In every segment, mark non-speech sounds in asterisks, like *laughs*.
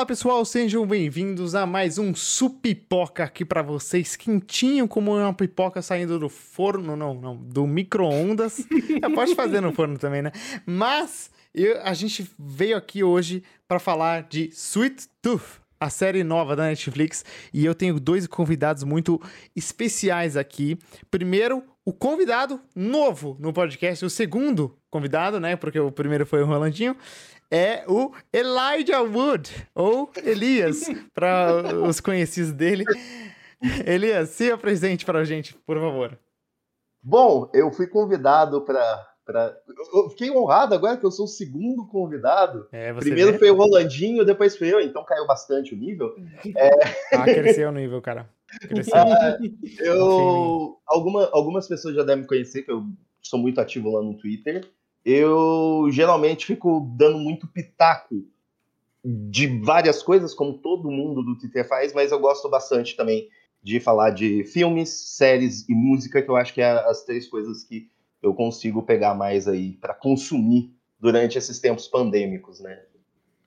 Fala pessoal, sejam bem-vindos a mais um Supipoca aqui para vocês, quentinho como uma pipoca saindo do forno, não, não, do micro-ondas. *laughs* pode fazer no forno também, né? Mas eu, a gente veio aqui hoje para falar de Sweet Tooth, a série nova da Netflix, e eu tenho dois convidados muito especiais aqui. Primeiro, o convidado novo no podcast, o segundo convidado, né? Porque o primeiro foi o Rolandinho é o Elijah Wood, ou Elias, *laughs* para os conhecidos dele. Elias, se apresente para a gente, por favor. Bom, eu fui convidado para. Pra... Eu fiquei honrado agora que eu sou o segundo convidado. É, Primeiro vê? foi o Rolandinho, depois foi eu, então caiu bastante o nível. É... Ah, cresceu o nível, cara. Cresceu. Ah, eu... Alguma, algumas pessoas já devem me conhecer, que eu sou muito ativo lá no Twitter eu geralmente fico dando muito pitaco de várias coisas, como todo mundo do Twitter faz, mas eu gosto bastante também de falar de filmes, séries e música, que eu acho que é as três coisas que eu consigo pegar mais aí para consumir durante esses tempos pandêmicos, né?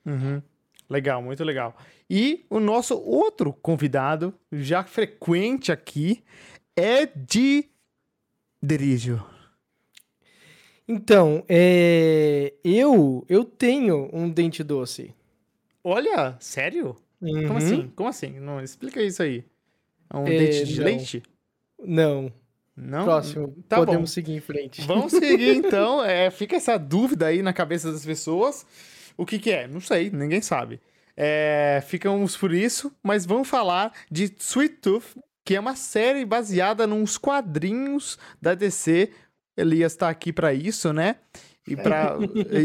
Uhum. Legal, muito legal. E o nosso outro convidado, já frequente aqui, é de Derígio. Então, é... eu eu tenho um dente doce. Olha, sério? Uhum. Como assim? Como assim? Não, explica isso aí. É um é, dente de não. leite? Não. Não? Próximo. Tá Podemos bom. seguir em frente. Vamos seguir *laughs* então. É, fica essa dúvida aí na cabeça das pessoas. O que, que é? Não sei, ninguém sabe. É, ficamos por isso, mas vamos falar de Sweet Tooth, que é uma série baseada nos quadrinhos da DC Elias está aqui para isso, né? E para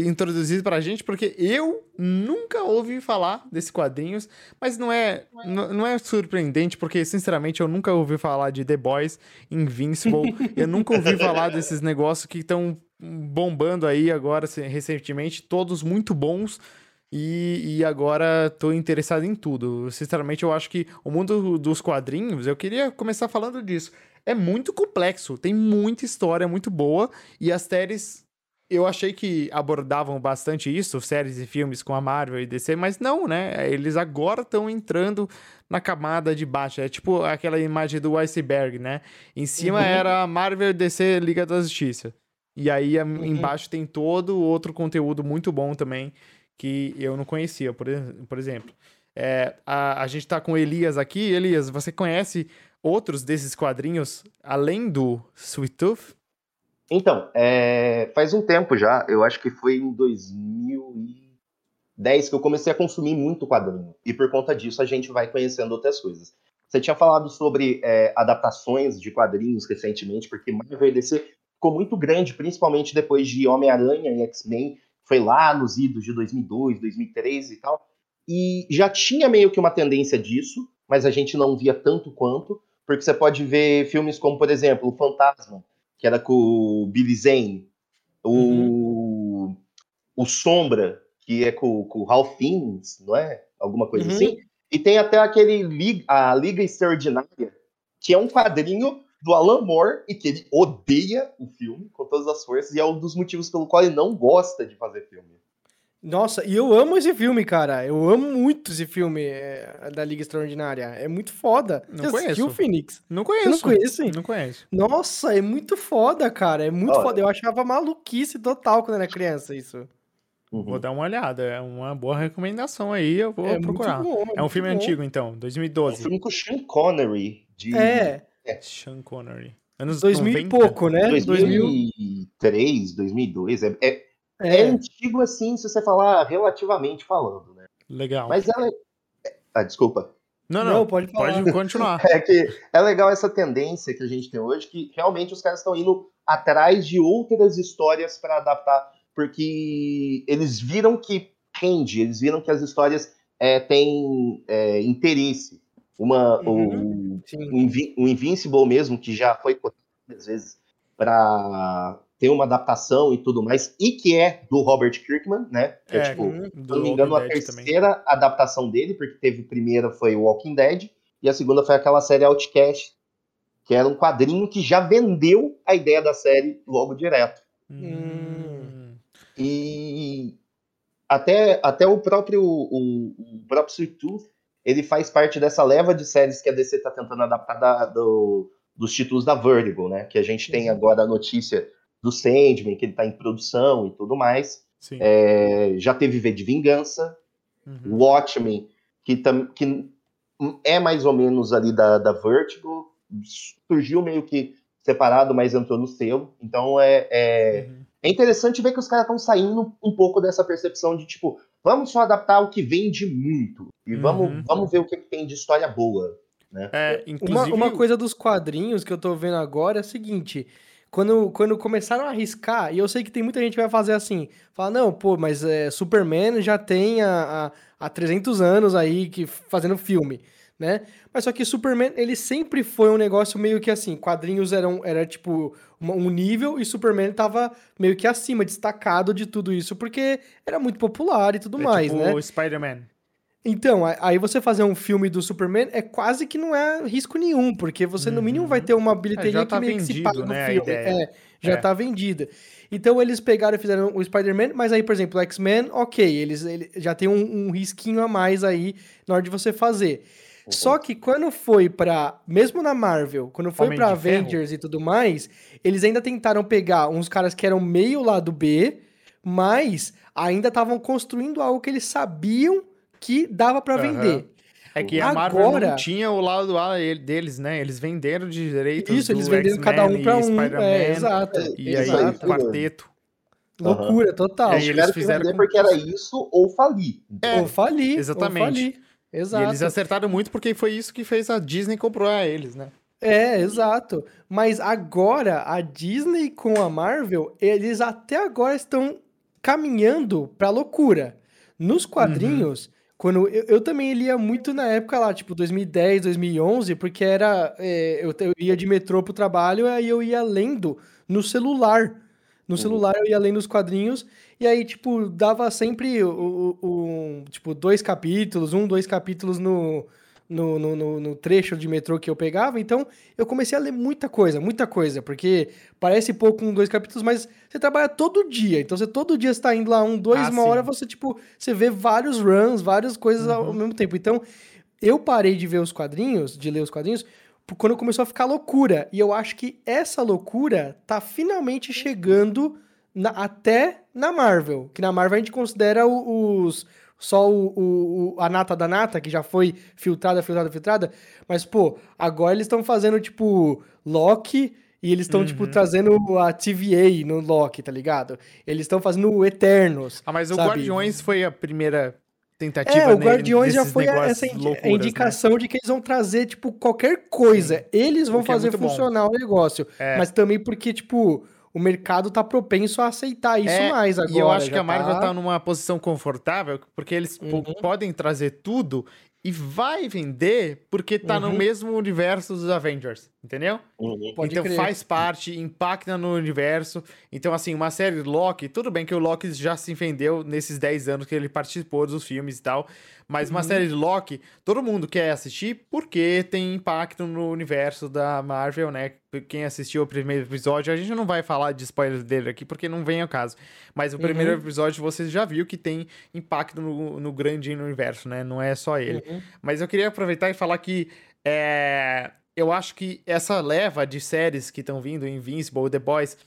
introduzir para a gente, porque eu nunca ouvi falar desses quadrinhos, mas não é, não é surpreendente, porque sinceramente eu nunca ouvi falar de The Boys, Invincible, eu nunca ouvi falar desses negócios que estão bombando aí agora recentemente, todos muito bons. E, e, agora tô interessado em tudo. Sinceramente, eu acho que o mundo dos quadrinhos, eu queria começar falando disso é muito complexo, tem muita história muito boa e as séries eu achei que abordavam bastante isso, séries e filmes com a Marvel e DC, mas não, né? Eles agora estão entrando na camada de baixo. É tipo aquela imagem do iceberg, né? Em cima uhum. era Marvel, DC, Liga da Justiça. E aí uhum. embaixo tem todo outro conteúdo muito bom também que eu não conhecia, por, por exemplo. É, a, a gente tá com Elias aqui. Elias, você conhece outros desses quadrinhos além do Sweet Tooth? Então, é, faz um tempo já, eu acho que foi em 2010 que eu comecei a consumir muito quadrinho. E por conta disso a gente vai conhecendo outras coisas. Você tinha falado sobre é, adaptações de quadrinhos recentemente, porque Marvel e DC ficou muito grande, principalmente depois de Homem-Aranha e X-Men, foi lá nos idos de 2002, 2003 e tal. E já tinha meio que uma tendência disso, mas a gente não via tanto quanto porque você pode ver filmes como, por exemplo, O Fantasma, que era com o Billy Zane, o, uhum. o Sombra, que é com, com o Ralph Fiennes, não é? Alguma coisa uhum. assim. E tem até aquele Liga, a Liga Extraordinária, que é um quadrinho do Alan Moore e que ele odeia o filme com todas as forças e é um dos motivos pelo qual ele não gosta de fazer filme. Nossa, e eu amo esse filme, cara. Eu amo muito esse filme é, da Liga Extraordinária. É muito foda. Não Você conheço. o Phoenix? Não conheço. Você não conhece? Não conheço. Nossa, é muito foda, cara. É muito Olha. foda. Eu achava maluquice total quando era criança isso. Uhum. Vou dar uma olhada. É uma boa recomendação aí. Eu vou é procurar. Bom, é, é um filme bom. antigo, então. 2012. É um filme com Sean Connery. De... É. é. Sean Connery. Anos 2000 90? e pouco, né? 2003, 2002. É, é é. é antigo assim, se você falar relativamente falando, né? Legal. Mas ela. É, ah, desculpa. Não, não, não pode, pode continuar. *laughs* é que é legal essa tendência que a gente tem hoje, que realmente os caras estão indo atrás de outras histórias para adaptar, porque eles viram que rende, eles viram que as histórias é, têm é, interesse. Uma, uhum, o, o, Invincible mesmo, que já foi às vezes para ter uma adaptação e tudo mais, e que é do Robert Kirkman, né? Que é, É, tipo, hum, se não me engano, a Walking também. terceira adaptação dele, porque teve a primeira foi o Walking Dead, e a segunda foi aquela série Outcast, que era um quadrinho que já vendeu a ideia da série logo direto. Hum. E até, até o próprio o, o próprio Sweet Tooth, ele faz parte dessa leva de séries que a DC está tentando adaptar da- do- dos títulos da Vertigo, né? Que a gente tem agora a notícia do Sandman, que ele está em produção e tudo mais. Sim. É, já teve V de Vingança, Uhum. Watchmen, que, tam, que é mais ou menos ali da, da Vertigo, surgiu meio que separado, mas entrou no selo. Então é, é, Uhum. é interessante ver que os caras estão saindo um pouco dessa percepção de tipo, vamos só adaptar o que vende muito e vamos, Uhum. vamos ver o que que tem de história boa. É, Uma, inclusive, uma coisa dos quadrinhos que eu tô vendo agora é a seguinte. Quando, quando começaram a arriscar, e eu sei que tem muita gente que vai fazer assim, fala, não, pô, mas é, Superman já tem há, há, há 300 anos aí que, fazendo filme, né? Mas só que Superman, ele sempre foi um negócio meio que assim, quadrinhos eram, era tipo um nível e Superman tava meio que acima, destacado de tudo isso, porque era muito popular e tudo é mais, tipo né? o Spider-Man. Então, aí você fazer um filme do Superman é quase que não é risco nenhum, porque você no mínimo vai ter uma bilheteria Uhum. É, já tá que meio que se vendido, paga no né, a filme. É, já É. tá vendida. Então eles pegaram e fizeram o Spider-Man, mas aí, por exemplo, o X-Men, ok, eles, ele já tem um, um risquinho a mais aí na hora de você fazer. Uhum. Só que quando foi pra. Mesmo na Marvel, quando foi Homem pra de Ferro. Avengers e tudo mais, eles ainda tentaram pegar uns caras que eram meio lado B, mas ainda estavam construindo algo que eles sabiam que dava pra Aham. vender. É que a Marvel Agora- não tinha o lado A deles, né? Eles venderam de direitos Isso, eles do venderam cada um pra e um. Spider-Man, É, exato. E aí Exato. o quarteto. Loucura, total. É, Eles e eles fizeram com- porque era isso ou falir. É, Ou falir. exatamente. Ou falir. Exato. E eles acertaram muito porque foi isso que fez a Disney comprar eles, né? É, exato. Mas agora, a Disney com a Marvel, eles até agora estão caminhando pra loucura. Nos quadrinhos, quando eu, eu também lia muito na época lá, tipo 2010, 2011, porque era é, eu, eu ia de metrô pro trabalho, aí eu ia lendo no celular. No celular eu ia lendo os quadrinhos e aí, tipo, dava sempre o, o- o- tipo, dois capítulos, um, dois capítulos no, no, no, no- no trecho de metrô que eu pegava. Então, eu comecei a ler muita coisa, muita coisa, porque parece pouco um, dois capítulos, mas você trabalha todo dia. Então, você todo dia está indo lá um, dois, Ah, uma sim. hora, você, tipo, você vê vários runs, várias coisas ao Uhum. mesmo tempo. Então, eu parei de ver os quadrinhos, de ler os quadrinhos, quando começou a ficar loucura. E eu acho que essa loucura tá finalmente chegando na- até na Marvel. Que na Marvel a gente considera os. Só o, o- o- a nata da nata, que já foi filtrada, filtrada, filtrada. Mas, pô, agora eles estão fazendo, tipo, Loki. E eles estão, tipo, Uhum. trazendo a TVA no Loki, tá ligado? Eles estão fazendo o Eternos. Ah, mas o Sabe? Guardiões foi a primeira tentativa É, o ne- Guardiões já foi essa indi- loucuras, a né? indicação de que eles vão trazer, tipo, qualquer coisa. Eles vão O é fazer bom. funcionar o negócio. É. Mas também porque, tipo, o mercado tá propenso a aceitar isso É, mais agora. E eu acho que a Marvel tá numa posição confortável, porque eles Uhum. podem trazer tudo e vai vender porque tá no Uhum. mesmo universo dos Avengers, entendeu? Uhum. Então crer. faz parte, impacta no universo. Então, assim, uma série Loki, tudo bem que o Loki já se vendeu nesses 10 anos que ele participou dos filmes e tal. Mas uma Uhum. série de Loki, todo mundo quer assistir porque tem impacto no universo da Marvel, né? Quem assistiu o primeiro episódio, a gente não vai falar de spoiler dele aqui porque não vem ao caso. Mas o primeiro Uhum. episódio você já viu que tem impacto no, no grande universo, né? Não é só ele. Uhum. Mas eu queria aproveitar e falar que é, eu acho que essa leva de séries que estão vindo, Invincible, The Boys,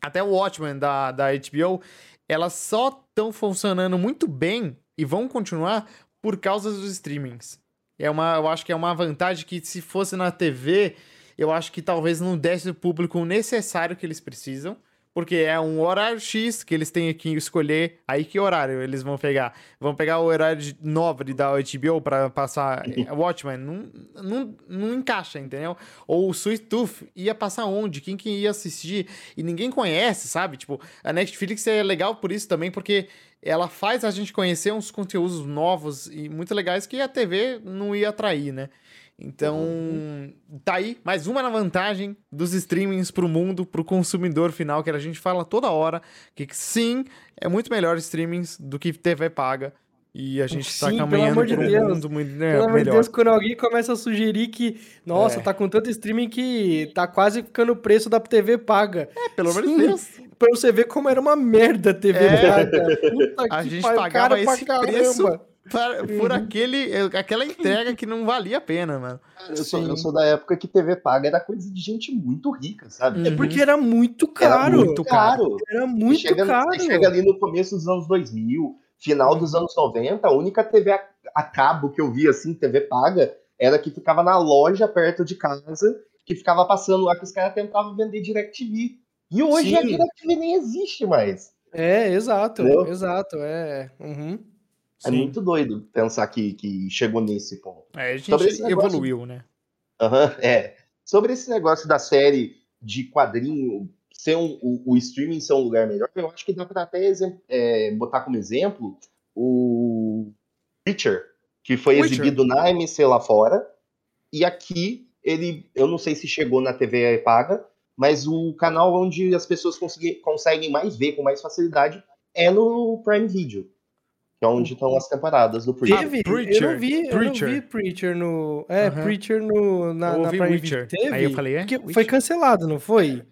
até o Watchmen da, da HBO, elas só estão funcionando muito bem e vão continuar por causa dos streamings. É uma, eu acho que é uma vantagem que se fosse na TV, eu acho que talvez não desse o público necessário que eles precisam. Porque é um horário X que eles têm que escolher. Aí que horário eles vão pegar? Vão pegar o horário de- nobre da HBO pra passar eh, Watchmen? Não, não, não encaixa, entendeu? Ou o Sweet Tooth ia passar onde? Quem que ia assistir? E ninguém conhece, sabe? Tipo, a Netflix é legal por isso também, porque ela faz a gente conhecer uns conteúdos novos e muito legais que a TV não ia atrair, né? Então, tá aí mais uma na vantagem dos streamings pro mundo, pro consumidor final, que a gente fala toda hora, que sim, é muito melhor streamings do que TV paga. E a gente tá Sim, pelo caminhando amor de Deus. mundo muito né, Pelo amor de. Deus, quando alguém começa a sugerir que, nossa, É. tá com tanto streaming que tá quase ficando o preço da TV paga. É, pelo amor de. Deus. Pra você ver como era uma merda a TV É. paga. Puta A que gente pagava esse preço caramba. Por, Uhum. aquele, aquela entrega que não valia a pena, mano. Cara, eu, sou, eu sou da época que TV paga era coisa de gente muito rica, sabe? É porque era muito Era caro. muito caro. Era muito chega, caro. Chega ali no começo dos anos 2000, final dos anos 90, a única TV a, a cabo que eu vi, assim, TV paga, era que ficava na loja perto de casa, que ficava passando lá, que os caras tentavam vender DirecTV. E hoje a Sim. DirecTV nem existe mais. É, exato, Entendeu? exato, é. Uhum. É Sim. muito doido pensar que, que chegou nesse ponto. É, a gente Sobre esse negócio- evoluiu, né? Aham, é. Sobre esse negócio da série de quadrinho ser um, o, o streaming ser um lugar melhor, eu acho que dá pra até é, botar como exemplo o Preacher, que foi Witcher. exibido na MC lá fora, e aqui ele, eu não sei se chegou na TV paga, mas o canal onde as pessoas conseguem mais ver com mais facilidade é no Prime Video, que é onde estão as temporadas do Preacher. Teve, eu Preacher, não vi, eu Preacher. não vi Preacher no. É, Aham. Preacher no, na, Eu na Prime. Teve? Aí eu falei, é? Porque foi cancelado, não foi?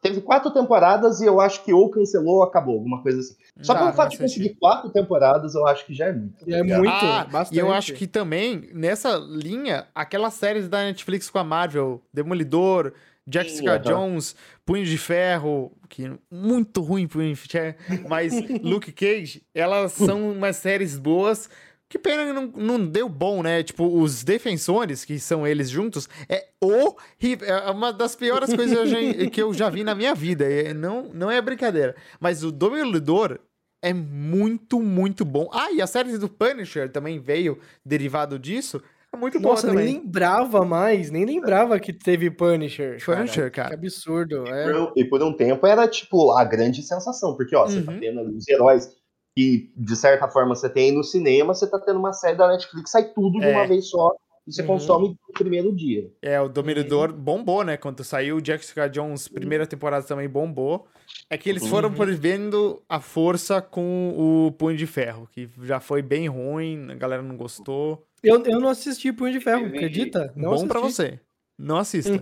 Teve quatro temporadas e eu acho que ou cancelou ou acabou, alguma coisa assim. Só pelo fato de conseguir quatro temporadas, eu acho que já é muito. É ligado? muito, Ah, bastante. e eu acho que também, nessa linha, aquelas séries da Netflix com a Marvel, Demolidor, Jessica Sim. Jones, Punho de Ferro, que muito ruim Punho de Ferro, mas *laughs* Luke Cage, elas são umas séries boas. Que pena que não, não deu bom, né? Tipo, os defensores, que são eles juntos, é horrível. É uma das piores coisas que eu já, *laughs* que eu já vi na minha vida. É, não, não é brincadeira. Mas o Demolidor é muito, muito bom. Ah, e a série do Punisher também veio derivado disso. É muito boa Nossa, eu também. nem lembrava mais, nem lembrava que teve Punisher. cara. Punisher, cara. Que absurdo. E É. por um- E por um tempo era, tipo, a grande sensação, porque, ó, você tá Uhum. tendo ali os heróis que, de certa forma, você tem no cinema, você tá tendo uma série da Netflix, sai tudo de É. uma vez só, e você Uhum. consome no primeiro dia. É, o Dominador bombou, né? Quando saiu, Jessica Jones, primeira temporada também bombou. É que eles foram Uhum. prevendo a força com o Punho de Ferro, que já foi bem ruim, a galera não gostou. Eu, eu não assisti Punho de Ferro, Teve- acredita? Não Bom assisti. pra você. Não assista. *laughs*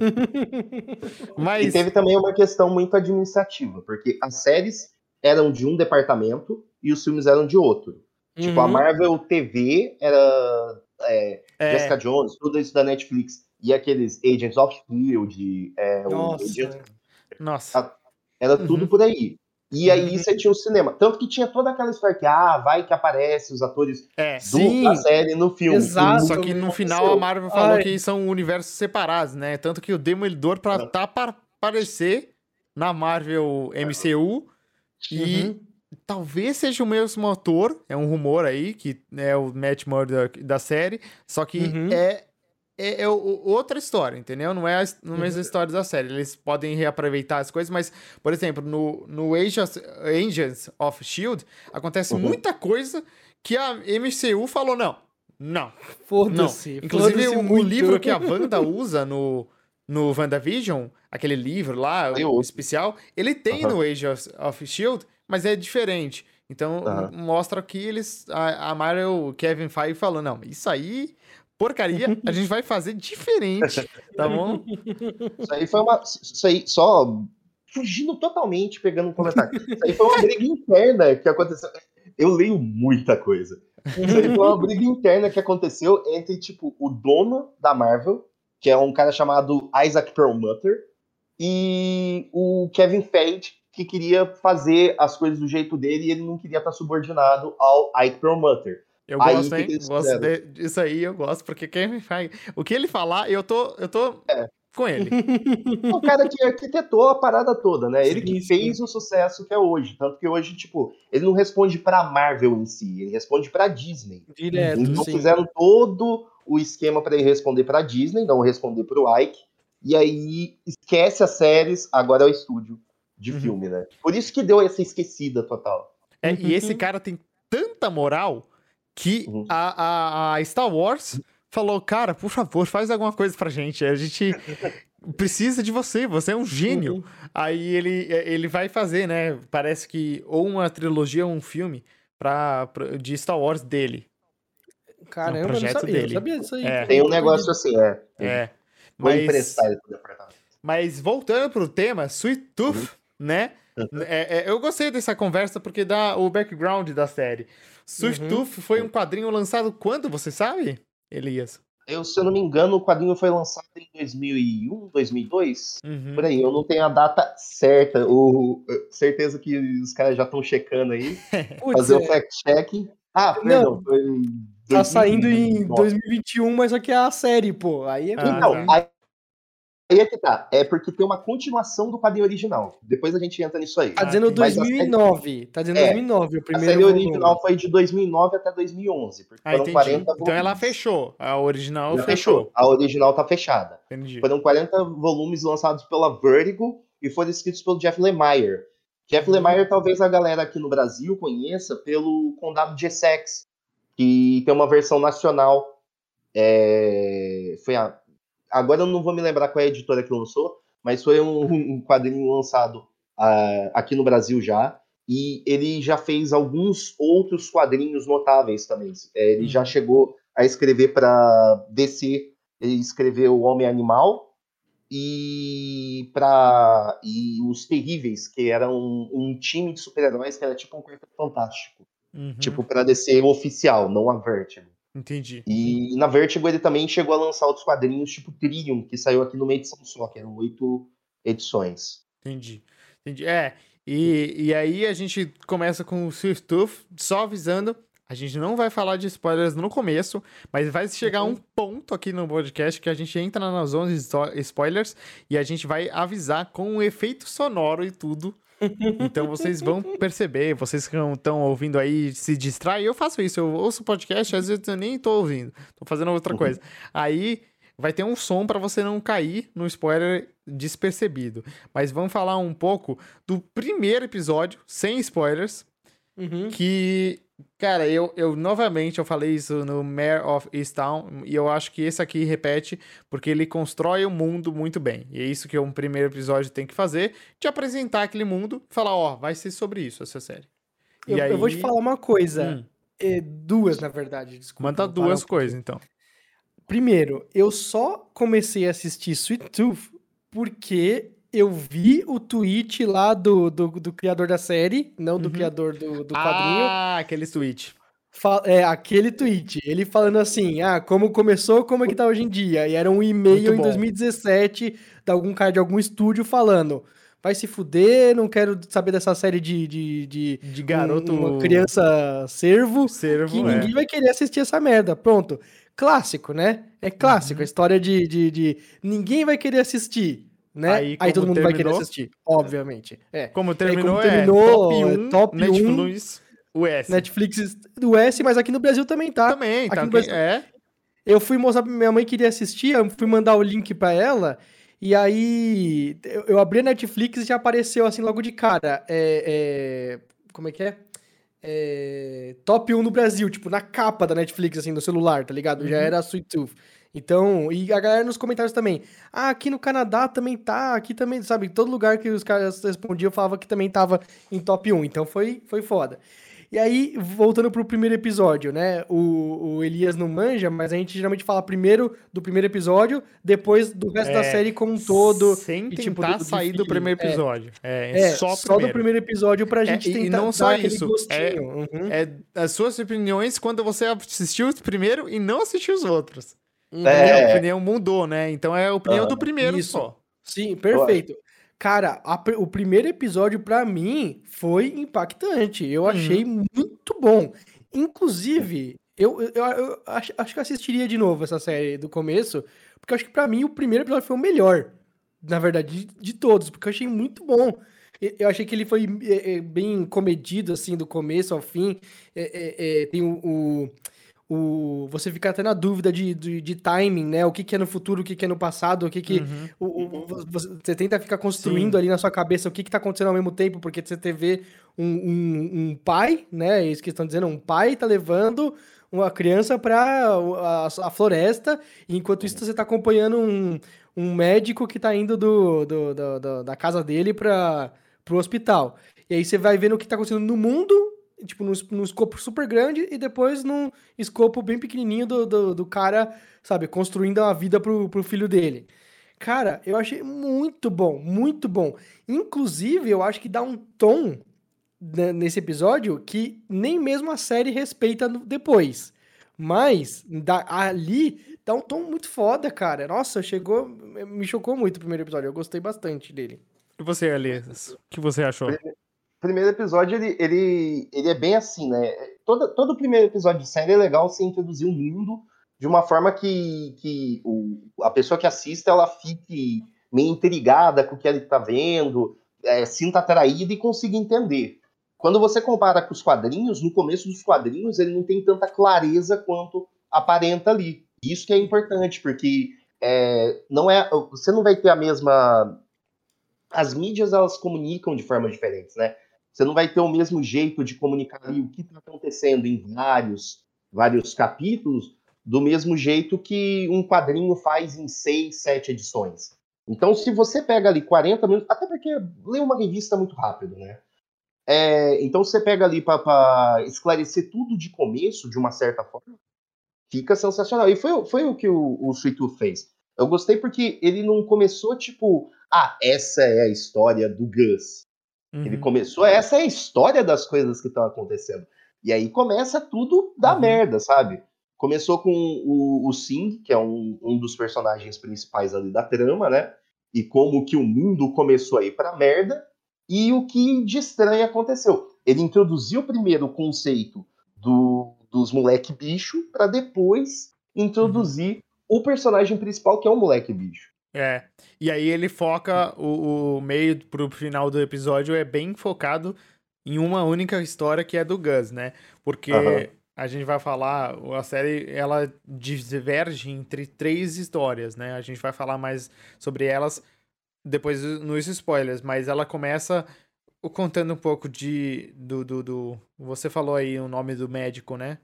E Mas. teve também uma questão muito administrativa, porque as séries eram de um departamento e os filmes eram de outro. Tipo, a Uhum. Marvel TV era é, é, Jessica Jones, tudo isso da Netflix. E aqueles Agents of Shield, é, Nossa. Nossa. era Uhum. tudo por aí. E aí Uhum. você tinha o cinema. Tanto que tinha toda aquela história que, ah, vai que aparece os atores É. do, Sim, da série no filme. exato. E Só nunca que no aconteceu. final a Marvel falou Ai. que são universos separados, né? Tanto que o Demolidor pra tá para aparecer na Marvel MCU e Uhum. talvez seja o mesmo ator, é um rumor aí que é o Matt Murdock da série, só que Uhum. é é, é outra história, entendeu? Não é a, não é Uhum. mesma história da série. Eles podem reaproveitar as coisas, mas, por exemplo, no, no Agents, Agents of S.H.I.E.L.D. acontece Uhum. muita coisa que a MCU falou, não, não. Foda-se. Inclusive, foda-se o, o livro que a Wanda usa no, no WandaVision, aquele livro lá, o especial, ele tem Aham. no Age of, S.H.I.E.L.D., mas é diferente. Então, Aham. mostra que eles, a, a Marvel, o Kevin Feige falou, não, isso aí, porcaria, a gente vai fazer diferente, tá bom? Isso aí foi uma. Isso aí, só fugindo totalmente, pegando um comentário. Isso aí foi uma briga interna que aconteceu. Eu leio muita coisa. Isso aí foi uma briga interna que aconteceu entre, tipo, o dono da Marvel, que é um cara chamado Isaac Perlmutter, e o Kevin Feige, que queria fazer as coisas do jeito dele e ele não queria estar subordinado ao Ike Perlmutter. Eu Aí, gosto, hein? gosto de- disso aí, eu gosto, porque Kevin Feige, o que ele falar, eu tô, eu tô É. com ele. o cara que arquitetou a parada toda, né? Ele Sim, que sim. fez o sucesso que é hoje. Tanto que hoje, tipo, ele não responde pra Marvel em si, ele responde pra Disney. Direto, então sim. fizeram todo o esquema pra ele responder pra Disney, não responder pro Ike. E aí esquece as séries, agora é o estúdio de Uhum. filme, né? Por isso que deu essa esquecida total. É, e esse cara tem tanta moral que Uhum. a, a, a Star Wars falou, cara, por favor, faz alguma coisa pra gente. A gente *laughs* precisa de você, você é um gênio. Uhum. Aí ele, ele vai fazer, né? Parece que ou uma trilogia ou um filme pra, pra- de Star Wars dele. Caramba, eu não projeto sabia, dele. eu sabia disso aí. É. Tem um negócio assim, é. É. Vou Mas, emprestar esse departamento. mas voltando pro tema, Sweet Tooth, Uhum. né? É, é, eu gostei dessa conversa porque dá o background da série. Sweet Uhum. Foi um quadrinho lançado quando, você sabe, Elias? Eu, se eu não me engano, o quadrinho foi lançado em 2001, 2002. Uhum. Por aí, eu não tenho a data certa. O, certeza que os caras já estão checando aí. *laughs* Fazer o é, fact-check. Ah, Não, perdão, foi em tá saindo em 2009. 2021, mas só que é a série, pô. Aí é Ah, Então, tá. aí, aí é que tá. É porque tem uma continuação do quadrinho original. Depois a gente entra nisso aí. Tá dizendo entendi. Mas a série- 2009. Tá dizendo É, 2009, o A primeiro série volume. original foi de 2009 até 2011. Porque Ah, foram entendi. 40 Então ela volumes. fechou. A original Já fechou. A original tá fechada. Entendi. Foram 40 volumes lançados pela Vertigo e foram escritos pelo Jeff Lemire. Jeff Uhum. Lemire talvez a galera aqui no Brasil conheça pelo Condado de Essex, que tem uma versão nacional. É, Foi a... Agora eu não vou me lembrar qual é a editora que lançou, mas foi um, *laughs* um quadrinho lançado ah, aqui no Brasil já. E ele já fez alguns outros quadrinhos notáveis também. É, ele já Uhum. chegou a escrever para DC, ele escreveu O Homem Animal e para e os Terríveis, que era um, um time de super-heróis que era tipo um Quarteto Fantástico, Uhum. tipo para DC oficial, não a Vertigo. Entendi. E na Vertigo ele também chegou a lançar outros quadrinhos, tipo Triumph, que saiu aqui numa edição só, que eram oito edições. Entendi. Entendi. É, e, e aí a gente começa com o Swift Tooth, só avisando. A gente não vai falar de spoilers no começo, mas vai chegar Uhum. um ponto aqui no podcast que a gente entra na zona de spoilers e a gente vai avisar com um efeito sonoro e tudo. Então vocês vão perceber, vocês que estão ouvindo aí se distraem. Eu faço isso, eu ouço podcast, às vezes eu nem tô ouvindo, tô fazendo outra Uhum. coisa. Aí vai ter um som para você não cair no spoiler despercebido. Mas vamos falar um pouco do primeiro episódio, sem spoilers, Uhum. que, cara, eu, eu novamente eu falei isso no Mayor of Easttown, e eu acho que esse aqui repete, porque ele constrói o mundo muito bem. E é isso que um primeiro episódio tem que fazer, de apresentar aquele mundo, falar, ó, vai ser sobre isso essa série. E Eu, aí, eu vou te falar uma coisa. Hum, É, duas, na verdade. Desculpa. manda duas um coisas, então. Primeiro, eu só comecei a assistir Sweet Tooth porque eu vi o tweet lá do, do, do criador da série, não do Uhum. criador do, do quadrinho. Ah, aquele. Fa- é, aquele tweet. Ele falando assim: ah, como começou, como é que tá hoje em dia? E era um e-mail em bom. 2017 de algum cara de algum estúdio falando. Vai se fuder, não quero saber dessa série de, de, de De garoto. um- uma criança servo. servo, que é. ninguém vai querer assistir essa merda. Pronto. Clássico, né? É clássico. Uhum. A história de, de, de ninguém vai querer assistir, né? Aí, Aí, todo como mundo vai querer terminou? assistir, obviamente. É. Como terminou, terminou, é é top 1, top um, Netflix, US. Netflix do S, mas aqui no Brasil também tá. Também, Aqui tá, no Brasil- é. Eu fui mostrar pra minha mãe que queria assistir, eu fui mandar o link pra ela, e aí eu, abri a Netflix e já apareceu assim logo de cara. É, é, como é que é? É, top 1 no Brasil, tipo, na capa da Netflix, assim, no celular, tá ligado? Já Uhum. era a Sweet Tooth. Então, e a galera nos comentários também. Ah, aqui no Canadá também tá, aqui também, sabe? Todo lugar que os caras respondiam, falava que também tava em top 1. Então foi, foi foda. E aí, voltando pro primeiro episódio, né? O, o Elias não manja, mas a gente geralmente fala primeiro do primeiro episódio, depois do resto da É, série como um todo. Sem e, tentar tipo, do- do sair do primeiro É. episódio. É, É, só, só, do primeiro episódio pra gente e- e tentar não dar só isso, gostinho. Uhum. É as suas opiniões quando você assistiu o primeiro e não assistiu os outros. Uhum. É. A opinião mudou, né? Então é a opinião Ah, do primeiro isso. só. Sim, perfeito. Cara, a o primeiro episódio pra mim foi impactante. Eu Uhum. achei muito bom. Inclusive, eu, eu, eu- eu acho, acho que eu assistiria de novo essa série do começo, porque eu acho que pra mim o primeiro episódio foi o melhor, na verdade, de, de todos, porque eu achei muito bom. E- Eu achei que ele foi é, é, bem comedido, assim, do começo ao fim. É, é, é, tem o, o- o- Você fica até na dúvida de, de, de timing, né? O que, que é no futuro, o que, que é no passado, o que, que. Uhum. O, o- você, você tenta ficar construindo ali na sua cabeça o que, que tá acontecendo ao mesmo tempo, porque você te vê um, um, um pai, né? é Isso que estão dizendo, um pai tá levando uma criança para a, a, floresta, e enquanto isso você tá acompanhando um, um médico que tá indo do, do, do, do da casa dele para pro hospital. E aí você vai vendo o que tá acontecendo no mundo, tipo, num, num escopo super grande, e depois num escopo bem pequenininho do, do, do cara, sabe, construindo uma vida pro, pro filho dele. Cara, eu achei muito bom, muito bom. Inclusive, eu acho que dá um tom né, nesse episódio que nem mesmo a série respeita depois. Mas da, ali dá um tom muito foda, cara. Nossa, chegou. Me chocou muito o primeiro episódio. Eu gostei bastante dele. E você, Elias? O que você achou? Primeiro episódio, ele, ele, ele é bem assim, né? Todo, todo primeiro episódio de série é legal você introduzir um mundo de uma forma que, que o, a pessoa que assiste ela fique meio intrigada com o que ele está vendo, é, sinta atraída e consiga entender. Quando você compara com os quadrinhos, no começo dos quadrinhos ele não tem tanta clareza quanto aparenta ali. Isso que é importante, porque é, não é, você não vai ter a mesma. As mídias elas comunicam de formas diferentes, né? Você não vai ter o mesmo jeito de comunicar ali o que está acontecendo em vários, vários capítulos, do mesmo jeito que um quadrinho faz em seis, sete edições. Então, se você pega ali 40 minutos, até porque ler uma revista é muito rápido, né? É, então, você pega ali para esclarecer tudo de começo, de uma certa forma, fica sensacional. E foi, foi o que o, o Sweet Tooth fez. Eu gostei porque ele não começou tipo, ah, essa é a história do Gus. Uhum. Ele começou, essa é a história das coisas que estão acontecendo. E aí começa tudo da uhum. merda, sabe? Começou com o, o Sing, que é um, um dos personagens principais ali da trama, né? E como que o mundo começou a ir pra merda. E o que de estranho aconteceu. Ele introduziu primeiro o conceito do, dos moleque bicho, para depois introduzir uhum. o personagem principal, que é o moleque bicho. É. E aí ele foca o, o meio pro final do episódio é bem focado em uma única história que é do Gus, né? Porque uhum a gente vai falar, a série ela diverge entre três histórias, né? A gente vai falar mais sobre elas depois nos spoilers, mas ela começa contando um pouco de do, do, do você falou aí o nome do médico, né?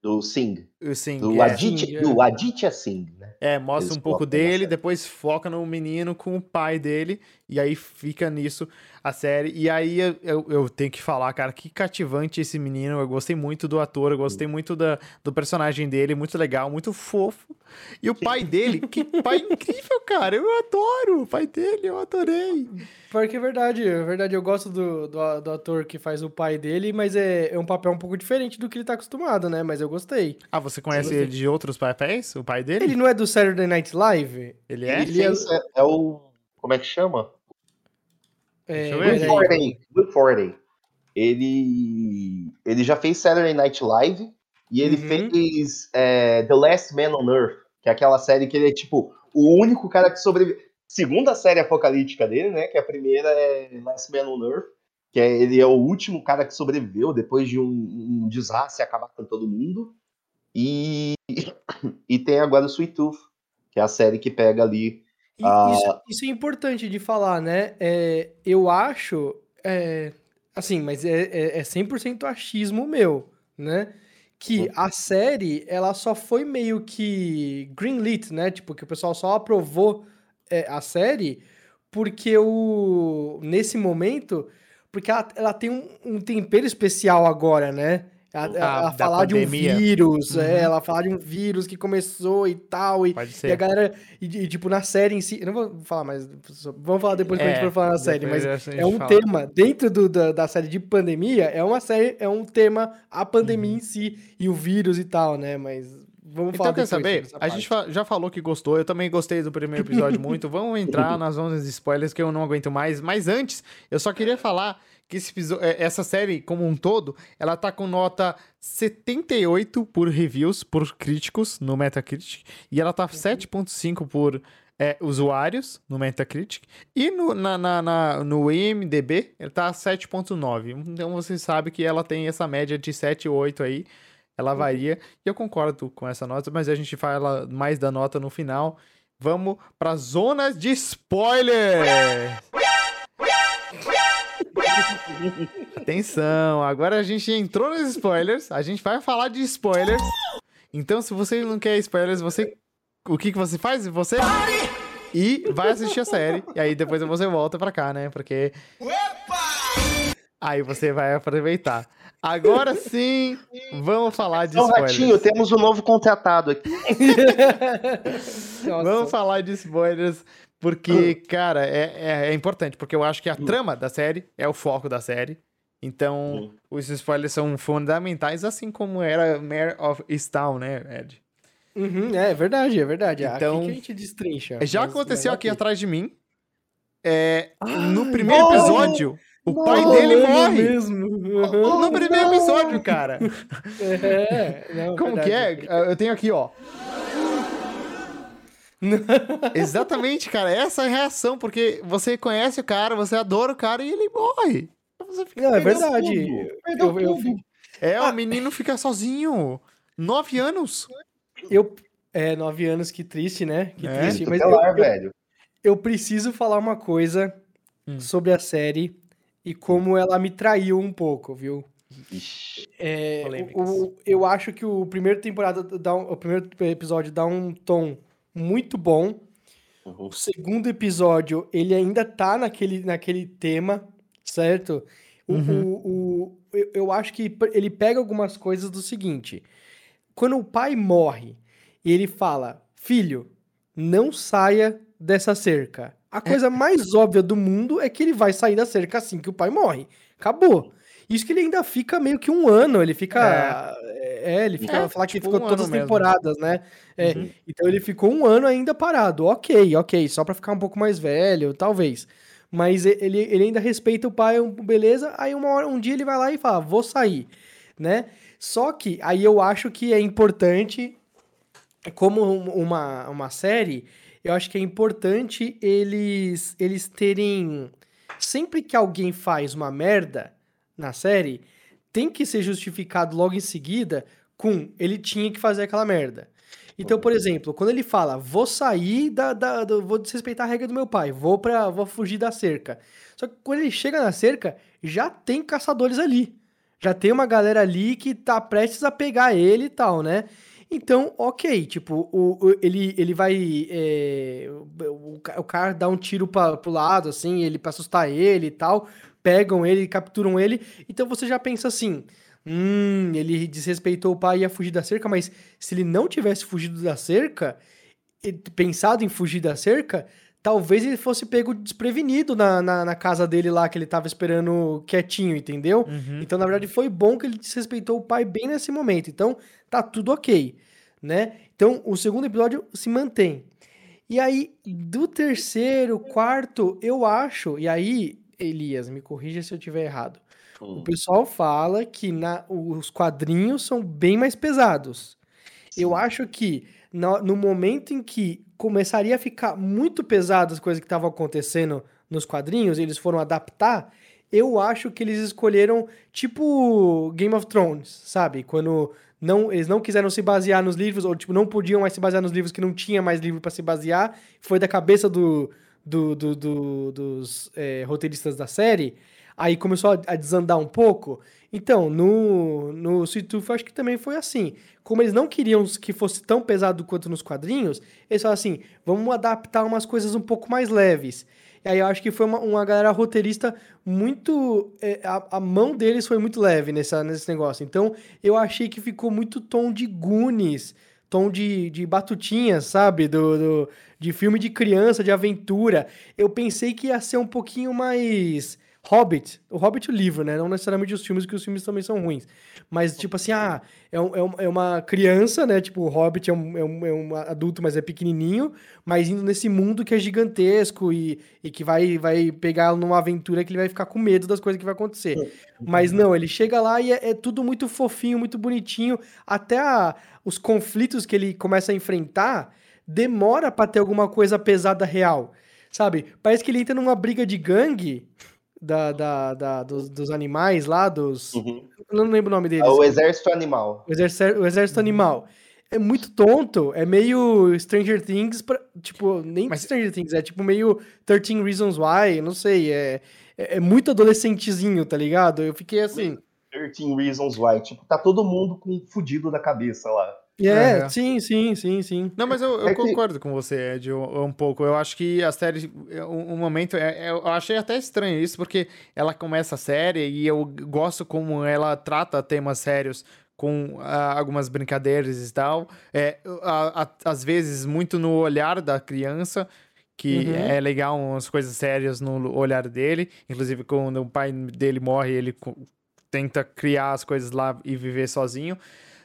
Do Singh. O Singh, do, é. Aditya, do Aditya Singh, né? É, mostra Eles um pouco dele, depois foca no menino com o pai dele, e aí fica nisso a série. E aí eu, eu tenho que falar, cara, que cativante esse menino. Eu gostei muito do ator, eu gostei muito da, do personagem dele, muito legal, muito fofo. E o pai dele, que pai incrível, cara. Eu adoro o pai dele, eu adorei. Porque é verdade, é verdade. Eu gosto do, do, do, ator que faz o pai dele, mas é, é um papel um pouco diferente do que ele tá acostumado, né? Mas eu gostei. Ah, você conhece ele de outros papéis? O pai dele? Ele não é do Saturday Night Live? Ele é? Ele, é, é o. Como é que chama? É, Will Forney. Will Forney. Ele, ele já fez Saturday Night Live e ele uhum. fez é, The Last Man on Earth, que é aquela série que ele é tipo o único cara que sobrevive segunda série apocalíptica dele, né? Que a primeira é Last Man on Earth, que é, ele é o último cara que sobreviveu depois de um, um desastre acabar com todo mundo. E, *coughs* e tem agora o Sweet Tooth, que é a série que pega ali. A... Isso, isso, é importante de falar, né? É, eu acho. É, assim, mas é, é, é 100% achismo meu, né? que a série ela só foi meio que greenlit, né? Tipo, que o pessoal só aprovou é, a série porque o nesse momento porque ela, ela tem um, um tempero especial agora, né? Ela, ah, ela falar de um vírus, é, uhum. é, ela falar de um vírus que começou e tal, e, e a galera, e, e, tipo, na série em si, eu não vou falar mais, vamos falar depois é, quando a gente for falar na série, mas é um fala. tema, dentro do, da, da série de pandemia, é uma série, é um tema, a pandemia uhum. em si, e o vírus e tal, né, mas Vamos então, falar quer saber? A gente já falou que gostou, eu também gostei do primeiro episódio *laughs* muito. Vamos entrar nas zonas de spoilers que eu não aguento mais. Mas antes, eu só queria falar que esse, é, essa série, como um todo, ela tá com nota 78 por reviews, por críticos no Metacritic, e ela tá 7.5 por é, usuários no Metacritic, e no, na, na, na, no IMDB ele tá 7.9. Então você sabe que ela tem essa média de 7 ou 8 aí ela uhum. varia. E eu concordo com essa nota, mas a gente fala mais da nota no final. Vamos para zonas de spoiler! *laughs* Atenção, agora a gente entrou nos spoilers, a gente vai falar de spoilers. Então, se você não quer spoilers, você o que que você faz? Você e vai assistir a série e aí depois você volta pra cá, né? Porque aí você vai aproveitar. Agora *laughs* sim, vamos falar de Então, spoilers. Ratinho, temos um novo contratado aqui. *laughs* Vamos falar de spoilers, porque, cara, é, é, é importante, porque eu acho que a trama da série é o foco da série. Então, os spoilers são fundamentais, assim como era Mare of Easttown, né, Ed? Uhum, é verdade, é verdade. Então, Aqui que a gente destrincha. Já aconteceu aqui atrás de mim. É, no primeiro não! episódio, o pai dele morre. mesmo. Uhum. No primeiro episódio, cara. *laughs* É, não, Como verdade. que é? Eu tenho aqui, ó. *laughs* Exatamente, cara. Essa é a reação, porque você conhece o cara, você adora o cara e ele morre. Você fica Não, é verdade. tudo. Eu, eu, eu, É, o menino fica sozinho. Nove anos. eu- é, nove anos, que triste, né? Que É, triste. Mas eu, eu, velho. eu preciso falar uma coisa Hum. sobre a série e como ela me traiu um pouco, viu? Ixi. É, o- eu acho que o primeiro temporada dá um- o primeiro episódio dá um tom muito bom. Uhum. O segundo episódio, ele ainda tá naquele, naquele tema, certo? O, Uhum. o- o- eu, eu acho que ele pega algumas coisas do seguinte. Quando o pai morre e ele fala, filho, não saia dessa cerca. A coisa mais óbvia do mundo é que ele vai sair da cerca assim que o pai morre. Acabou. Isso que ele ainda fica meio que um ano, ele fica. É, ele fica. É, falar que tipo ficou um todas as mesmo. temporadas, né? É, Uhum. Então ele ficou um ano ainda parado. Ok, ok, só pra ficar um pouco mais velho, talvez. Mas ele, ele ainda respeita o pai, beleza? Aí uma hora, um dia ele vai lá e fala, vou sair, né? Só que aí eu acho que é importante, como um- uma, uma série, eu acho que é importante eles, eles terem. Sempre que alguém faz uma merda na série, tem que ser justificado logo em seguida com ele tinha que fazer aquela merda. Então, por exemplo, quando ele fala, vou sair da, da- vou desrespeitar a regra do meu pai, vou para, vou fugir da cerca. Só que quando ele chega na cerca, já tem caçadores ali. Já tem uma galera ali que tá prestes a pegar ele e tal, né? Então, ok, tipo, o, o- ele, ele vai. é, o, o ca- o cara dá um tiro pra, pro lado, assim, ele pra assustar ele e tal. Pegam ele, capturam ele. Então você já pensa assim: hum, ele desrespeitou o pai e ia fugir da cerca, mas se ele não tivesse fugido da cerca, pensado em fugir da cerca, talvez ele fosse pego desprevenido na, na, na casa dele lá, que ele tava esperando quietinho, entendeu? Uhum. Então, na verdade, foi bom que ele desrespeitou o pai bem nesse momento. Então, tá tudo ok, né? Então, o segundo episódio se mantém. E aí, do terceiro, quarto, eu acho, e aí, Elias, me corrija se eu tiver errado. O Hum. pessoal fala que na- os quadrinhos são bem mais pesados. Eu acho que no, no momento em que começaria a ficar muito pesado as coisas que estavam acontecendo nos quadrinhos, eles foram adaptar, eu acho que eles escolheram tipo Game of Thrones, sabe? Quando não, eles não quiseram se basear nos livros, ou tipo, não podiam mais se basear nos livros que não tinha mais livro para se basear, foi da cabeça do, do- do- do- dos é, roteiristas da série, aí começou a, a desandar um pouco. Então, no, no eu acho que também foi assim. Como eles não queriam que fosse tão pesado quanto nos quadrinhos, eles falaram assim: vamos adaptar umas coisas um pouco mais leves. E aí eu acho que foi uma, uma galera roteirista muito. é, a, a mão deles foi muito leve nessa, nesse negócio. Então, eu achei que ficou muito tom de Goonies, tom de, de batutinhas, sabe? Do, do- de filme de criança, de aventura. Eu pensei que ia ser um pouquinho mais. Hobbit, o Hobbit o livro, né? Não necessariamente os filmes, porque os filmes também são ruins. Mas, tipo assim, ah, é, um- é um- é uma criança, né? Tipo, o Hobbit é um, é, um, é um adulto, mas é pequenininho, mas indo nesse mundo que é gigantesco e, e que vai, vai pegar numa aventura que ele vai ficar com medo das coisas que vai acontecer. Mas não, ele chega lá e é, é tudo muito fofinho, muito bonitinho. Até a- os conflitos que ele começa a enfrentar demora pra ter alguma coisa pesada real. Sabe? Parece que ele entra numa briga de gangue da, da, da- dos, dos animais lá, dos. Uhum. Eu não lembro o nome deles. É o exército animal. O exército, o exército animal. É muito tonto, é meio Stranger Things, pra- tipo, nem Mas- Stranger Things, é tipo meio 13 Reasons Why, não sei, é, é, é muito adolescentezinho, tá ligado? Eu fiquei assim. 13 Reasons Why. Tipo, tá todo mundo com fudido da cabeça lá. É, uhum. sim, sim, sim, sim. Não, mas eu, eu é concordo que... com você, Ed, um, pouco. Eu acho que a série, um, um momento, é, é, eu achei até estranho isso, porque ela começa a série e eu gosto como ela trata temas sérios com uh, algumas brincadeiras e tal. É, a, a, às vezes, muito no olhar da criança, que uhum. é legal umas coisas sérias no olhar dele. Inclusive, quando o pai dele morre, ele tenta criar as coisas lá e viver sozinho.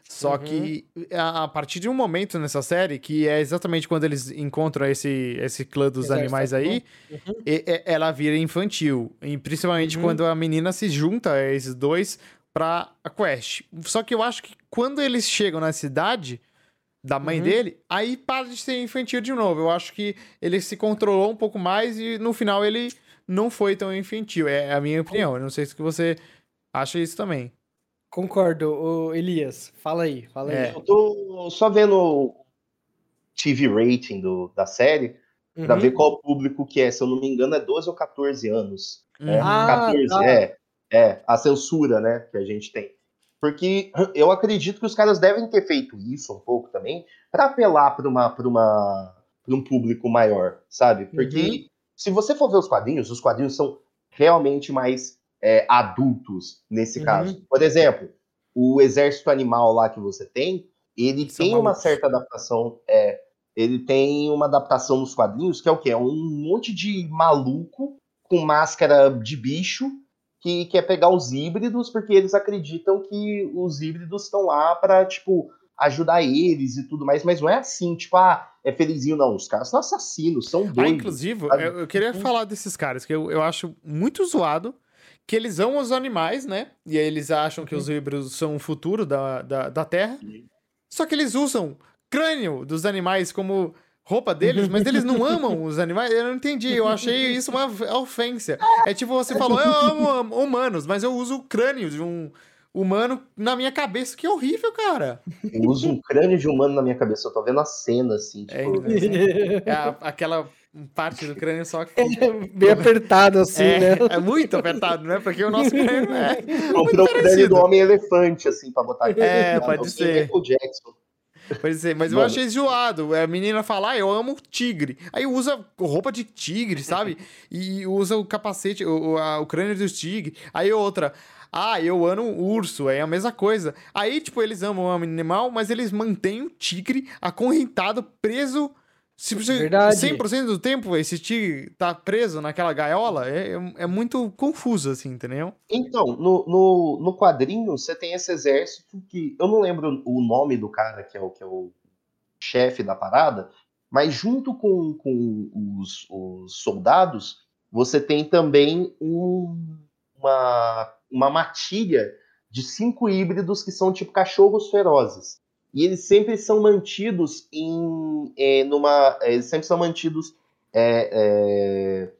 Só uhum. que a, a, partir de um momento nessa série, que é exatamente quando eles encontram esse, esse clã dos Exército animais aí, uhum. e, e, ela vira infantil. E principalmente uhum. quando a menina se junta a esses dois pra a quest. Só que eu acho que quando eles chegam na cidade da mãe uhum. dele, aí para de ser infantil de novo. Eu acho que ele se controlou um pouco mais e no final ele não foi tão infantil. É a minha opinião. Eu não sei se você acha isso também. Concordo, o Elias. Fala aí, fala aí. É, eu tô só vendo o TV rating do, da série uhum. pra ver qual público que é. Se eu não me engano, é 12 ou 14 anos. Uhum. É, ah, 14, tá. é. É, a censura, né, que a gente tem. Porque eu acredito que os caras devem ter feito isso um pouco também para apelar para uma, pra uma, pra um público maior, sabe? Porque uhum. se você for ver os quadrinhos, os quadrinhos são realmente mais é, adultos nesse uhum. caso. Por exemplo, o exército animal lá que você tem, ele São tem malucos. uma certa adaptação. É, ele tem uma adaptação nos quadrinhos que é o quê? É um monte de maluco com máscara de bicho que quer pegar os híbridos porque eles acreditam que os híbridos estão lá para tipo ajudar eles e tudo mais, mas não é assim, tipo, ah, é felizinho, não. Os caras são assassinos, são ah, doidos. Ah, inclusive, eu, eu, queria falar desses caras, que eu, eu acho muito zoado que eles amam os animais, né? E aí eles acham que os híbridos são o futuro da, da, da Terra. Só que eles usam crânio dos animais como roupa deles, mas eles não *laughs* amam os animais. Eu não entendi. Eu achei isso uma ofensa. É tipo, você falou, eu amo humanos, mas eu uso o crânio de um humano na minha cabeça. Que horrível, cara. Eu uso um crânio de humano na minha cabeça. Eu tô vendo a cena, assim. É, tipo... É, *laughs* é a, aquela parte do crânio só que. É bem *laughs* apertado, assim, é, né? É muito apertado, né? Porque o nosso *laughs* crânio é. Comprou o crânio do Homem-Elefante, assim, pra botar aqui. É, pode ser. Michael Jackson. Pode ser, mas Mano. eu achei zoado. A menina fala, ah, eu amo tigre. Aí usa roupa de tigre, sabe? E usa o capacete, o, a, o crânio dos tigres. Aí outra, ah, eu amo urso, é a mesma coisa. Aí, tipo, eles amam o animal, mas eles mantêm o tigre acorrentado, preso se você, Verdade. 100% do tempo esse tigre tá preso naquela gaiola, é, é, é muito confuso, assim, entendeu? Então, no, no, no, quadrinho, você tem esse exército que. Eu não lembro o nome do cara que é o, que é o chefe da parada, mas junto com, com os, os soldados, você tem também um, uma, uma matilha de cinco híbridos que são tipo cachorros ferozes e eles sempre são mantidos em é, numa eles sempre são mantidos é, é...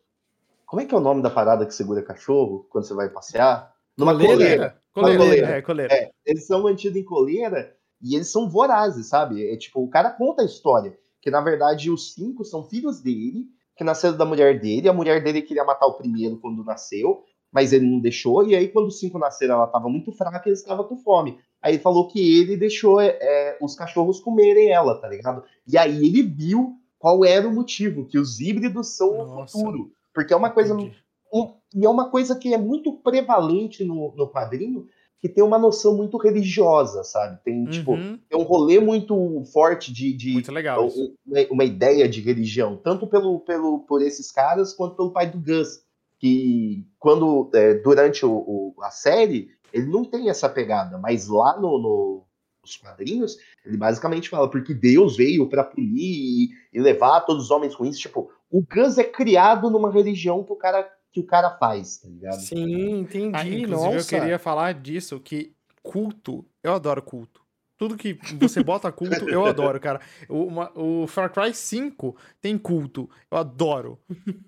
como é que é o nome da parada que segura cachorro quando você vai passear numa coleira coleira, coleira. coleira. É, coleira. É, eles são mantidos em coleira e eles são vorazes sabe é tipo o cara conta a história que na verdade os cinco são filhos dele que nasceram da mulher dele a mulher dele queria matar o primeiro quando nasceu mas ele não deixou, e aí quando os cinco nasceram, ela estava muito fraca e eles estavam com fome. Aí ele falou que ele deixou é, é, os cachorros comerem ela, tá ligado? E aí ele viu qual era o motivo, que os híbridos são Nossa, o futuro. Porque é uma coisa. Um, e é uma coisa que é muito prevalente no, no quadrinho, que tem uma noção muito religiosa, sabe? Tem, tipo, uhum. tipo, tem um rolê muito forte de. de muito legal. Uma, uma, ideia de religião, tanto pelo, pelo, por esses caras quanto pelo pai do Gus que quando é, durante o, o, a série ele não tem essa pegada, mas lá no, no, nos quadrinhos ele basicamente fala porque Deus veio para punir e, e, levar todos os homens ruins. Tipo, o Gus é criado numa religião que o cara que o cara faz, tá ligado? Sim, entendi. Ah, inclusive, Nossa. eu queria falar disso que culto, eu adoro culto. Tudo que você bota culto, eu adoro, cara. O, uma- o Far Cry 5 tem culto. Eu adoro.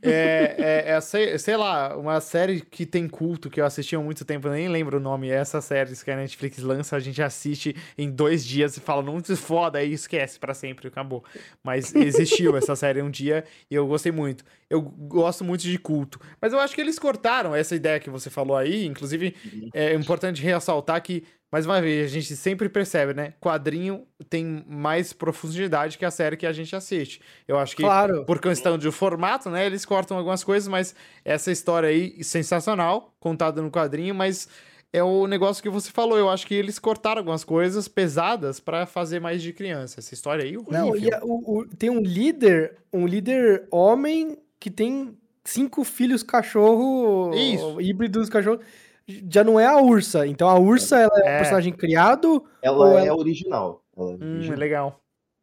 É, é, é, sei, sei lá, uma série que tem culto que eu assisti há muito tempo, eu nem lembro o nome. É essa série que a Netflix lança, a gente assiste em dois dias e fala, não se foda, aí esquece pra sempre, acabou. Mas existiu essa série um dia e eu gostei muito. Eu gosto muito de culto. Mas eu acho que eles cortaram essa ideia que você falou aí. Inclusive, é importante ressaltar que, mais uma vez, a gente sempre percebe, né? Quadrinho tem mais profundidade que a série que a gente assiste. Eu acho que, Claro. por questão de formato, né? Eles cortam algumas coisas, mas essa história aí, sensacional, contada no quadrinho, mas. É o negócio que você falou. Eu acho que eles cortaram algumas coisas pesadas pra fazer mais de criança. Essa história aí, horrível. Não, e a- o- o- tem um líder, um líder homem que tem cinco filhos cachorro Isso. híbridos cachorro. Já não é a ursa. Então a ursa ela é, É. um personagem criado. Ela é ela- original. Ela é Hum, é legal.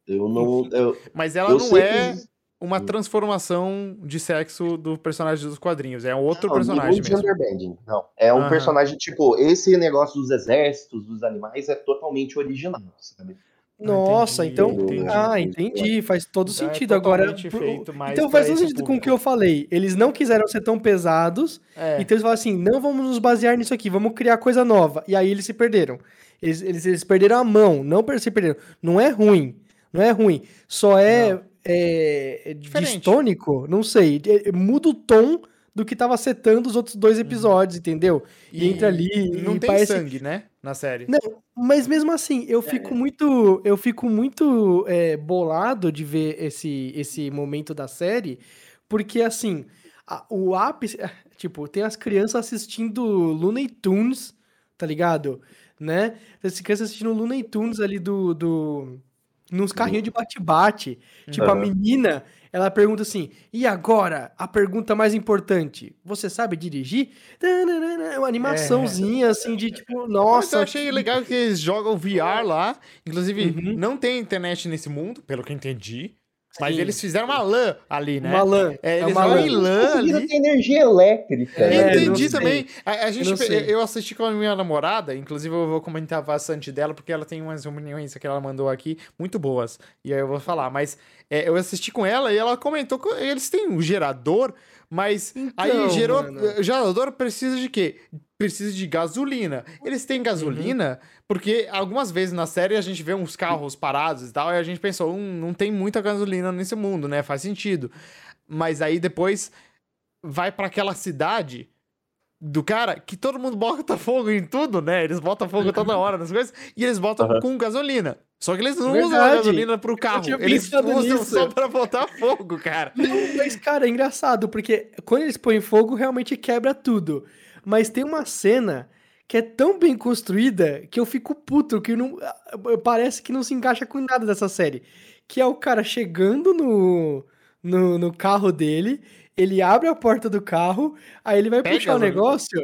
Eu não. Eu, Mas ela eu não é que- uma transformação de sexo do personagem dos quadrinhos. É um outro Não, personagem mesmo. Não, é um personagem, tipo, esse negócio dos exércitos, dos animais, é totalmente original, sabe? Nossa, entendi, então. entendi. Ah, entendi. Faz todo Então é sentido. Agora. feito mais Então faz todo sentido com o que público. eu falei. Eles não quiseram ser tão pesados. É. Então eles falaram assim: não vamos nos basear nisso aqui, vamos criar coisa nova. E aí eles se perderam. Eles, eles, eles perderam a mão, não se perderam. Não é ruim. Não é ruim. Só é, é, é distônico, não sei. É- é- muda o tom do que tava setando os outros dois episódios, entendeu? E, entra ali Não e tem parece. sangue, né? Na série. Não, mas mesmo assim, eu É. fico muito, eu fico muito é, bolado de ver esse, esse momento da série, porque assim, a- o ápice, tipo, tem as crianças assistindo Looney Tunes, tá ligado? Né? As crianças assistindo Looney Tunes ali do, do nos carrinhos de bate-bate. Tipo, a menina, ela pergunta assim: "E agora, a pergunta mais importante, você sabe dirigir?" Uma animaçãozinha assim de tipo, Mas nossa, eu achei legal que eles jogam VR lá. Inclusive, Uhum. não tem internet nesse mundo, pelo que eu entendi. Mas Sim. eles fizeram uma LAN ali, né? Uma lã. É, É eles uma vão lã. Conseguiram ali. ter energia elétrica. É, né? não Entendi também. A, a gente, não sei. eu assisti com a minha namorada, inclusive eu vou comentar bastante dela, porque ela tem umas opiniões que ela mandou aqui muito boas. E aí eu vou falar. Mas é, eu assisti com ela e ela comentou que eles têm um gerador, mas aí Então, gerou, mano. o gerador precisa de quê? Precisa de gasolina. Eles têm gasolina porque algumas vezes na série a gente vê uns carros parados e tal, e a gente pensou, hum, não tem muita gasolina nesse mundo, né? Faz sentido. Mas aí depois vai pra aquela cidade do cara que todo mundo bota *laughs* fogo em tudo, né? Eles botam fogo toda hora nas coisas e eles botam Aham. com gasolina. Só que eles não usam a Verdade. gasolina pro carro, eles usam nisso. só pra botar fogo, cara. Não, mas, cara, é engraçado, porque quando eles põem fogo, realmente quebra tudo. Mas tem uma cena que é tão bem construída que eu fico puto, que não, parece que não se encaixa com nada dessa série. Que é o cara chegando no, no, no carro dele, ele abre a porta do carro, aí ele vai Pega puxar o negócio.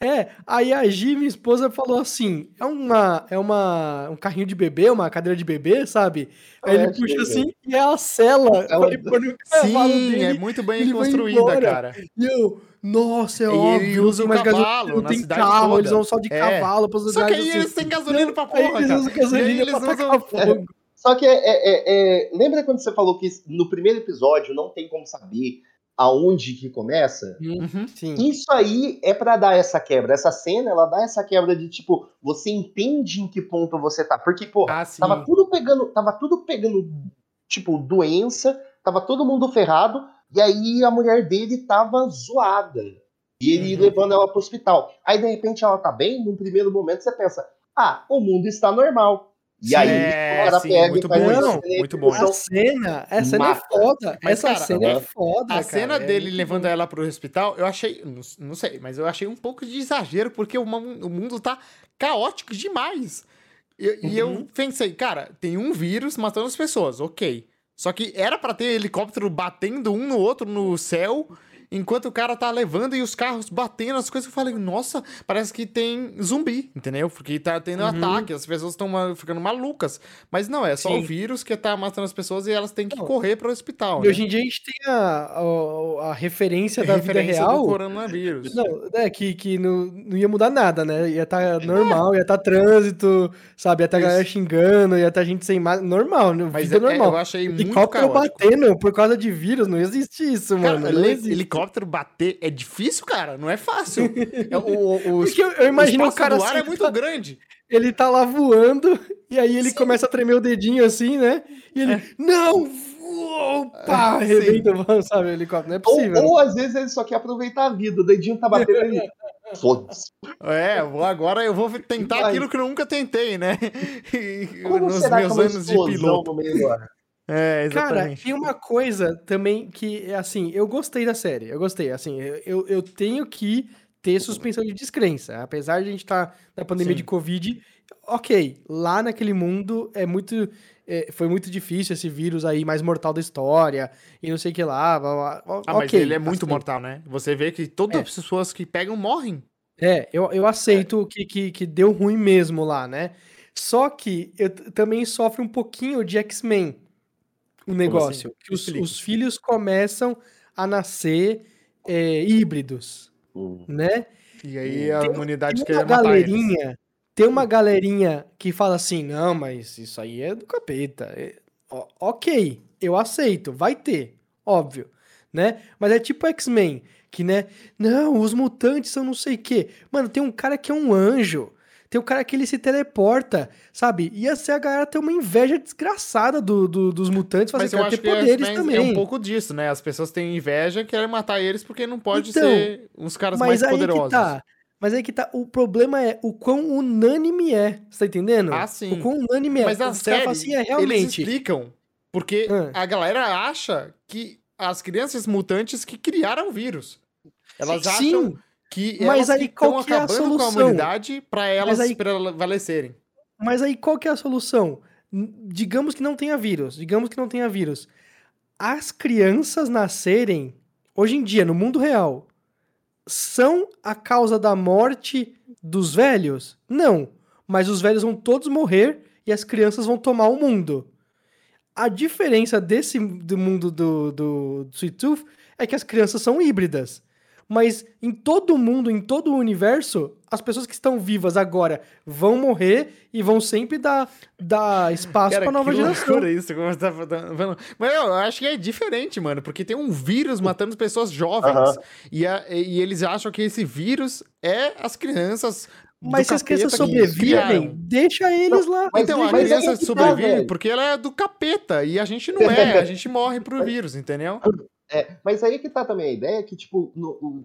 É, aí a Gi, minha esposa, falou assim: é uma, é uma, um carrinho de bebê, uma cadeira de bebê, sabe? Aí É, ele puxa chega. assim e é a cela. Ela- *laughs* no *laughs* cavalo Sim, dele. é muito bem construída, cara. E eu, nossa, é E óbvio. ele usa o gasolina cavalo não na tem cidade carro, toda. eles vão só de É. cavalo Só que aí assim. eles têm gasolina pra porra, eles usam E gasolina eles pra usam... *laughs* tacar fogo. Só que é, é- é- lembra quando você falou que no primeiro episódio não tem como saber aonde que começa? Uhum. Isso aí é pra dar essa quebra. Essa cena, ela dá essa quebra de tipo, você entende em que ponto você tá. Porque, pô, Ah, tava tudo pegando, tava tudo pegando, tipo, doença, tava todo mundo ferrado, e aí a mulher dele tava zoada. E ele Uhum. levando ela pro hospital. Aí, de repente, ela tá bem, num primeiro momento você pensa, ah, o mundo está normal. E aí, É, o cara sim, pega muito e bom cena muito bom execução. A cena, essa cena é foda. Mas, essa cara, cena é né, foda. A cara, cena é dele muito levando bom. ela pro hospital, eu achei. Não, não sei, mas eu achei um pouco de exagero, porque o, o mundo tá caótico demais. E, e eu Uhum. pensei, cara, tem um vírus matando as pessoas, ok. Só que era pra ter helicóptero batendo um no outro no céu enquanto o cara tá levando e os carros batendo as coisas, eu falei, nossa, parece que tem zumbi, entendeu? Porque tá tendo Uhum. ataque, as pessoas estão ficando malucas. Mas não, é só Sim. o vírus que tá matando as pessoas e elas têm que Não. correr pro hospital. E né? hoje em dia a gente tem a, a, a referência da vida Referência real. do coronavírus. Não, é que, que não, não ia mudar nada, né? Ia estar normal, ia estar trânsito, sabe? Ia estar Isso. galera xingando, ia estar gente sem máscara. Normal, né? Mas vida é- normal. eu achei muito Helicóptero caótico. batendo por causa de vírus, não existe isso, Cara, mano. Não existe. helicóptero bater é difícil, cara. Não é fácil. *laughs* É, o, o, o, Porque eu, eu imagino o cara do ar assim, é muito tá- grande. ele tá lá voando, e aí ele começa a tremer o dedinho assim, né? E ele, não, voou, pá, É, arrebenta, o- sabe, o helicóptero. Não é Ou, possível. ou às vezes ele só quer aproveitar a vida, o dedinho tá batendo ali. *laughs* Foda-se. É, vou- agora eu vou tentar Vai. aquilo que eu nunca tentei, né? *laughs* Como Nos será que é meus uma anos de piloto. no meio do É, Cara, exatamente. tem uma coisa também que, é assim, eu gostei da série, eu gostei, assim, eu, eu, tenho que ter suspensão de descrença, apesar de a gente estar na pandemia Sim. de Covid, ok, lá naquele mundo é muito, é, foi muito difícil esse vírus aí mais mortal da história, e não sei o que lá, blá, blá, Ah, mas ok, ele é muito assim, mortal, né? Você vê que todas É. as pessoas que pegam morrem. É, eu, eu aceito que, que, que deu ruim mesmo lá, né? Só que eu também sofre um pouquinho de X-Men o negócio. Que os, os filhos começam a nascer é, híbridos, Hum. né? E aí a Tem- humanidade Tem quer uma matar eles. galerinha, tem uma galerinha que fala assim, não, mas isso aí é do capeta. É, ó, ok, eu aceito, vai ter, óbvio, né? Mas é tipo X-Men, que, né, não, os mutantes são não sei o quê. Mano, tem um cara que é um anjo, tem um cara que ele se teleporta, sabe? Ia ser a galera ter uma inveja desgraçada do, do- dos mutantes, fazer Mas eu acho que poderes X-Men também. é um pouco disso, né? As pessoas têm inveja e querem matar eles porque não pode Então, ser uns caras mais poderosos. que tá. Mas aí que tá. O problema é o quão unânime é. Você tá entendendo? Ah, sim. O quão unânime é. Mas na série, assim, é eles realmente. explicam. Porque Ah. a galera acha que as crianças mutantes que criaram o vírus. Elas acham Sim, que Mas aí estão qual que é a acabando com a solução? humanidade pra elas aí- prevalecerem. mas aí qual que é a solução? Digamos que não tenha vírus. Digamos que não tenha vírus. As crianças nascerem, hoje em dia, no mundo real, são a causa da morte dos velhos? Não. Mas os velhos vão todos morrer e as crianças vão tomar o mundo. A diferença desse do mundo do, do Sweet Tooth é que as crianças são híbridas. Mas em todo o mundo, em todo o universo, as pessoas que estão vivas agora vão morrer e vão sempre dar, dar espaço Cara, para nova que geração. isso. Como você tá falando. Mas eu acho que é diferente, mano. Porque tem um vírus matando pessoas jovens. E, a- e eles acham que esse vírus é as crianças. Mas se as crianças sobrevivem, deixa eles lá. Mas então, a criança que tá, sobrevive porque ela é do capeta e a gente não é, a *laughs* gente morre pro vírus, entendeu? É, mas aí que tá também a ideia que, tipo, no- o,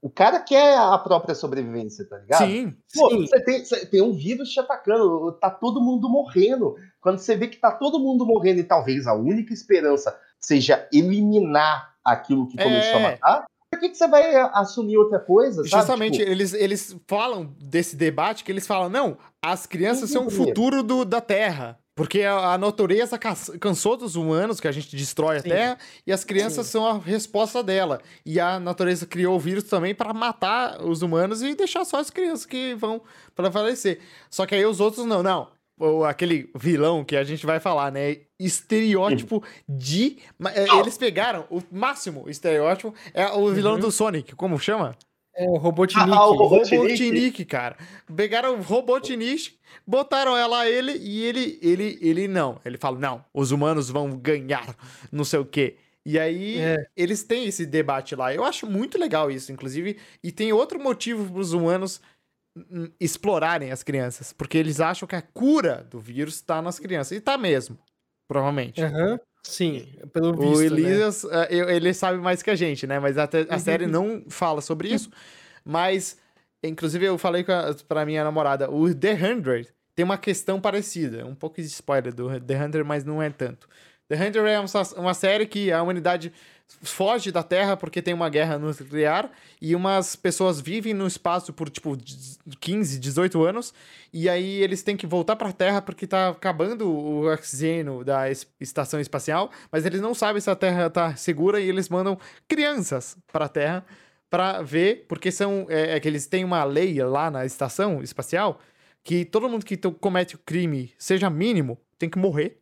o cara quer a própria sobrevivência, tá ligado? Sim. Pô, Sim. você tem, você tem um vírus te atacando, tá todo mundo morrendo. Quando você vê que tá todo mundo morrendo e talvez a única esperança seja eliminar aquilo que começou a É. matar, por que, que você vai assumir outra coisa? sabe? Justamente, Tipo, eles, eles falam desse debate que eles falam, não, as crianças são o Entendi. futuro do, da Terra. Porque a, a natureza cansou dos humanos, que a gente destrói a Sim. Terra, e as crianças Sim. são a resposta dela. E a natureza criou o vírus também para matar os humanos e deixar só as crianças que vão prevalecer. Só que aí os outros não, não. O, aquele vilão que a gente vai falar, né? Estereótipo de. ma- é, Eles pegaram o máximo estereótipo. É o vilão Uhum. do Sonic, como chama? É o Robotnik. Ah, o Robotnik. Robotnik, cara. Pegaram o Robotnik, botaram ela a ele e ele, ele, ele não. Ele fala, não, os humanos vão ganhar, não sei o quê. E aí, É. eles têm esse debate lá. Eu acho muito legal isso, inclusive. E tem outro motivo para os humanos hum, explorarem as crianças. Porque eles acham que a cura do vírus está nas crianças. E tá mesmo, provavelmente. Aham. Sim, pelo O visto, né? Elias, eu- ele sabe mais que a gente, né? Mas a, a série não fala sobre isso. Mas, inclusive, eu falei com a, pra minha namorada, o The 100 tem uma questão parecida. Um pouco de spoiler do The 100, mas não é tanto. The Hunter é uma, série que a humanidade foge da Terra porque tem uma guerra nuclear e umas pessoas vivem no espaço por tipo 15, 18 anos e aí eles têm que voltar para a Terra porque tá acabando o oxigênio da estação espacial, mas eles não sabem se a Terra tá segura e eles mandam crianças para a Terra para ver, porque são é, é, que eles têm uma lei lá na estação espacial que todo mundo que comete o crime, seja mínimo, tem que morrer.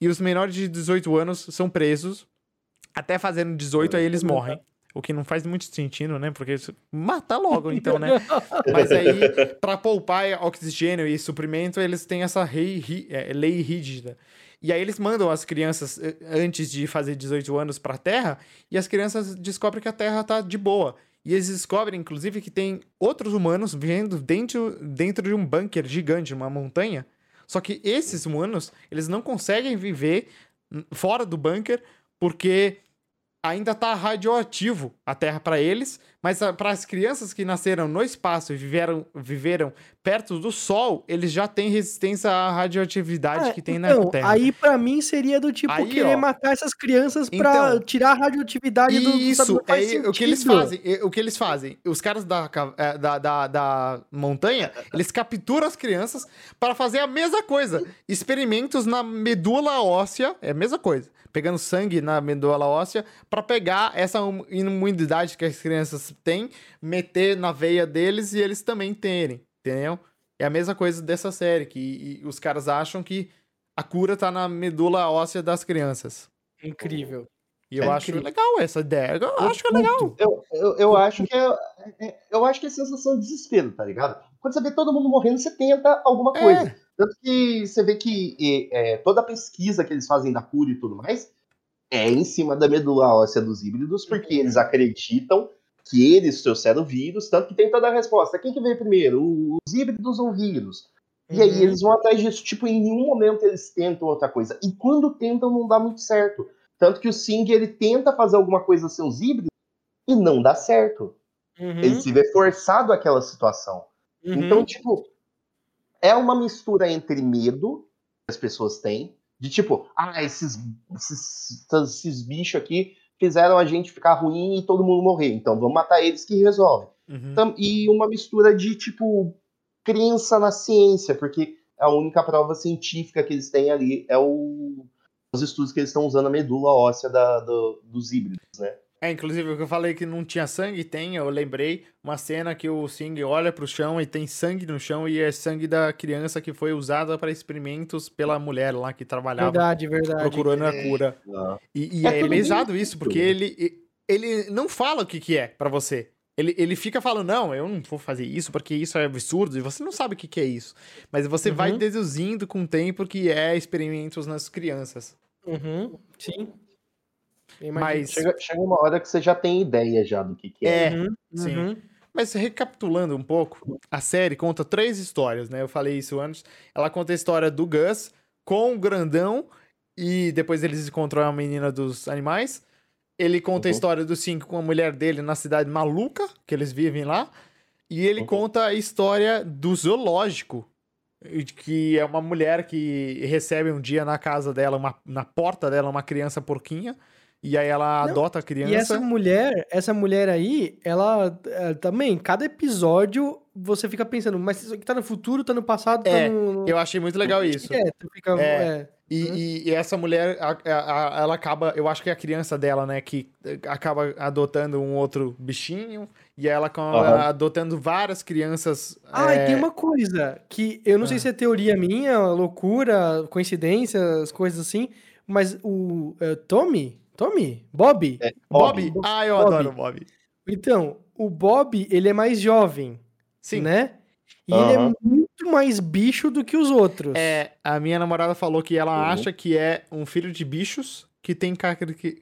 E os menores de 18 anos são presos até fazendo 18, aí eles morrem. O que não faz muito sentido, né? Porque mata logo, *laughs* então, né? Mas aí, para poupar oxigênio e suprimento, eles têm essa lei, é, lei rígida. E aí eles mandam as crianças eh, antes de fazer 18 anos para a Terra, e as crianças descobrem que a Terra tá de boa. E eles descobrem, inclusive, que tem outros humanos vivendo dentro, dentro de um bunker gigante, uma montanha. Só que esses humanos, eles não conseguem viver fora do bunker porque ainda tá radioativo a Terra para eles, mas para as crianças que nasceram no espaço e viveram, viveram perto do Sol, eles já têm resistência à radioatividade é, que tem então, na Terra. Aí para mim seria do tipo aí, querer ó, matar essas crianças para então, tirar a radioatividade do Isso, é o que eles fazem. O que eles fazem? Os caras da, é, da, da, da montanha, eles capturam as crianças para fazer a mesma coisa. Experimentos na medula óssea, é a mesma coisa pegando sangue na medula óssea para pegar essa imunidade que as crianças têm, meter na veia deles e eles também terem, entendeu? É a mesma coisa dessa série, que os caras acham que a cura tá na medula óssea das crianças. Incrível. E eu é acho incrível. legal essa ideia. Eu acho que é legal. Eu, eu, eu acho que é, é, eu acho que é sensação de desespero, tá ligado? Quando você vê todo mundo morrendo, você tenta alguma é. coisa. É. Tanto que você vê que é, toda a pesquisa que eles fazem da cura e tudo mais é em cima da medula óssea dos híbridos, porque uhum. eles acreditam que eles trouxeram o vírus, tanto que tem toda a resposta. Quem que veio primeiro, os híbridos ou o vírus? E aí uhum. eles vão atrás disso. Tipo, em nenhum momento eles tentam outra coisa. E quando tentam, não dá muito certo. Tanto que o Sing, ele tenta fazer alguma coisa sem os híbridos e não dá certo. Uhum. Ele se vê forçado àquela situação. Uhum. Então, tipo, é uma mistura entre medo que as pessoas têm, de tipo, ah, esses, esses, esses bichos aqui fizeram a gente ficar ruim e todo mundo morrer, então vamos matar eles que resolve. Uhum. E uma mistura de, tipo, crença na ciência, porque a única prova científica que eles têm ali é o, os estudos que eles estão usando a medula óssea da, do, dos híbridos, né? É, inclusive o que eu falei que não tinha sangue, tem, eu lembrei uma cena que o Sing olha pro chão e tem sangue no chão e é sangue da criança que foi usada para experimentos pela mulher lá que trabalhava. Verdade, verdade. Procurando é. a cura. E, e é, é pesado isso, porque ele, ele não fala o que, que é para você. Ele, ele fica falando, não, eu não vou fazer isso porque isso é absurdo, e você não sabe o que, que é isso. Mas você uhum. vai deduzindo com o tempo que é experimentos nas crianças. Uhum. Sim. Mas chega, chega, uma hora que você já tem ideia já do que, que é. É, uhum, sim. Uhum. Mas recapitulando um pouco, a série conta três histórias, né? Eu falei isso antes. Ela conta a história do Gus com o grandão e depois eles encontram a menina dos animais. Ele conta uhum. a história do Cinco com a mulher dele na cidade maluca, que eles vivem lá. E ele uhum. conta a história do zoológico, que é uma mulher que recebe um dia na casa dela, uma, na porta dela, uma criança porquinha. E aí ela Não, adota a criança. E essa mulher, essa mulher aí, ela, ela eh, também, cada episódio você fica pensando, mas isso aqui tá no futuro, tá no passado, tá é, no. Eu achei muito legal isso. É, tu fica. É. é. E, uhum. e, e, essa mulher, a, a, ela acaba, eu acho que é a criança dela, né, que acaba adotando um outro bichinho, e ela acaba uhum. adotando várias crianças. Ah, é... e tem uma coisa que eu não sei ah. se é teoria minha, loucura, coincidências, coisas assim, mas o uh, Tommy, Tommy? Bob? É, Bob. Bob. Ah, eu Bob. adoro o Bob. Então, o Bob, ele é mais jovem. Sim. Né? E uhum. ele é muito mais bicho do que os outros. É, a minha namorada falou que ela uhum. acha que é um filho de bichos que tem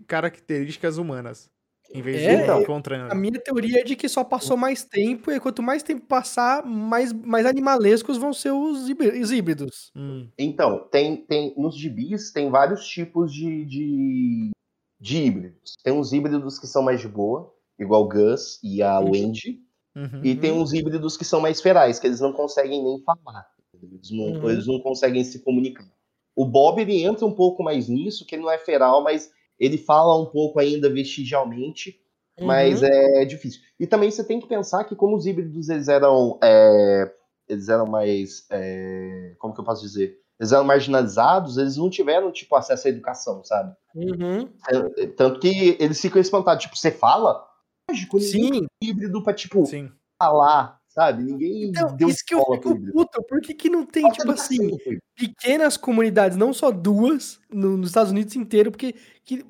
características humanas. Em vez é, de então, encontrando. A minha teoria é de que só passou mais tempo, e quanto mais tempo passar, mais, mais animalescos vão ser os híbridos. Hum. Então, tem, tem, nos gibis tem vários tipos de, de, de híbridos. Tem uns híbridos que são mais de boa, igual o Gus e a uhum. Wendy. Uhum. E tem uns híbridos que são mais ferais, que eles não conseguem nem falar. Eles não, uhum. eles não conseguem se comunicar. O Bob ele entra um pouco mais nisso, que ele não é feral, mas ele fala um pouco ainda vestigialmente, uhum. mas é difícil. E também você tem que pensar que como os híbridos eles eram, é, eles eram mais, é, como que eu posso dizer? Eles eram marginalizados, eles não tiveram, tipo, acesso à educação, sabe? Uhum. É, tanto que eles ficam espantados. Tipo, você fala? Lógico, Sim. híbrido pra, tipo, Sim. falar, sabe? Ninguém então, deu isso que eu fico puto, por que, que não tem, Falta tipo assim, pequenas comunidades, não só duas, no, nos Estados Unidos inteiro, porque, que,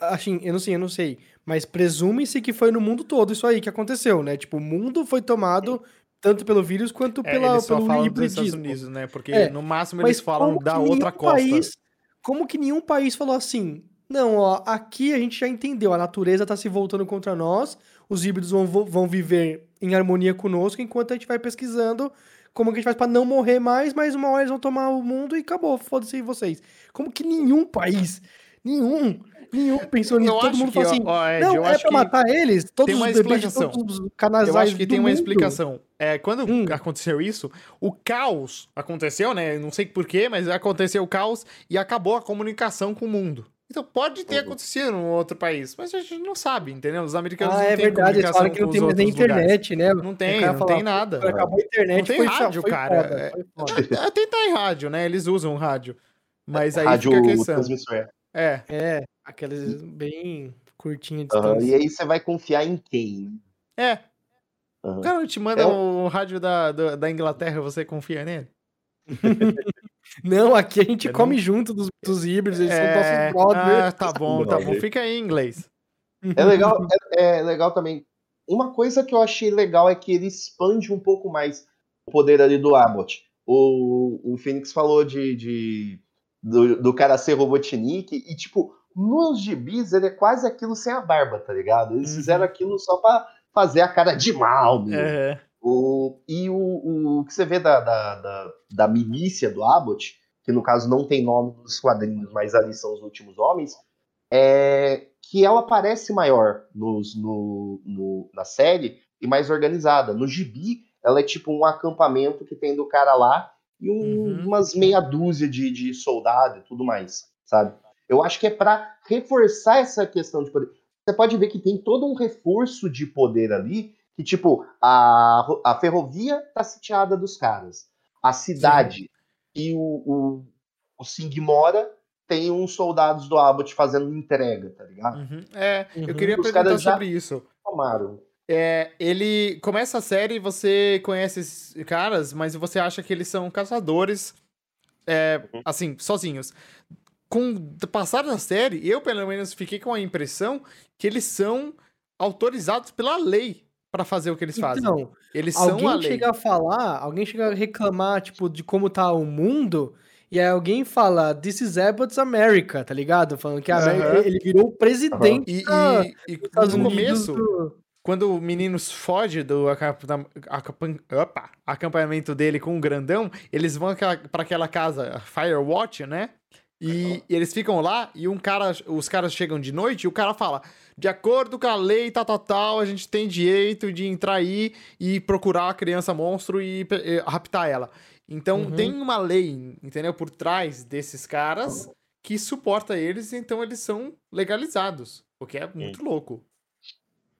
assim, eu não sei, eu não sei, mas presume-se que foi no mundo todo isso aí que aconteceu, né? Tipo, o mundo foi tomado tanto pelo vírus quanto é, pela, eles só pelo falam dos Estados Unidos, né? Porque é, no máximo eles falam da outra costa. País, como que nenhum país falou assim, não, ó, aqui a gente já entendeu, a natureza está se voltando contra nós, os híbridos vão, vão viver em harmonia conosco, enquanto a gente vai pesquisando como que a gente faz para não morrer mais, mas uma hora eles vão tomar o mundo e acabou, foda-se vocês. Como que nenhum país, nenhum, nenhum pensou nisso, todo mundo fala assim, ó, Ed, não, é pra matar eles, todos tem uma os bebês todos os canais Eu acho que tem uma mundo. explicação. É, quando hum. aconteceu isso, o caos aconteceu, né, não sei porquê, mas aconteceu o caos e acabou a comunicação com o mundo. Então pode ter uhum. acontecido em outro país, mas a gente não sabe, entendeu? Os americanos ah, não é têm verdade, eles falam que não tem mais nem internet, lugares. né? Não tem, não fala, tem nada. Acabou a internet, não tem foi, rádio, foi cara. Foda, é, *laughs* foda. Até tá em rádio, né? Eles usam rádio. Mas aí rádio fica a questão. Transmissor. É. É, aqueles bem curtinhos de uhum, E aí você vai confiar em quem? É. Uhum. O cara te manda é o... o rádio da, da, da Inglaterra, você confia nele? *laughs* Não, aqui a gente come junto dos, dos híbridos, eles é... são nossos brothers. Ah, tá bom, tá bom. Fica aí em inglês. *laughs* É legal, é, é, legal também. Uma coisa que eu achei legal é que ele expande um pouco mais o poder ali do Abbott. O, o Phoenix falou de, de do, do, cara ser Robotnik e, tipo, nos gibis ele é quase aquilo sem a barba, tá ligado? Eles uhum. fizeram aquilo só pra fazer a cara de mal mesmo. É. O, e o, o que você vê da, da, da, da, milícia do Abbott, que no caso não tem nome nos quadrinhos, mas ali são os últimos homens, é que ela parece maior nos, no, no, na série e mais organizada. No gibi, ela é tipo um acampamento que tem do cara lá e um, uhum. umas meia dúzia de, de soldado e tudo mais, sabe? Eu acho que é para reforçar essa questão de poder. Você pode ver que tem todo um reforço de poder ali que, tipo, a, a ferrovia tá sitiada dos caras. A cidade Sim. e o, o, o Sing mora tem uns soldados do Abbott fazendo entrega, tá ligado? Uhum. É, uhum. eu queria Os perguntar sobre isso. Tomaram. É, ele começa a série, você conhece esses caras, mas você acha que eles são caçadores, é, uhum. assim, sozinhos. Com o passar da série, eu pelo menos fiquei com a impressão que eles são autorizados pela lei para fazer o que eles fazem. Então, eles são alguém a lei. chega a falar, alguém chega a reclamar, tipo, de como tá o mundo, e aí alguém fala, this is Abbott's America, tá ligado? Falando que a América, ele virou o presidente uhum. da, e, e, e no começo, do... quando o menino foge do acampamento dele com o grandão, eles vão para aquela casa Firewatch, né? E, e, eles ficam lá e um cara, os caras chegam de noite e o cara fala: de acordo com a lei tal, tal, tal, a gente tem direito de entrar aí e procurar a criança monstro e, e raptar ela. Então uhum. tem uma lei, entendeu? Por trás desses caras que suporta eles, então eles são legalizados, o que é muito Sim. louco.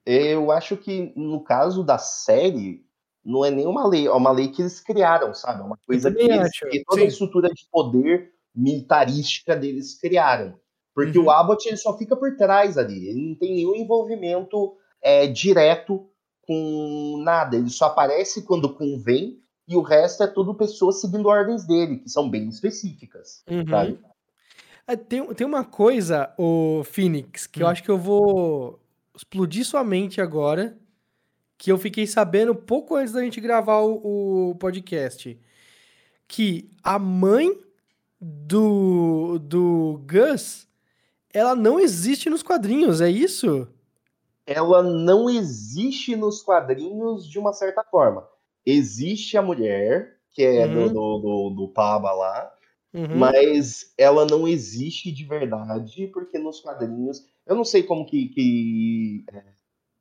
Eu acho que no caso da série, não é nenhuma lei, é uma lei que eles criaram, sabe? É uma coisa que, eles, que toda Sim. a estrutura de poder militarística deles criaram. Porque uhum. o Abbott ele só fica por trás ali, ele não tem nenhum envolvimento é, direto com nada, ele só aparece quando convém e o resto é tudo pessoas seguindo ordens dele, que são bem específicas, uhum. É, tem, tem uma coisa, o Phoenix, que eu hum. acho que eu vou explodir sua mente agora, que eu fiquei sabendo pouco antes da gente gravar o, o podcast, que a mãe do, do Gus ela não existe nos quadrinhos, é isso? Ela não existe nos quadrinhos de uma certa forma. Existe a mulher, que é uhum. do, do, do, Paba lá, uhum. mas ela não existe de verdade, porque nos quadrinhos. Eu não sei como que. que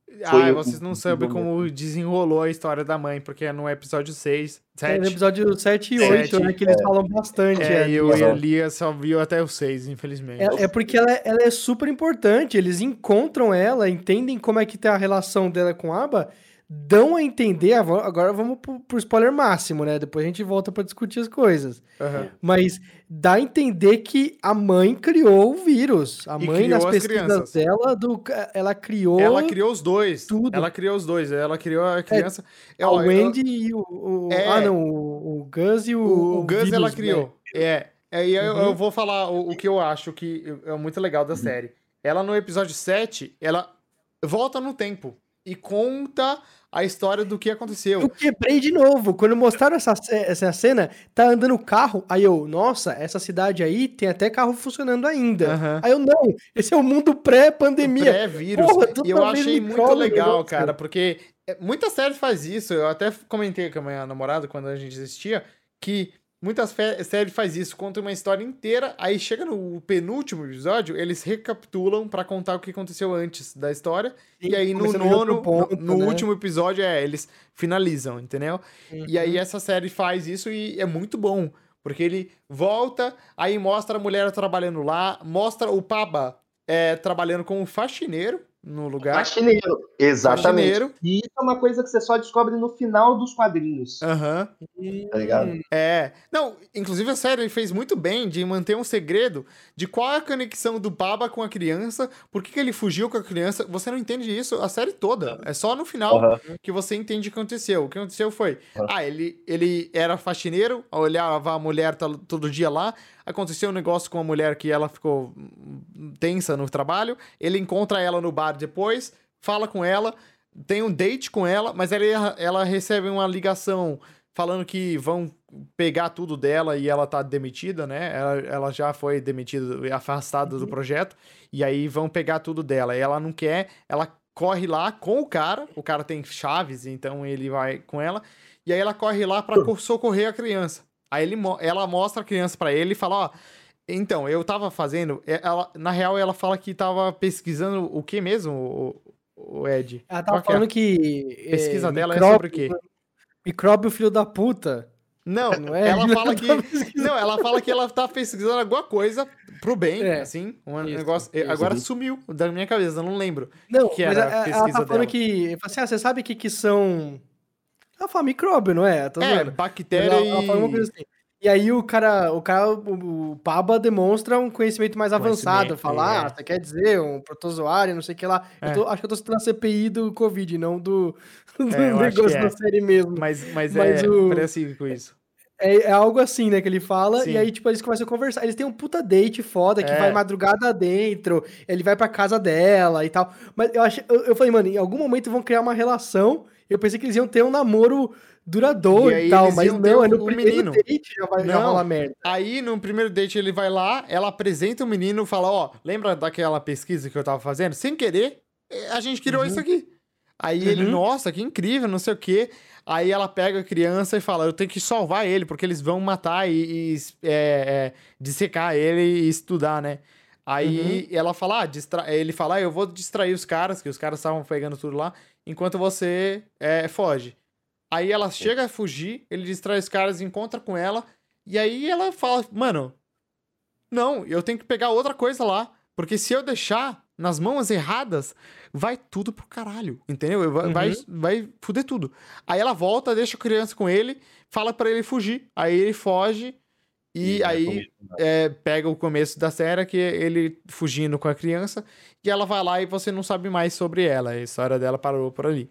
é, ah, vocês não sabem como desenrolou a história da mãe, porque é no episódio 6, 7. É no episódio 7 e 8, 7, né, que eles é. falam bastante. É, é eu e a Lia só viu até o 6, infelizmente. É, é porque ela, ela, é super importante, eles encontram ela, entendem como é que tá a relação dela com a Aba, dão a entender. Agora vamos pro, pro spoiler máximo, né? Depois a gente volta para discutir as coisas. Uhum. Mas dá a entender que a mãe criou o vírus. A mãe, nas pesquisas dela, do, ela criou. Ela criou os dois. Tudo. Ela criou os dois. Ela criou a criança. É, a Wendy eu... e o. o é... Ah, não. O, o Gus e o. O, o Gus vírus, ela criou. Né? É. É, e uhum. eu, eu, vou falar o, o, que eu acho que é muito legal da série. Ela, no episódio 7, ela volta no tempo e conta a história do que aconteceu. Eu quebrei de novo. Quando mostraram essa, essa cena, tá andando carro. Aí eu, nossa, essa cidade aí tem até carro funcionando ainda. Uhum. Aí eu, não, esse é o mundo pré-pandemia. Pré-vírus. E eu achei muito legal, cara, porque é, muita série faz isso. Eu até comentei com a minha namorada quando a gente assistia que Muitas séries faz isso, conta uma história inteira, aí chega no penúltimo episódio, eles recapitulam para contar o que aconteceu antes da história, Sim, e aí no nono, ponto, no, no né? último episódio, é, eles finalizam, entendeu? Uhum. E aí uhum. essa série faz isso e é muito bom, porque ele volta, aí mostra a mulher trabalhando lá, mostra o Paba é, trabalhando como faxineiro, no lugar. Faxineiro, exatamente. Faxineiro. E isso é uma coisa que você só descobre no final dos quadrinhos. Aham. Uhum. Tá ligado? É. Não, inclusive a série fez muito bem de manter um segredo de qual é a conexão do Baba com a criança, por que, que ele fugiu com a criança. Você não entende isso a série toda. É só no final uhum. que você entende o que aconteceu. O que aconteceu foi: uhum. ah, ele, ele era faxineiro, olhava a mulher todo dia lá, aconteceu um negócio com a mulher que ela ficou tensa no trabalho, ele encontra ela no bar depois, fala com ela, tem um date com ela, mas ela, ela recebe uma ligação falando que vão pegar tudo dela e ela tá demitida, né? Ela, ela já foi demitida e afastada do uhum. projeto, e aí vão pegar tudo dela. E ela não quer, ela corre lá com o cara, o cara tem chaves, então ele vai com ela, e aí ela corre lá para *coughs* socorrer a criança. Aí ele, ela mostra a criança para ele e fala, ó, então, eu tava fazendo, ela, na real ela fala que tava pesquisando o que mesmo, o, o Ed? Ela tava é falando que... A pesquisa é, dela micróbio, é sobre o quê? Micróbio filho da puta. Não, *laughs* não é? ela *laughs* fala que. Não, ela fala que ela tá pesquisando alguma coisa pro bem, é, assim. Um isso, negócio. Isso. Agora sumiu da minha cabeça, eu não lembro. Não, que mas era a, ela tá falando que. Assim, ah, você sabe o que, que são ela fala micróbio, não é? Tô é, bactéria ela, ela fala uma coisa assim. E aí o cara, o cara, o, Paba demonstra um conhecimento mais avançado. Falar, é. ah, você quer dizer um protozoário, não sei o que lá. É. Tô, acho que eu tô citando a CPI do Covid, não do, *laughs* do é, negócio da é. série mesmo. Mas, mas, mas é o, parecido com isso. É, é, algo assim, né, que ele fala, Sim. e aí, tipo, eles começam a conversar. Eles têm um puta date foda que é. vai madrugada dentro, ele vai pra casa dela e tal. Mas eu, acho, eu, eu falei, mano, em algum momento vão criar uma relação eu pensei que eles iam ter um namoro duradouro e, e tal, mas não, é no um primeiro menino. date já vai não, rolar merda. Aí no primeiro date ele vai lá, ela apresenta o menino fala: Ó, lembra daquela pesquisa que eu tava fazendo? Sem querer, eh, a gente criou uhum. isso aqui. Aí uhum. ele, nossa, que incrível, não sei o quê. Aí ela pega a criança e fala: Eu tenho que salvar ele, porque eles vão matar e, e é, é, dissecar ele e estudar, né? Aí uhum. ela fala: ah, distra... ele fala: ah, Eu vou distrair os caras, que os caras estavam pegando tudo lá enquanto você é, foge. Aí ela chega a fugir, ele distrai os caras, encontra com ela, e aí ela fala, mano, não, eu tenho que pegar outra coisa lá, porque se eu deixar nas mãos erradas, vai tudo pro caralho, entendeu? Vai, uhum. vai, vai fuder tudo. Aí ela volta, deixa a criança com ele, fala para ele fugir. Aí ele foge e, e aí é, pega o começo da série, que é ele fugindo com a criança, e ela vai lá e você não sabe mais sobre ela. A história dela parou por ali.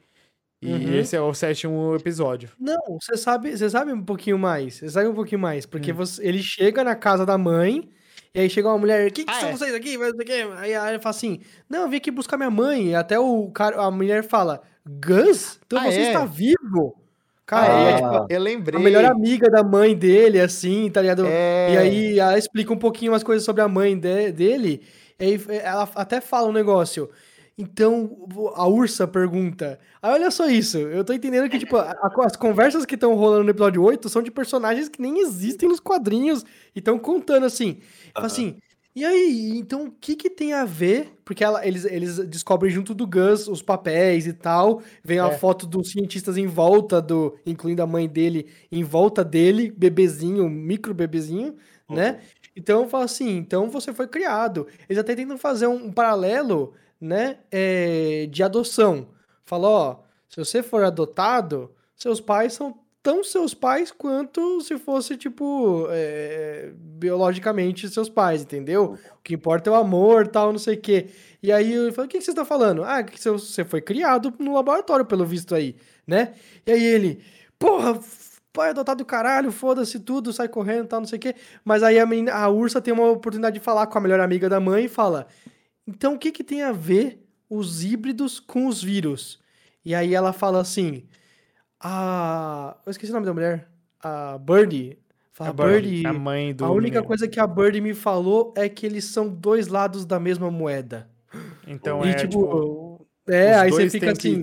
E uhum. esse é o sétimo episódio. Não, você sabe, você sabe um pouquinho mais. Você sabe um pouquinho mais. Porque hum. você, ele chega na casa da mãe, e aí chega uma mulher, o que, que ah, são é? vocês aqui? Aí ele fala assim: Não, eu vim aqui buscar minha mãe. E até o cara, a mulher fala: Gus? Então ah, você é? está vivo? Cara, ah, é, tipo, eu lembrei. A melhor amiga da mãe dele, assim, tá ligado? É... E aí ela explica um pouquinho as coisas sobre a mãe de, dele. Aí ela até fala um negócio. Então, a Ursa pergunta. Aí olha só isso. Eu tô entendendo que, tipo, a, as conversas que estão rolando no episódio 8 são de personagens que nem existem nos quadrinhos e estão contando assim. Uhum. assim, E aí, então o que que tem a ver? Porque ela- eles, eles descobrem junto do Gus os papéis e tal. Vem a É. foto dos cientistas em volta do. Incluindo a mãe dele, em volta dele, bebezinho, micro bebezinho, né? Então eu falo assim, então você foi criado. Eles até tentam fazer um, um paralelo, né? é, de adoção. Fala, ó, se você for adotado, seus pais são tão seus pais quanto se fosse, tipo, é, biologicamente seus pais, entendeu? O que importa é o amor, tal, não sei o quê. E aí eu falo, o que, que você tá falando? Ah, que você foi criado no laboratório, pelo visto aí, né? E aí ele, porra, pai adotado do caralho, foda-se tudo, sai correndo, tal, não sei o quê. Mas aí a, menina, a ursa tem uma oportunidade de falar com a melhor amiga da mãe e fala, então o que que tem a ver os híbridos com os vírus? E aí ela fala assim, a... Eu esqueci o nome da mulher. A Birdie. Fala, A Birdie, Birdie, a mãe do a única menino. coisa que a Birdie me falou é que eles são dois lados da mesma moeda. Então e é, tipo, tipo, é, aí você fica assim.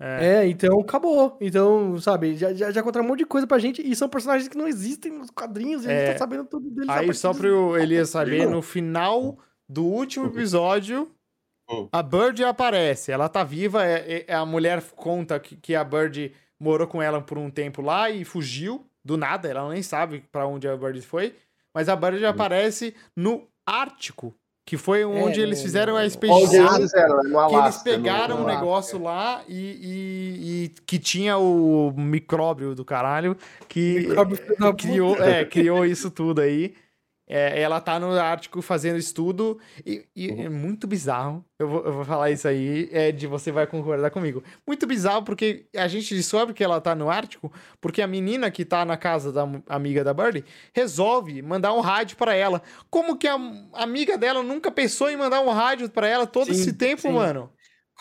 É. é, então acabou. Então, sabe, já, já, já contaram um monte de coisa pra gente e são personagens que não existem nos quadrinhos e a gente É. tá sabendo tudo deles. Aí só dos- pro Elias saber, no final do último episódio, Hum. a Bird aparece. Ela tá viva, é, é- a mulher conta que, que a Bird morou com ela por um tempo lá e fugiu do nada, ela nem sabe pra onde a Bird foi. Mas a Bird aparece no Ártico, que foi onde eles no- fizeram a Onde expedição. eles Que eles pegaram no- um negócio lá e, e- e que tinha o micróbio do caralho que Micróbio criou, é, criou isso tudo aí. É, ela tá no Ártico fazendo estudo e, e é muito bizarro. Eu vou, eu vou falar isso aí, é, de você vai concordar comigo. Muito bizarro porque a gente descobre que ela tá no Ártico porque a menina que tá na casa da amiga da Birdie resolve mandar um rádio pra ela. Como que a amiga dela nunca pensou em mandar um rádio pra ela todo Sim, esse tempo, sim. mano?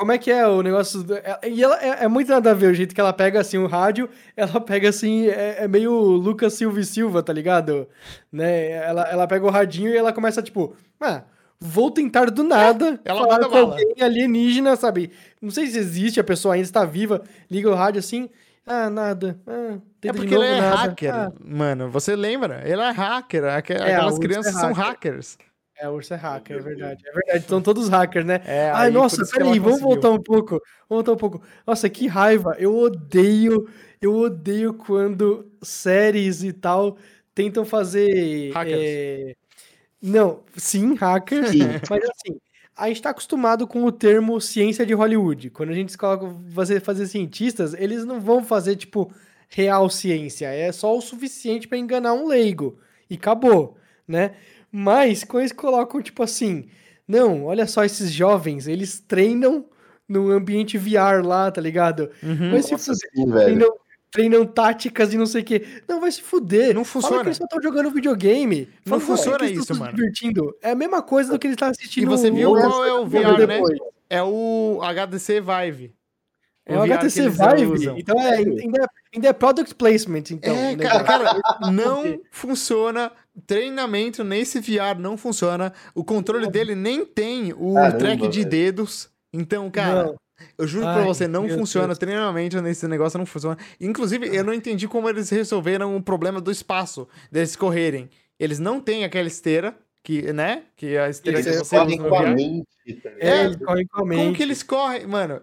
Como é que é o negócio? do- é- E ela é, é muito nada a ver o jeito que ela pega assim o rádio, ela pega assim, é, é meio Lucas Silva e Silva, tá ligado? Né? Ela, ela pega o radinho e ela começa tipo, ah, vou tentar do nada ela falar com bala. alguém alienígena, sabe? Não sei se existe, a pessoa ainda está viva, liga o rádio assim, ah, nada, ah, É porque novo, ele é nada, hacker, ah, mano. Você lembra? Ele é hacker. a Aquelas é crianças são hacker. hackers. É, o urso é hacker, é verdade. É verdade, são todos hackers, né? É, Ai, aí, nossa, ela peraí, vamos conseguiu. voltar um pouco. Vamos voltar um pouco. Nossa, que raiva. Eu odeio, eu odeio quando séries e tal tentam fazer. Hackers. é, Não, sim, hackers. Sim. Mas assim, a gente tá acostumado com o termo ciência de Hollywood. Quando a gente coloca você fazer cientistas, eles não vão fazer, tipo, real ciência. É só o suficiente pra enganar um leigo. E acabou, né? Mas quando eles colocam, tipo assim, não, olha só esses jovens, eles treinam no ambiente VR lá, tá ligado? Uhum. Se Nossa, fuder. sim. Treinam, treinam táticas e não sei o quê. Não, vai se fuder. Não Fala funciona. que eles só estão jogando videogame. Não Fala funciona que eles isso, se mano. divertindo. É a mesma coisa do que eles estão assistindo. E você viu o- qual é o o VR, né? depois. É o HTC Vive. É o que HTC Vive. usam. Então é, ainda, ainda é product placement, então. é, o cara, cara, não *laughs* funciona. Treinamento nesse VR não funciona. O controle dele nem tem o Caramba, track de velho. dedos. Então, cara, Não. eu juro pra Ai, você, não funciona. Deus. Treinamento nesse negócio não funciona. Inclusive, eu não entendi como eles resolveram o problema do espaço deles correrem. Eles não têm aquela esteira, que, né? Que é a esteira Eles que você correm com a mente, tá? É, eles correm com a Como mente. que eles correm? Mano,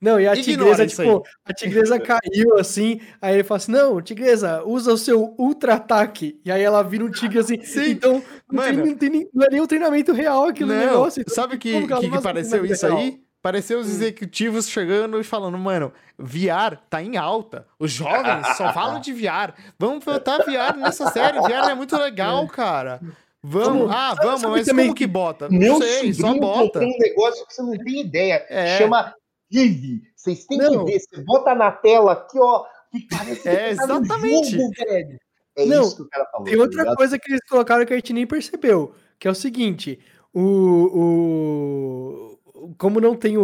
Não, e a Ignora tigresa, tipo, a tigresa caiu assim, aí ele fala assim, não, tigresa, usa o seu ultra-ataque. E aí ela vira um tigre assim. *laughs* Sim, então, não, tem, não, tem nem- não é nem um treinamento real aquele Não, negócio. então sabe que, que que, que pareceu isso real? aí? Pareceu os executivos chegando e falando, mano, VR tá em alta. Os jovens só *laughs* falam de VR. Vamos botar VR nessa série. VR é muito legal, cara. Vamos, ah, vamos, mas como que bota? Não sei, só bota. tem um negócio que você não tem ideia. É. Chama Rive. Vocês têm Não. que ver. Você bota na tela aqui, ó. Que parece É, que tá no exatamente. jogo. É Não, isso que o cara falou. Tem tá outra ligado? coisa que eles colocaram que a gente nem percebeu, que é o seguinte, o... o como não tem o,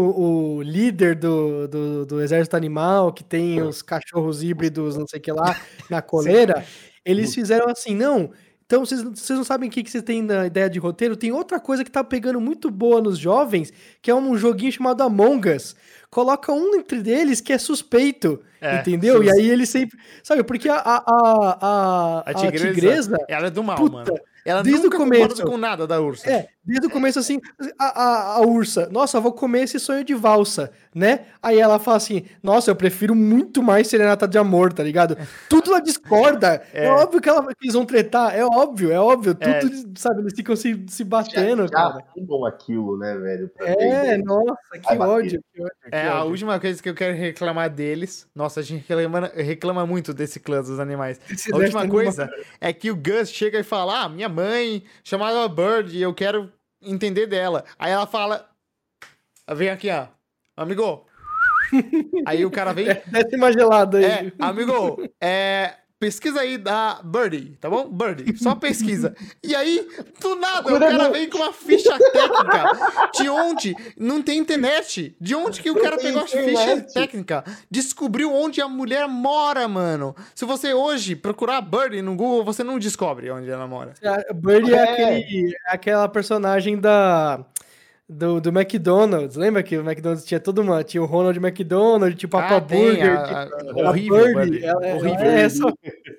o líder do, do, do exército animal, que tem os cachorros híbridos, não sei o que lá, na coleira, *laughs* eles fizeram assim, não... Então, vocês, vocês não sabem o que, que vocês têm na ideia de roteiro? Tem outra coisa que tá pegando muito boa nos jovens, que é um joguinho chamado Among Us. Coloca um entre eles que é suspeito, É, entendeu? E sus- aí ele sempre... Sabe, porque a, a, a, a, A tigresa, tigresa ela é do mal, Puta, mano. Ela Desde nunca o começo. com nada da ursa. É, desde o começo, assim, a, a, a ursa, nossa, eu vou comer esse sonho de valsa, né? Aí ela fala assim, nossa, eu prefiro muito mais serenata de amor, tá ligado? *laughs* Tudo ela discorda. É, É. óbvio que, ela, que eles vão tretar, é óbvio, é óbvio. É. Tudo, sabe, eles ficam se, se Já, batendo, já cara. arrumam aquilo, né, velho? pra É, ver. nossa, que ódio, que ódio, que É, a ódio. última coisa que eu quero reclamar deles. Nossa, a gente reclama, reclama muito desse clã dos animais. Esse A última coisa é que o Gus chega e fala: Ah, minha mãe chamava Bird e eu quero entender dela. Aí ela fala: Vem aqui, ó. Amigo. *laughs* Aí o cara vem. Desce uma gelada aí. É, amigo, é. Pesquisa aí da Birdie, tá bom? Birdie, só pesquisa. E aí, do nada, o cara vem com uma ficha técnica. De onde? Não tem internet. De onde que o cara pegou a ficha técnica? Descobriu onde a mulher mora, mano. Se você hoje procurar Birdie no Google, você não descobre onde ela mora. Birdie é, É. aquele, é aquela personagem da. Do, do McDonald's, lembra que o McDonald's tinha todo uma. Tinha o Ronald McDonald, tinha o Papa Ah, Burger. a- tipo, a- a horrível, ela, ela horrível. é essa.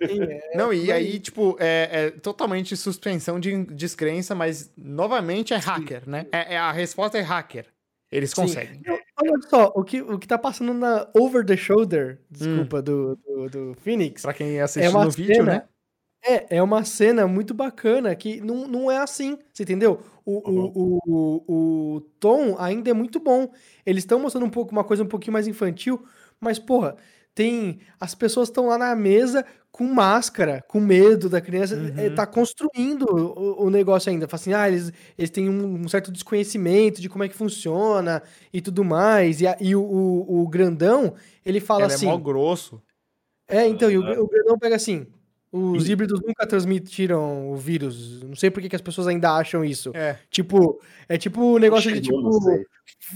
Sim, é. Não, e aí, tipo, é, é totalmente suspensão de descrença, mas novamente é hacker, né? É, é- a resposta é hacker. Eles Sim. conseguem. Olha só, o que, o que tá passando na Over the Shoulder, desculpa, do, do, do Phoenix, Pra quem assistiu no vídeo, cena- né? é, é uma cena muito bacana que não, não é assim, você entendeu? O, o, o, o, tom ainda é muito bom. Eles estão mostrando um pouco uma coisa um pouquinho mais infantil, mas, porra, tem. As pessoas estão lá na mesa com máscara, com medo da criança, Uhum. é, tá construindo o, o negócio ainda. Fala assim, ah, eles, eles têm um, um certo desconhecimento de como é que funciona e tudo mais. E, a- e o, o, o grandão, ele fala Ela assim. é mó grosso. É, então, e o, o grandão pega assim. Os híbridos nunca transmitiram o vírus. Não sei por que, que as pessoas ainda acham isso. É. Tipo, é tipo o negócio de tipo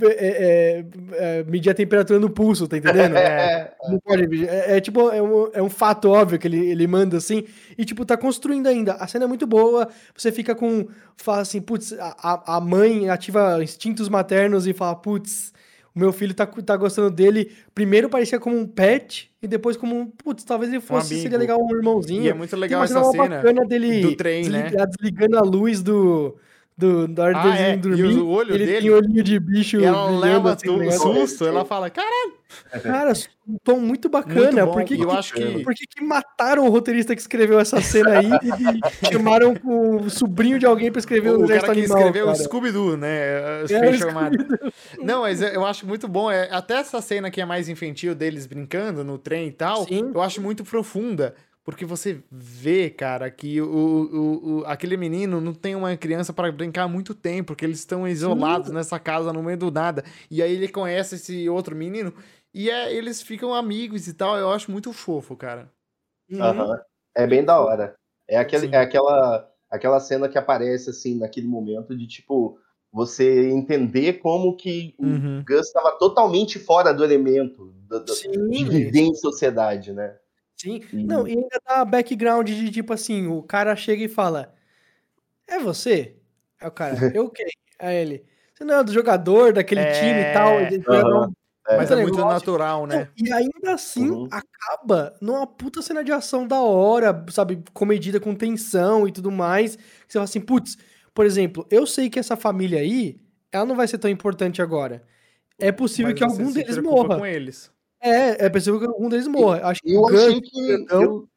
é, é, é, medir a temperatura no pulso, tá entendendo? *laughs* É, Não pode medir. É, é tipo, é um, é um fato óbvio que ele, ele manda assim. E, tipo, tá construindo ainda. A cena é muito boa. Você fica com. Fala assim, putz, a, a- a mãe ativa instintos maternos e fala, putz, o meu filho tá, tá gostando dele. Primeiro parecia como um pet e depois como um. Putz, talvez ele fosse. amigo. seria legal um irmãozinho. E é muito legal essa cena. bacana dele do trem, né? desligar- desligando a luz do. Do hora Ah, é, irem e dormir. o olho ele dele- tem olhinho de bicho. E ela leva assim, ligado? susto. Ela fala, caralho, *laughs* Cara, um tom muito bacana. muito. Por que, eu que- acho que... por que, que mataram o roteirista que escreveu essa cena aí e *laughs* chamaram com o sobrinho de alguém pra escrever o, O cara que Animal, escreveu o? Scooby-Doo, né? Os É, armados. Não, mas eu eu acho muito bom. É, até essa cena que é mais infantil deles brincando no trem e tal, Sim. eu acho muito profunda. Porque você vê, cara, que o, o, o- aquele menino não tem uma criança para brincar há muito tempo, porque eles estão isolados nessa casa no meio do nada. E aí ele conhece esse outro menino e é, eles ficam amigos e tal. Eu acho muito fofo, cara. Uhum. É bem da hora. É, aquele, Sim. é aquela, aquela cena que aparece, assim, naquele momento de, tipo, você entender como que o Uhum. Gus estava totalmente fora do elemento do- do- Sim, de viver em sociedade, né? Sim. E- Não, e ainda dá background de tipo assim: o cara chega e fala: É você? Aí o cara, *laughs* eu quem? Aí ele, você não é do jogador daquele É, time e tal. ele vai dar um Mas é puta muito negócio. natural, né? E ainda assim Uhum. acaba numa puta cena de ação da hora, sabe? Comedida com tensão e tudo mais. Que você fala assim, putz, por exemplo, eu sei que essa família aí, ela não vai ser tão importante agora. É possível Mas que algum deles morra. com eles. É, é possível que algum deles morra. Acho que Eu achei que. grandão- Eu,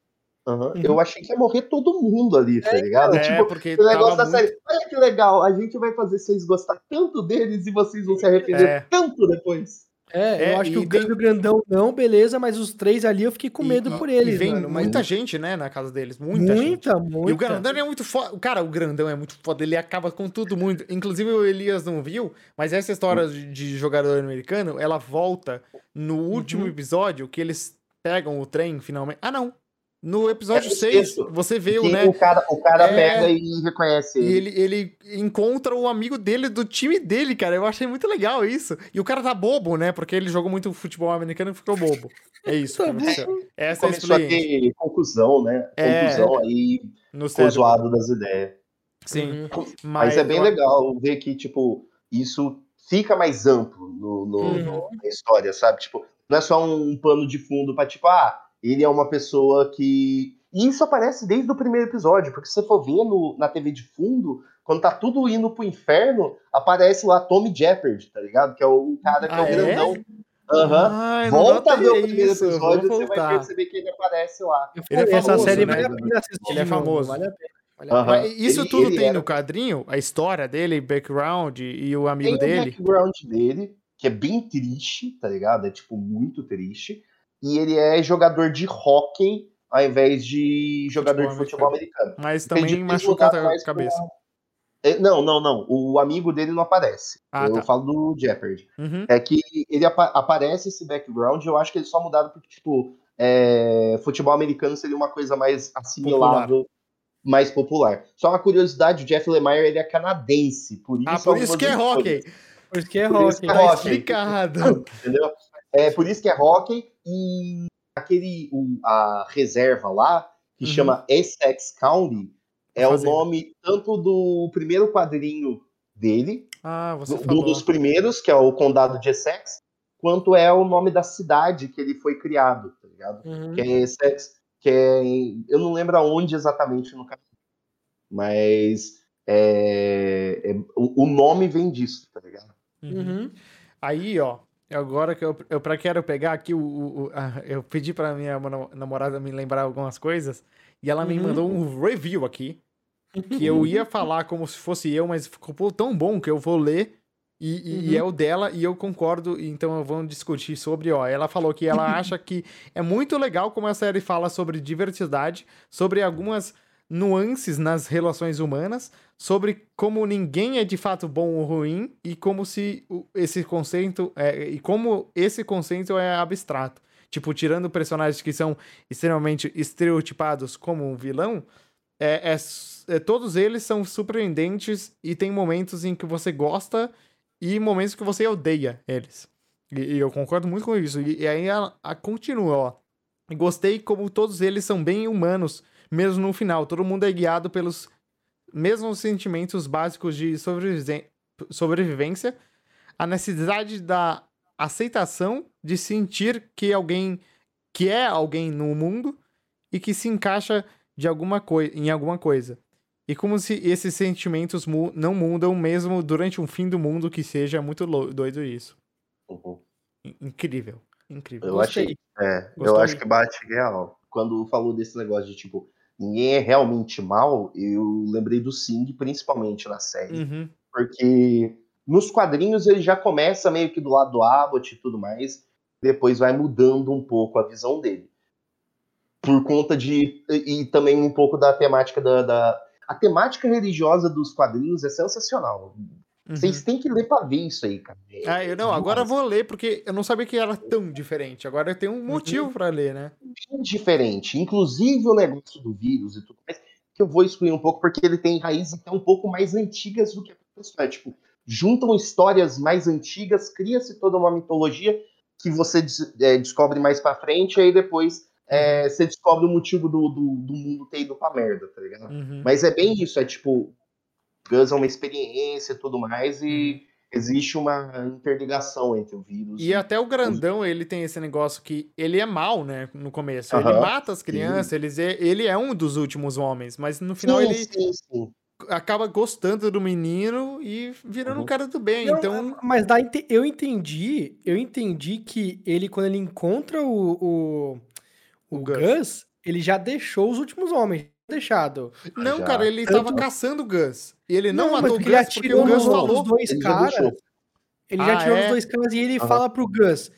Uhum. eu achei que ia morrer todo mundo ali, tá ligado? É, tipo, porque o negócio da muito... série. Olha que legal, a gente vai fazer vocês gostar tanto deles e vocês vão se arrepender É. tanto depois. É, É, eu acho que e o tem- e grandão não, beleza, mas os três ali eu fiquei com medo E- por e eles, vem mano. Mas muita gente, né, na casa deles. Muita, gente. muita, muita. E o grandão é muito foda. Cara, o grandão é muito foda. Ele acaba com tudo muito. Inclusive o Elias não viu, mas essa história de, de jogador americano, ela volta no último Uhum. episódio que eles pegam o trem finalmente. Ah, não. No episódio É no 6, sexto. você vê o, né? o cara, o cara É. pega e reconhece E ele. ele, ele encontra o amigo dele do time dele, cara. Eu achei muito legal isso. E o cara tá bobo, né? Porque ele jogou muito futebol americano e ficou bobo. É isso. Essa é a Começou a experiência. ter conclusão, né? É. Conclusão aí, No ficou zoado das ideias. Sim. Uhum. Mas, é bem eu- legal ver que, tipo, isso fica mais amplo no, no- Uhum. no- na história, sabe? Tipo, não é só um pano de fundo pra, tipo, ah, ele é uma pessoa que E isso aparece desde o primeiro episódio, porque se você for ver no, na TV de fundo, quando tá tudo indo pro inferno, aparece lá Tommy Jeopardy, tá ligado? Que é o cara que Ah, é o é? grandão. Aham. Ai, não Volta a ver o primeiro isso, episódio, você vai perceber que ele aparece lá. Ele é falei, essa famoso, série né? vale a pena assistir. Ele é de novo, famoso. Vale a pena. Vale a Aham. pena. Mas isso Ele- tudo ele tem era- no quadrinho? A história dele, background e o amigo Tem o dele? background dele, que é bem triste, tá ligado? É tipo muito triste. E ele é jogador de hockey ao invés de jogador Futebol de futebol americano. Mas Entendi, também tem machuca mudado a cabeça. É, Não, não, não. O amigo dele não aparece. Ah, eu tá. falo do Jeopardy. Uhum. É que ele apa- aparece esse background, eu acho que eles só mudaram porque, tipo, é, futebol americano seria uma coisa mais assimilável, mais popular. Só uma curiosidade, o Jeff Lemire, ele é canadense, por isso... Ah, por isso algumas que é hockey. Por isso que é isso que é? Tá hockey. explicado. *laughs* Entendeu? É por isso que é hockey e aquele, o- a reserva lá, que Uhum. chama Essex County, é o nome tanto do primeiro quadrinho dele, Ah, você do, um dos primeiros, que é o Condado de Essex, quanto é o nome da cidade que ele foi criado, tá ligado? Uhum. Que é Essex, que é. em- Eu não lembro aonde exatamente no Canadá. Mas é, é- o, o nome vem disso, tá ligado? Uhum. Uhum. Aí, ó, agora que eu, eu pra- quero pegar aqui o. o- o- a- eu pedi pra minha namo- namorada me lembrar algumas coisas e ela me Uhum. mandou um review aqui que eu ia falar como se fosse eu, mas ficou tão bom que eu vou ler e, e- e Uhum. é o dela e eu concordo, então vamos discutir sobre, ó, ela falou que ela *laughs* acha que é muito legal como a série fala sobre diversidade, sobre algumas nuances nas relações humanas, sobre como ninguém é de fato bom ou ruim e como se esse conceito é, e como esse conceito é abstrato. Tipo, tirando personagens que são extremamente estereotipados como um vilão, é, é é, todos eles são surpreendentes e tem momentos em que você gosta e momentos que você odeia eles. E, e eu concordo muito com isso. E, e aí a, a continua, ó. Gostei como todos eles são bem humanos, mesmo no final. Todo mundo é guiado pelos mesmos sentimentos básicos de sobrevivência, a necessidade da aceitação de sentir que alguém que é alguém no mundo e que se encaixa de alguma coi em alguma coisa. E como se esses sentimentos mu não mudam mesmo durante um fim do mundo que seja muito doido isso. Uhum. In- Incrível. Incrível. Eu Gostei. achei. É, eu acho que bate real. Quando falou desse negócio de tipo, ninguém é realmente mal, eu lembrei do Sing, principalmente na série. Uhum. Porque nos quadrinhos ele já começa meio que do lado do Abbott e tudo mais, depois vai mudando um pouco a visão dele. Por conta de. E, também um pouco da temática da, da- A temática religiosa dos quadrinhos é sensacional. Uhum. Vocês têm que ler pra ver isso aí, cara. É Ah, eu não, agora eu demais. vou ler porque eu não sabia que era tão diferente. Agora eu tenho um motivo pra ler, né? bem diferente. Inclusive o negócio do vírus e tudo mais, que eu vou excluir um pouco, porque ele tem raízes até um pouco mais antigas do que a pessoa. Tipo, juntam histórias mais antigas, cria-se toda uma mitologia que você é, descobre mais pra frente, e aí depois é, você descobre o motivo do, do, do mundo ter ido pra merda, tá ligado? Uhum. Mas é bem isso, é tipo, Gus é uma experiência e tudo mais, e existe uma interligação entre o vírus E até o grandão, ele tem esse negócio que ele é mal, né, no começo. Ele Aham, mata as crianças, eles é- ele é um dos últimos homens, mas no final sim, ele sim, sim. acaba gostando do menino e virando um Uhum. cara do bem. Não, então, Mas dá, ente- eu entendi, eu entendi que ele, quando ele encontra o, o, o, O Gus. Gus. ele já deixou os últimos homens. Deixado. não, já. cara, ele Tanto- tava caçando o Gus. E ele não, mas matou o porque ele Gus porque atirou o Gus falou. outros dois Ele caras. Ele já Ah, tirou é? os dois caras e ele Aham. fala pro Gus: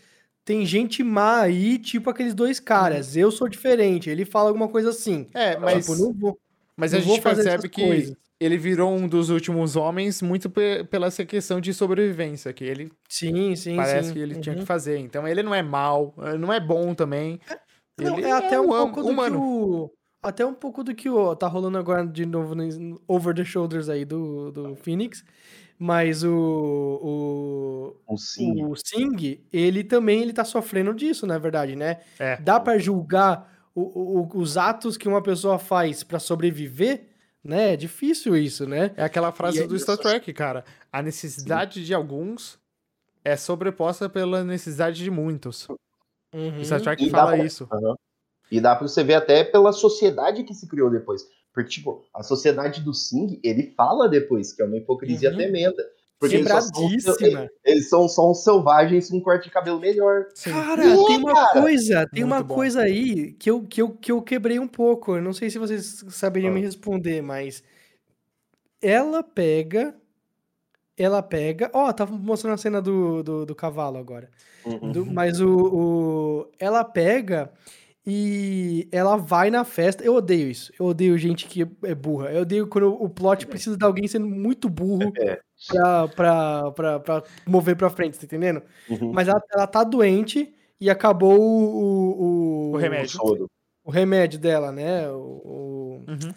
tem gente má aí, tipo aqueles dois caras. Eu sou diferente. Ele fala alguma coisa assim. É, mas, tipo, não vou. mas não a gente percebe que coisas. ele virou um dos últimos homens muito pe- pela essa questão de sobrevivência, que ele Sim, sim, parece sim. que ele tinha Uhum. que fazer. Então ele não é mal, não é bom também. Não, Ele é até um hum- pouco do que o. Até um pouco do que o. Tá rolando agora de novo no over the shoulders aí do, do Phoenix. Mas o. O O, sim. o Sing, ele também ele tá sofrendo disso, na verdade, né? É. Dá pra julgar o- o- os atos que uma pessoa faz pra sobreviver, né? É difícil isso, né? É aquela frase E é do Star Trek, cara. A necessidade de alguns é sobreposta pela necessidade de muitos. Uhum. O Star Trek E fala pra- isso. Aham. E dá pra você ver até pela sociedade que se criou depois. Porque, tipo, a sociedade do Sing, ele fala depois que é uma hipocrisia Uhum. tremenda. Porque eles, são, eles são só uns selvagens com um corte de cabelo melhor. Cara, tem uma cara. coisa, tem Muito uma bom. coisa aí que eu, que, eu, que eu quebrei um pouco. Eu não sei se vocês saberiam Ah. me responder, mas ela pega. Ela pega. Ó, tava mostrando a cena do, do, do cavalo agora. Uhum. Do- mas o, o- Ela pega e ela vai na festa. Eu odeio isso. Eu odeio gente que é burra. Eu odeio quando o plot precisa de alguém sendo muito burro É. pra, pra, pra, pra mover pra frente, tá entendendo? Uhum. Mas ela, ela tá doente e acabou o, o, o, O remédio. Soro. o remédio dela, né? O, o- Uhum.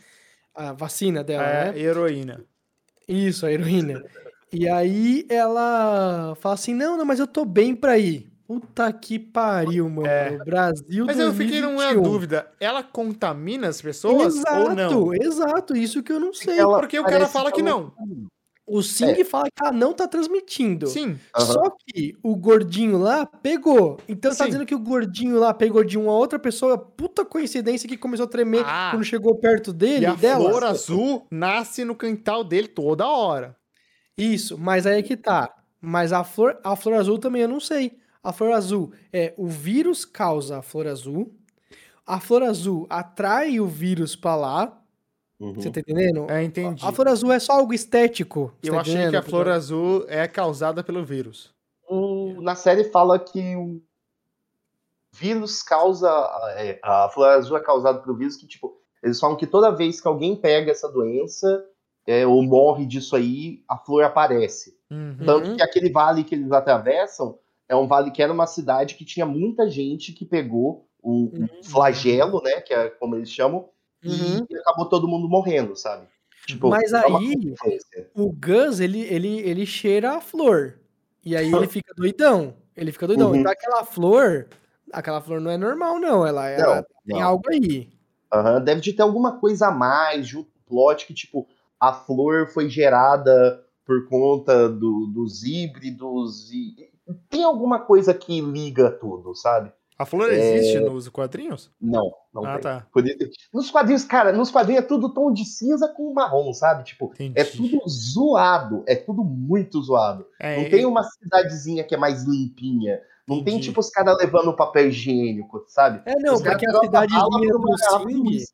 a vacina dela, É, né? heroína. Isso, a heroína. E aí ela fala assim: não, não, mas eu tô bem pra ir. Puta que pariu, mano. O Brasil É. Mas eu fiquei numa 2021. dúvida. Ela contamina as pessoas exato, ou não? exato, isso que eu não sei. Ela Porque o cara fala que não. O Sing fala que ela não tá transmitindo. Sim. Aham. Só que o gordinho lá pegou. Então tá Sim. dizendo que o gordinho lá pegou de uma outra pessoa. Puta coincidência que começou a tremer Ah. quando chegou perto dele. E a dela. flor azul nasce no quintal dele toda hora. Isso, mas aí é que tá. Mas a flor, a flor azul também eu não sei. A flor azul é o vírus causa a flor azul. A flor azul atrai o vírus pra lá. Uhum. Você tá entendendo? É, entendi. A flor azul é só algo estético. Eu tá achei entendendo? que a flor azul é causada pelo vírus. O- na série fala que o vírus causa. é, a flor azul é causada pelo vírus que, tipo, eles falam que toda vez que alguém pega essa doença é, ou morre disso aí, a flor aparece. Uhum. Tanto que aquele vale que eles atravessam é um vale que era uma cidade que tinha muita gente que pegou o, o Uhum. flagelo, né? Que é como eles chamam, Uhum. e acabou todo mundo morrendo, sabe? Tipo, Mas é aí-. O Gus, ele, ele, ele cheira a flor. E aí ele *laughs* fica doidão. Ele fica doidão. Uhum. Então aquela flor, aquela flor não é normal, não. Ela, ela Não, tem não. algo aí. Aham, Deve de ter alguma coisa a mais junto com o plot que, tipo, a flor foi gerada por conta do- dos híbridos e. Tem alguma coisa que liga tudo, sabe? A flor É. existe nos quadrinhos? Não, não ah, tem. tá. Nos quadrinhos, cara, nos quadrinhos é tudo tom de cinza com marrom, sabe? Tipo, Entendi. é tudo zoado, é tudo muito zoado. É, Não tem uma cidadezinha que é mais limpinha. Não tem, Entendi. tipo, os caras levando papel higiênico, sabe? É, não, Os caras porque a cidadezinha do luz.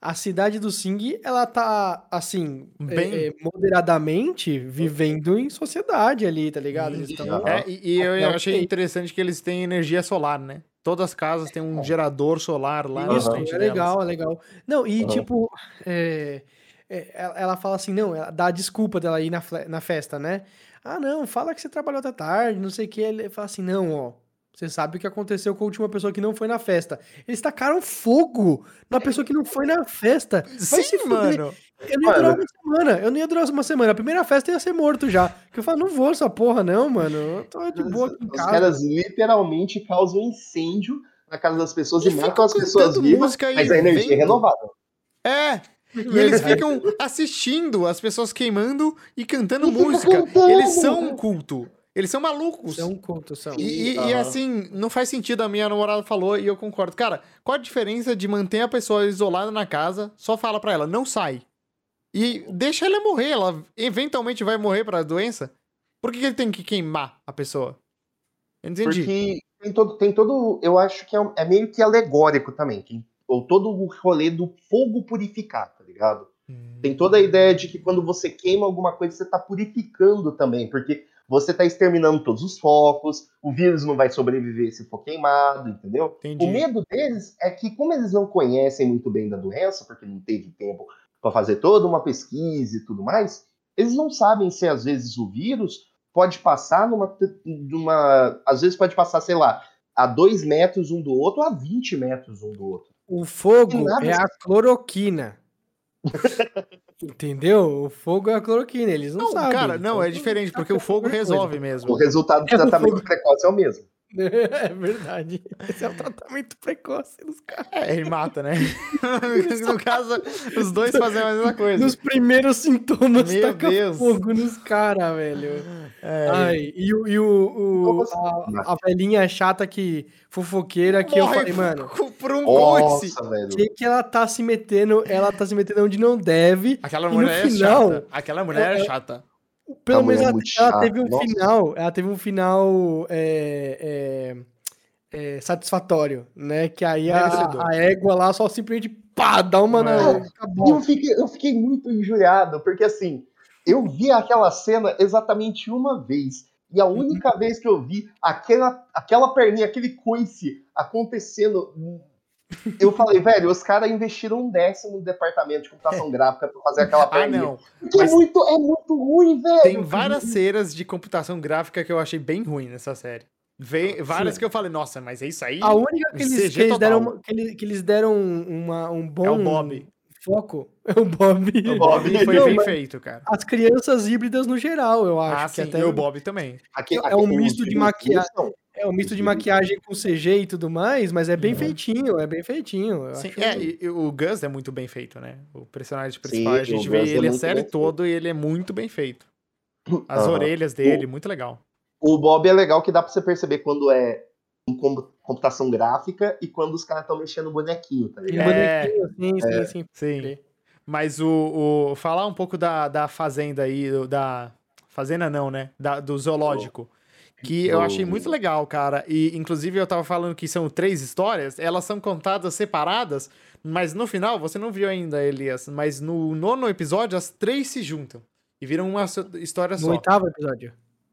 A cidade do Sing, ela tá, assim, Bem- é, é, moderadamente vivendo em sociedade ali, tá ligado? Eles tão... É, e, e eu achei interessante que eles têm energia solar, né? Todas as casas têm um gerador solar lá na Isso, é delas. legal, é legal. Não, e Aham. tipo, é, é, ela fala assim, não, ela dá a desculpa dela ir na, na festa, né? Ah, não, fala que você trabalhou até tarde, não sei o que. Ele fala assim, não, ó, você sabe o que aconteceu com a última pessoa que não foi na festa. Eles tacaram fogo na pessoa que não foi na festa. Vai Sim, mano. Eu não ia durar Mano. uma semana, eu não ia durar uma semana. A primeira festa ia ser morto já. Que eu falo, não vou essa porra não, mano. Eu tô de boa aqui em Os casa. caras literalmente causam incêndio na casa das pessoas E e, matam ficam as pessoas vivas, e mas a energia é renovável. É. E eles ficam assistindo as pessoas queimando e cantando E música. cantando. Eles são um culto. Eles são malucos. São culto, são. E, e- e, Aham. assim, não faz sentido, a minha namorada falou e eu concordo. Cara, qual a diferença de manter a pessoa isolada na casa, só fala pra ela, não sai. E deixa ela morrer, ela eventualmente vai morrer pra doença. Por que, que ele tem que queimar a pessoa? Eu não entendi. Porque tem todo, tem todo. Eu acho que é, um- é meio que alegórico também. Tem, ou todo o rolê do fogo purificar, tá ligado? Hum. Tem toda a ideia de que quando você queima alguma coisa, você tá purificando também, porque você tá exterminando todos os focos, o vírus não vai sobreviver se for queimado, entendeu? Entendi. O medo deles é que, como eles não conhecem muito bem da doença, porque não teve tempo para fazer toda uma pesquisa e tudo mais, eles não sabem se às vezes o vírus pode passar numa. numa às vezes pode passar, sei lá, a 2 metros um do outro, ou a 20 metros um do outro. O fogo é a cloroquina. *laughs* Entendeu? O fogo é a cloroquina, eles não, Não, sabem. cara, não, então é diferente, porque o fogo resolve O mesmo. resultado do É o tratamento precoce é o mesmo. *laughs* É verdade. Esse é o tratamento precoce dos caras. É, ele mata, né? *laughs* no caso, os dois fazem a mesma coisa. Nos primeiros sintomas, Meu taca Deus. fogo nos caras, velho. É, Ai, e, o, e o, o- a, a velhinha chata que fofoqueira que eu morre falei, mano, por- um coice. Que que ela tá se metendo, ela tá se metendo onde não deve. Aquela E mulher é final, chata. Aquela mulher é é- chata. Pelo A menos é ela, ela teve um nossa. final, ela teve um final é, é, é, satisfatório, né? Que aí a, a égua lá só simplesmente pá, dá uma na. É. Eu fiquei, eu fiquei muito injuriado, porque assim, eu vi aquela cena exatamente uma vez. E a única vez que eu vi aquela, aquela perninha, aquele coice acontecendo, eu falei, velho, os caras investiram um décimo no departamento de computação gráfica pra fazer aquela Ah, não. Porque mas- é, muito, é muito ruim, velho. Tem várias cenas de computação gráfica que eu achei bem ruim nessa série. Vê, várias Sim. que eu falei, nossa, mas é isso aí? A única que eles, que eles deram, que eles, que eles deram uma, um bom É o Bob. Foco é o Bob. O Bob. Bob foi Não, bem feito, cara. As crianças híbridas no geral, eu acho. Ah, que sim, até e o Bob também. Aque- é um aquele misto de maquiagem. É um misto de maquiagem com CG e tudo mais, mas é bem Uhum. feitinho, é bem feitinho. eu Sim, acho- é, e, e o Gus é muito bem feito, né? O personagem principal, Sim, a gente o vê Gus é ele a muito série toda e ele é muito bem feito. As Aham. orelhas dele, muito legal. O Bob é legal que dá pra você perceber quando é em computação gráfica e quando os caras estão mexendo no bonequinho, tá ligado? É. bonequinho, sim, sim, sim. Sim. Sim. Mas o, o- falar um pouco da, da fazenda aí, da fazenda não, né? Da, do zoológico. Que eu achei muito legal, cara. E inclusive eu tava falando que são três histórias, elas são contadas separadas, mas no final, você não viu ainda, Elias, mas no nono episódio as três se juntam e viram uma história No só. oitavo episódio.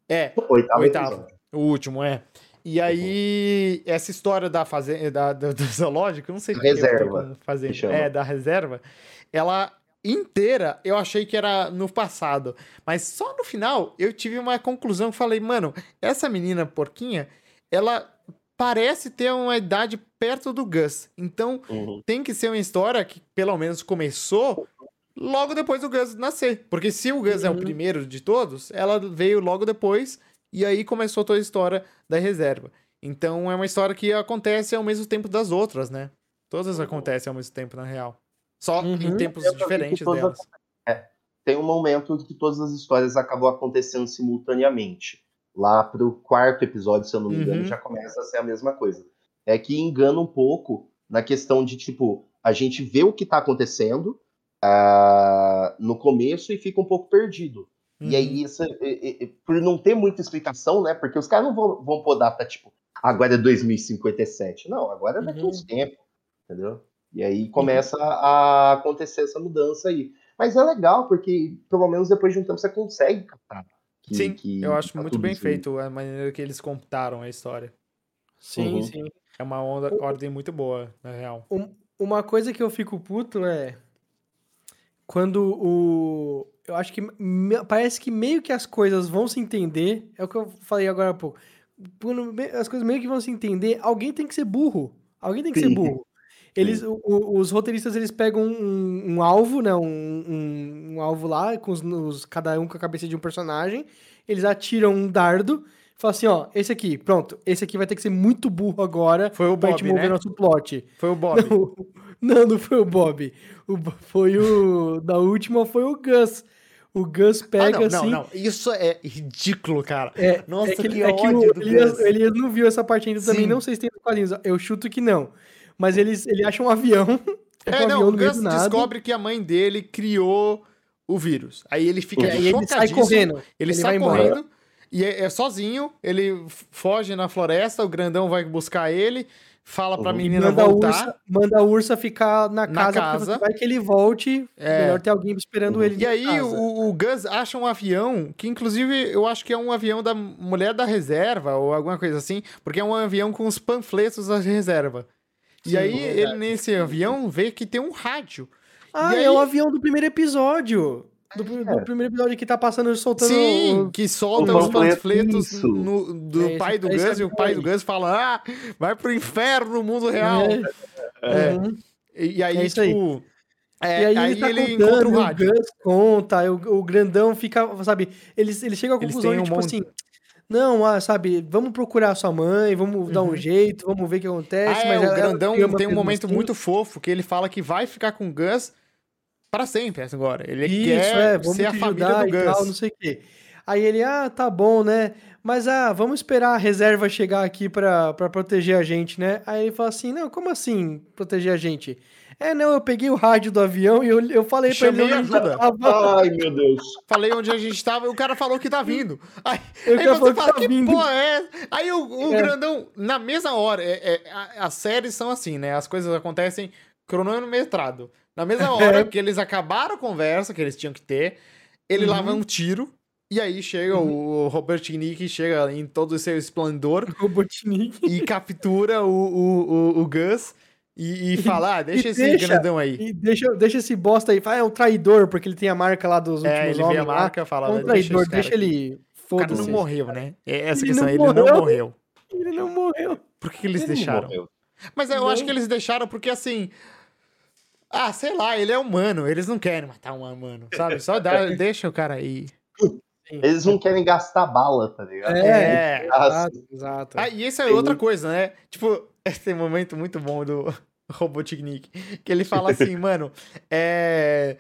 É, Oitavo, Oitavo. episódio. o último, é. E aí, essa história da fazenda, da, do, do zoológico, não sei reserva, fazenda. É, da reserva. Ela inteira, eu achei que era no passado. Mas só no final, eu tive uma conclusão que falei, mano, essa menina porquinha, ela parece ter uma idade perto do Gus. Então, Uhum. tem que ser uma história que pelo menos começou logo depois do Gus nascer. Porque se o Gus é o Uhum. primeiro de todos, ela veio logo depois e aí começou toda a história da reserva. Então é uma história que acontece ao mesmo tempo das outras, né? Todas acontecem ao mesmo tempo, na real. Só em Uhum. tempos vi que diferentes delas. Tem um momento que todas as histórias acabam acontecendo simultaneamente. Lá pro quarto episódio, se eu não me engano, Uhum. já começa a ser a mesma coisa. É que engana um pouco na questão de, tipo, a gente vê o que tá acontecendo ah, no começo e fica um pouco perdido. E Uhum. aí, isso, é- é- é- por não ter muita explicação, né? Porque os caras não vão, vão pôr data, tipo, agora é 2057. Não, agora é daqui Uhum. uns tempos, entendeu? E aí começa a acontecer essa mudança aí. Mas é legal, porque pelo menos depois de um tempo você consegue captar. que- Sim, que eu acho tá muito bem feito a maneira que eles contaram a história. Sim, Uhum. sim. É uma onda- ordem muito boa, na real. Um- uma coisa que eu fico puto é quando o. Eu acho que me- parece que meio que as coisas vão se entender. É o que eu falei agora há pouco. Quando as coisas meio que vão se entender, alguém tem que ser burro. Alguém tem que ser Sim. burro. Eles, o- o- os roteiristas eles pegam um, um alvo, né? Um, um- um alvo lá, com os, os- cada um com a cabeça de um personagem. Eles atiram um dardo. Falam assim, ó, esse aqui, pronto. Esse aqui vai ter que ser muito burro agora Foi o pra Bob, gente mover né? nosso plot. Foi o Bob. Não, não, não foi o Bob. O, foi o. Da última foi o Gus. O Gus Ah, pega não, assim. não, não. Isso é ridículo, cara. É, Nossa, é que, que é que o Elias, não viu essa parte ainda também. Sim. Não sei se tem nos quadrinhos. Eu chuto que não. Mas eles, ele acha um avião. *laughs* É, um não, avião o no Gus descobre que a mãe dele criou o vírus. Aí ele fica aí ele sai correndo. Ele, Ele sai vai embora. correndo e é, é sozinho. Ele foge na floresta. O grandão vai buscar ele. Fala pra Uhum. menina Manda a, voltar. ursa, manda a ursa ficar na Na casa, casa. porque vai que ele volte. É. Melhor ter alguém esperando Uhum. ele. E na aí casa. o, o Gus acha um avião, que inclusive eu acho que é um avião da mulher da reserva, ou alguma coisa assim, porque é um avião com os panfletos da reserva. E Sim, aí verdade. ele nesse avião vê que tem um rádio. Ah, E é o aí- avião do primeiro episódio. Do, do primeiro episódio que tá passando, soltando. Sim, o- que solta os panfleto, panfletos no- do É, pai do esse Gus, é e o pai do. Gus fala: Ah, vai pro inferno no mundo real. É. É. Uhum. E, e aí, É isso aí. tipo. é, e aí, aí ele tá ele encontra contando, o rádio. Gus conta, o, o grandão fica, sabe, eles, ele chega à Eles conclusão têm de, um tipo monte- assim, não, ah, sabe, vamos procurar sua mãe, vamos dar um Uhum. jeito, vamos ver o que acontece. Ah, é, mas o ela- ela grandão ama tem um momento assim. muito fofo que ele fala que vai ficar com o Gus pra sempre agora. Ele Isso, quer é, vamos ser a família do Gus. tal, não sei o quê. Aí ele, ah, tá bom, né? Mas, ah, vamos esperar a reserva chegar aqui pra, pra proteger a gente, né? Aí ele fala assim, não, como assim proteger a gente? É, não, eu peguei o rádio do avião e eu, eu falei pra ele Chamei onde ajuda. tava. Ai, meu Deus. Falei onde a gente tava e o cara falou que tá vindo. Aí, O aí você fala, tá que vindo." porra é? Aí o, o É. grandão, na mesma hora, é- é, as séries são assim, né? As coisas acontecem cronometrado. Na mesma *laughs* hora É. que eles acabaram a conversa que eles tinham que ter, ele Uhum. lava um tiro. E aí chega o Robert Nick, chega em todo o seu esplendor *laughs* Robotnik. e captura o, o, o, o Gus e, e fala: ah, deixa e esse deixa- grandão aí. E deixa, deixa esse bosta aí. Fala, é um traidor, porque ele tem a marca lá dos últimos É, ele vê homens a lá. marca e fala: É um deixa, traidor, deixa aqui." ele. O cara não morreu, né? É essa Ele questão, não ele não morreu. morreu. Ele não morreu. Por que, que eles Ele deixaram? morreu. Mas eu Não. acho que eles deixaram porque assim. Ah, sei lá, ele é humano. Eles não querem matar um humano, sabe? Só dá, *laughs* deixa o cara aí. Eles não querem gastar bala, tá ligado? É, É. Ah, exato, exato. Ah, e isso é outra coisa, né? Tipo, *laughs* tem um momento muito bom do *laughs* Robotnik, que ele fala assim, mano, é...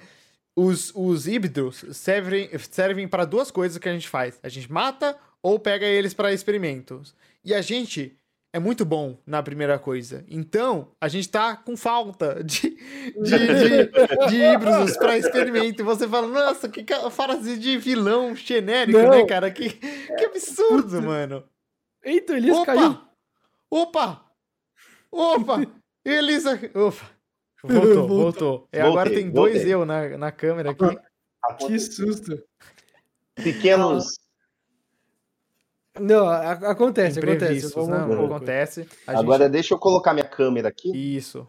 Os, os híbridos servem, servem para duas coisas que a gente faz. A gente mata ou pega eles para experimentos. E a gente é muito bom na primeira coisa. Então, a gente tá com falta de, de, *laughs* de, de híbridos para experimento. E você fala, nossa, que frase de vilão genérico, Não. né, cara? Que, que absurdo, mano. Eita, o Elias Opa! caiu. Opa! Opa! *laughs* Elisa! Opa! *laughs* Voltou, Voltou. voltou. É, agora Voltei, tem dois voltei. eu na, na câmera aqui. Que susto. Pequenos. Não, acontece, acontece. Imprevistos, não, pouco. acontece. Agora gente- deixa eu colocar minha câmera aqui. Isso.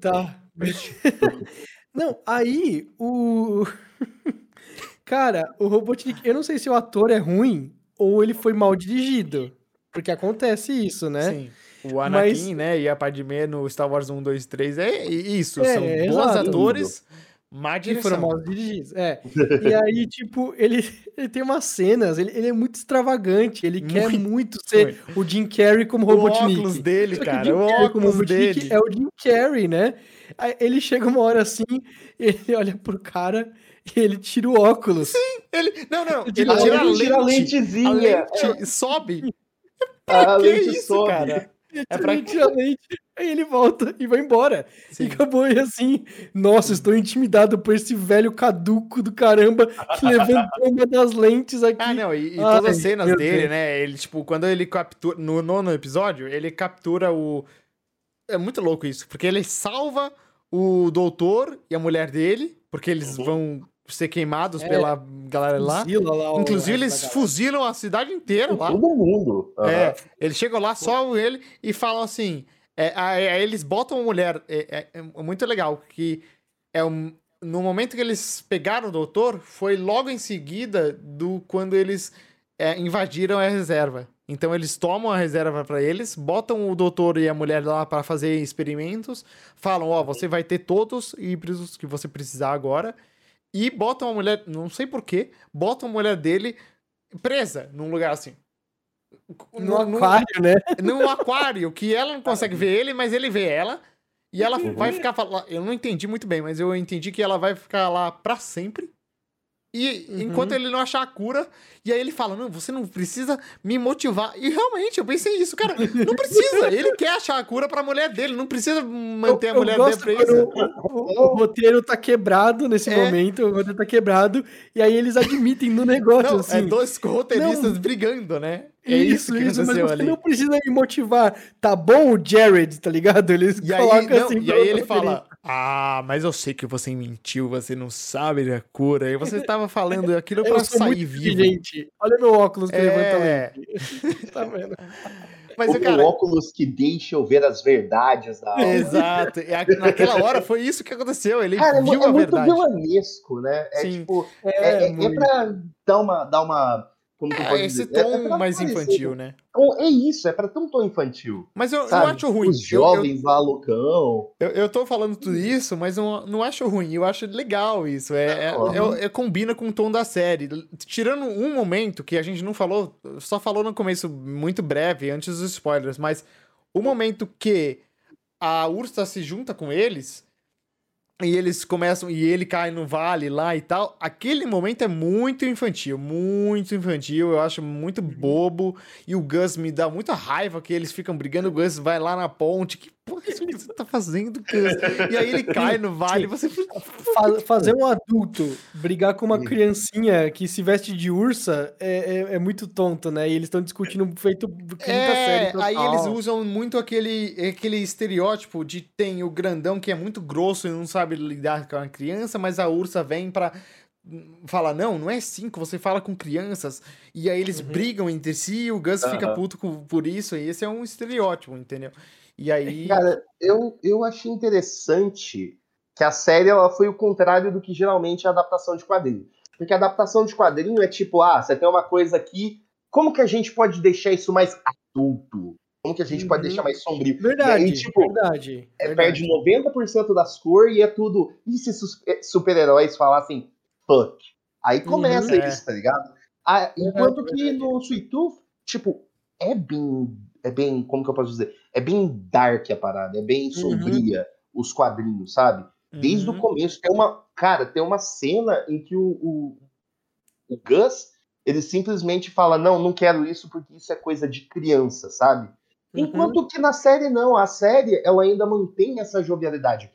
Tá. *laughs* Não, aí o. *laughs* Cara, o Robotnik, eu não sei se o ator é ruim ou ele foi mal dirigido. Porque acontece isso, né? Sim. O Anakin, né, e a Padmé no Star Wars 1, 2, 3 é isso. É, são é, bons exato. atores, má Que foram mal dirigidos. É. E *laughs* aí, tipo, ele, ele tem umas cenas, ele, ele é muito extravagante, ele quer Muito. muito ser o Jim Carrey como O Robotnik. óculos dele, cara. O como óculos Robotnik dele. É o Jim Carrey, né? Aí ele chega uma hora assim, ele olha pro cara e ele tira o óculos. Ele, não, não. Ele tira- tira a ele tira a lente. lentezinha. *laughs* A lente sobe. A que lente isso, sobe. cara? Ele É pra aí ele volta e vai embora. Sim. E acabou e assim, nossa, estou intimidado por esse velho caduco do caramba que levantou uma das lentes aqui. Ah, não, e, e Ai, todas as cenas dele, Deus. né? Ele, tipo, quando ele captura. No nono episódio, ele captura o. É muito louco isso, porque ele salva o doutor e a mulher dele, porque eles Uhum. vão ser queimados É. pela galera lá. Fuzila lá o Inclusive, eles fuzilam a cidade inteira lá. Todo mundo. Aham. É, eles chegam lá, salvam ele e falam assim. é, aí, aí eles botam a mulher. É, é- é muito legal, que é um, no momento que eles pegaram o doutor, foi logo em seguida do quando eles é, invadiram a reserva. Então eles tomam a reserva pra eles, botam o doutor e a mulher lá pra fazer experimentos, falam: Ó, você vai ter todos os híbridos que você precisar agora. E botam a mulher, não sei porquê, botam a mulher dele presa num lugar assim. No aquário, né? num aquário que ela não consegue ver ele, mas ele vê ela. E ela vai ficar. Eu não entendi muito bem, mas eu entendi que ela vai ficar lá pra sempre. E Uhum. enquanto ele não achar a cura, e aí ele fala: Não, você não precisa me motivar. E realmente, eu pensei isso, cara. Não precisa. *laughs* ele quer achar a cura pra mulher dele, não precisa manter Eu- a mulher dele presa. O, o- o roteiro tá quebrado nesse É. momento, o roteiro tá quebrado, e aí eles admitem no negócio, Não, assim. é dois roteiristas Não. brigando, né? É isso, isso, que isso, mas você ali. não precisa me motivar. Tá bom o Jared, tá ligado? Eles E aí, colocam não, assim. e aí ele roteirista. fala: Ah, mas eu sei que você mentiu, você não sabe da cura. E você estava *laughs* falando aquilo sou sair muito vivo. inteligente. Olha meu óculos que levanta a É, lente. *laughs* tá vendo? mas o cara, óculos que deixa eu ver as verdades da aula. exato. E a- naquela hora foi isso que aconteceu. Ele Cara, é, viu é a muito verdade. vilanesco, né? É Sim. tipo, É, é, é, é muito. pra dar uma, dar uma Como eu É, esse dizer? É- é tom pra mais infantil, né? É isso, é pra ter um tom infantil. Mas eu, eu Sabe? acho ruim. Os Eu- eu- jovens lá, loucão. Eu, eu tô falando tudo isso, mas não, não acho ruim, eu acho legal isso. É, é- é- é- combina com o tom da série. Tirando um momento que a gente não falou, só falou no começo muito breve, antes dos spoilers, mas o momento que a Ursa se junta com eles. E eles começam, e ele cai no vale lá e tal. Aquele momento é muito infantil, muito infantil. Eu acho muito bobo. E o Gus me dá muita raiva que eles ficam brigando. O Gus vai lá na ponte. Que porra *laughs* isso que você tá fazendo, Gus? E aí ele cai no vale e você fica. *laughs* Fa- fazer um adulto brigar com uma criancinha que se veste de ursa é, é, é muito tonto, né? E eles estão discutindo feito quinta É, série. aí total. eles usam muito aquele, aquele estereótipo de tem o grandão que é muito grosso e não sabe lidar com a criança, mas a ursa vem pra falar, não, não é assim que você fala com crianças. E aí eles Uhum. brigam entre si e o Gus fica Aham. puto com- por isso. E esse é um estereótipo, entendeu? E aí... Cara, eu, eu achei interessante que a série ela foi o contrário do que geralmente é a adaptação de quadrinho. Porque a adaptação de quadrinho é tipo, ah, você tem uma coisa aqui, como que a gente pode deixar isso mais adulto? Como que a gente pode Uhum. deixar mais sombrio? Verdade, E aí, tipo, verdade. É, verdade. perde 90% das cores e é tudo. E se eh, super-heróis falassem fuck? Aí começa Uhum, é. isso, tá ligado? Ah, enquanto que no Sweet Tooth, tipo, é bem. É bem. Como que eu posso dizer? É bem dark a parada, é bem sombria os quadrinhos, sabe? Desde Uhum. o começo. Tem uma. Cara, tem uma cena em que o, o, o Gus ele simplesmente fala: Não, não quero isso porque isso é coisa de criança, sabe? Uhum. Enquanto que na série não, a série ela ainda mantém essa jovialidade.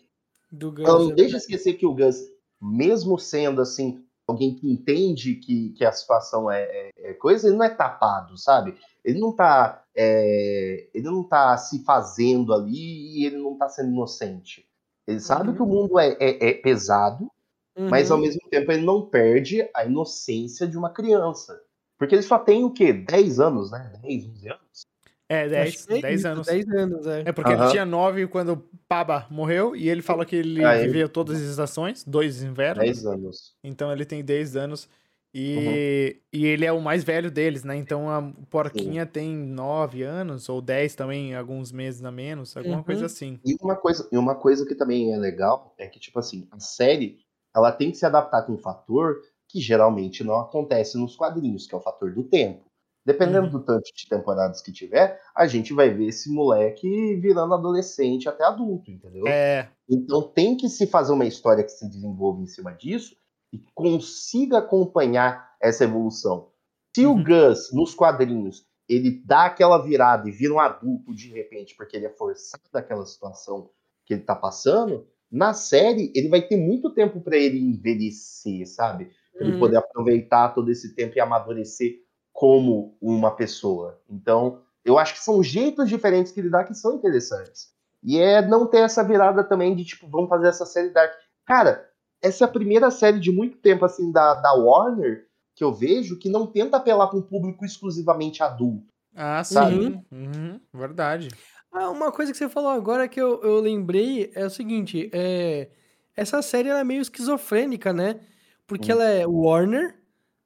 Do Gus, Ela não é deixa esquecer que o Gus, mesmo sendo assim, alguém que entende que, que a situação é, é- é coisa, ele não é tapado, sabe? Ele não tá. é, ele não tá se fazendo ali e ele não tá sendo inocente. Ele sabe Uhum. que o mundo é, é- é pesado, mas Uhum. ao mesmo tempo ele não perde a inocência de uma criança. Porque ele só tem o quê? 10 anos, né? 10, 11 anos? É, Acho 10, que é 10 isso, anos. 10 anos, é. É porque ele Aham. tinha 9 quando o Paba morreu e ele falou que ele Ah, ele- viveu todas as estações, dois invernos. 10 anos. Então ele tem 10 anos. E, e ele é o mais velho deles, né? Então a porquinha tem 9 anos, ou 10 também, alguns meses a menos, alguma Uhum. coisa assim. E uma coisa, e uma coisa que também é legal é que, tipo assim, a série ela tem que se adaptar com um fator que geralmente não acontece nos quadrinhos, que é o fator do tempo. Dependendo Uhum. do tanto de temporadas que tiver, a gente vai ver esse moleque virando adolescente até adulto, entendeu? É, Então tem que se fazer uma história que se desenvolva em cima disso e consiga acompanhar essa evolução. Se Uhum. o Gus, nos quadrinhos, ele dá aquela virada e vira um adulto de repente, porque ele é forçado daquela situação que ele tá passando, na série ele vai ter muito tempo para ele envelhecer, sabe? Pra Ele Uhum. poder aproveitar todo esse tempo e amadurecer como uma pessoa. Então, eu acho que são jeitos diferentes que ele dá que são interessantes. E é não ter essa virada também de tipo, vamos fazer essa série dark. Cara, essa é a primeira série de muito tempo assim da, da Warner que eu vejo que não tenta apelar para um público exclusivamente adulto. ah, Sabe? sim. Uhum, verdade. Ah, uma coisa que você falou agora que eu, eu lembrei é o seguinte: é, essa série ela é meio esquizofrênica, né? Porque Hum. ela é Warner,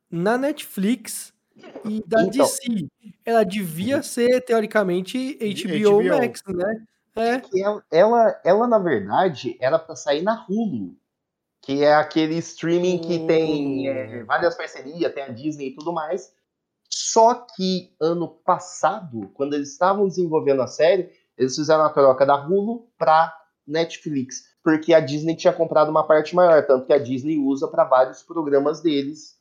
na Netflix e da Então. DC. Ela devia ser, teoricamente, HBO, HBO. Max, né? É. Ela, ela, ela, na verdade, era para sair na Hulu, que é aquele streaming que tem é, várias parcerias, tem a Disney e tudo mais. Só que ano passado, quando eles estavam desenvolvendo a série, eles fizeram a troca da Hulu para Netflix, porque a Disney tinha comprado uma parte maior, tanto que a Disney usa para vários programas deles.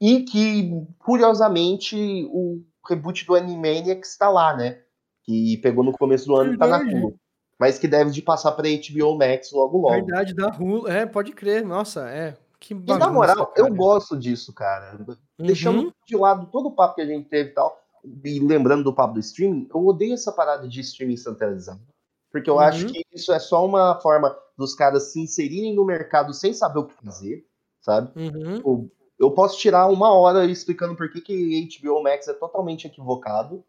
E que, curiosamente, o reboot do Animaniacs está lá, né? Que pegou no começo do ano e tá na Verdade. Hulu. Mas que deve de passar para HBO Max logo logo. Verdade, da Hulu. É, pode crer. Nossa, é. Que E bagunça, na moral, eu cara. gosto disso, cara. Uhum. Deixando de lado todo o papo que a gente teve e tal, e lembrando do papo do streaming, eu odeio essa parada de streaming centralizado. Porque eu Uhum. acho que isso é só uma forma dos caras se inserirem no mercado sem saber o que fazer, sabe? Uhum. Tipo, Eu posso tirar uma hora explicando por que, que HBO Max é totalmente equivocado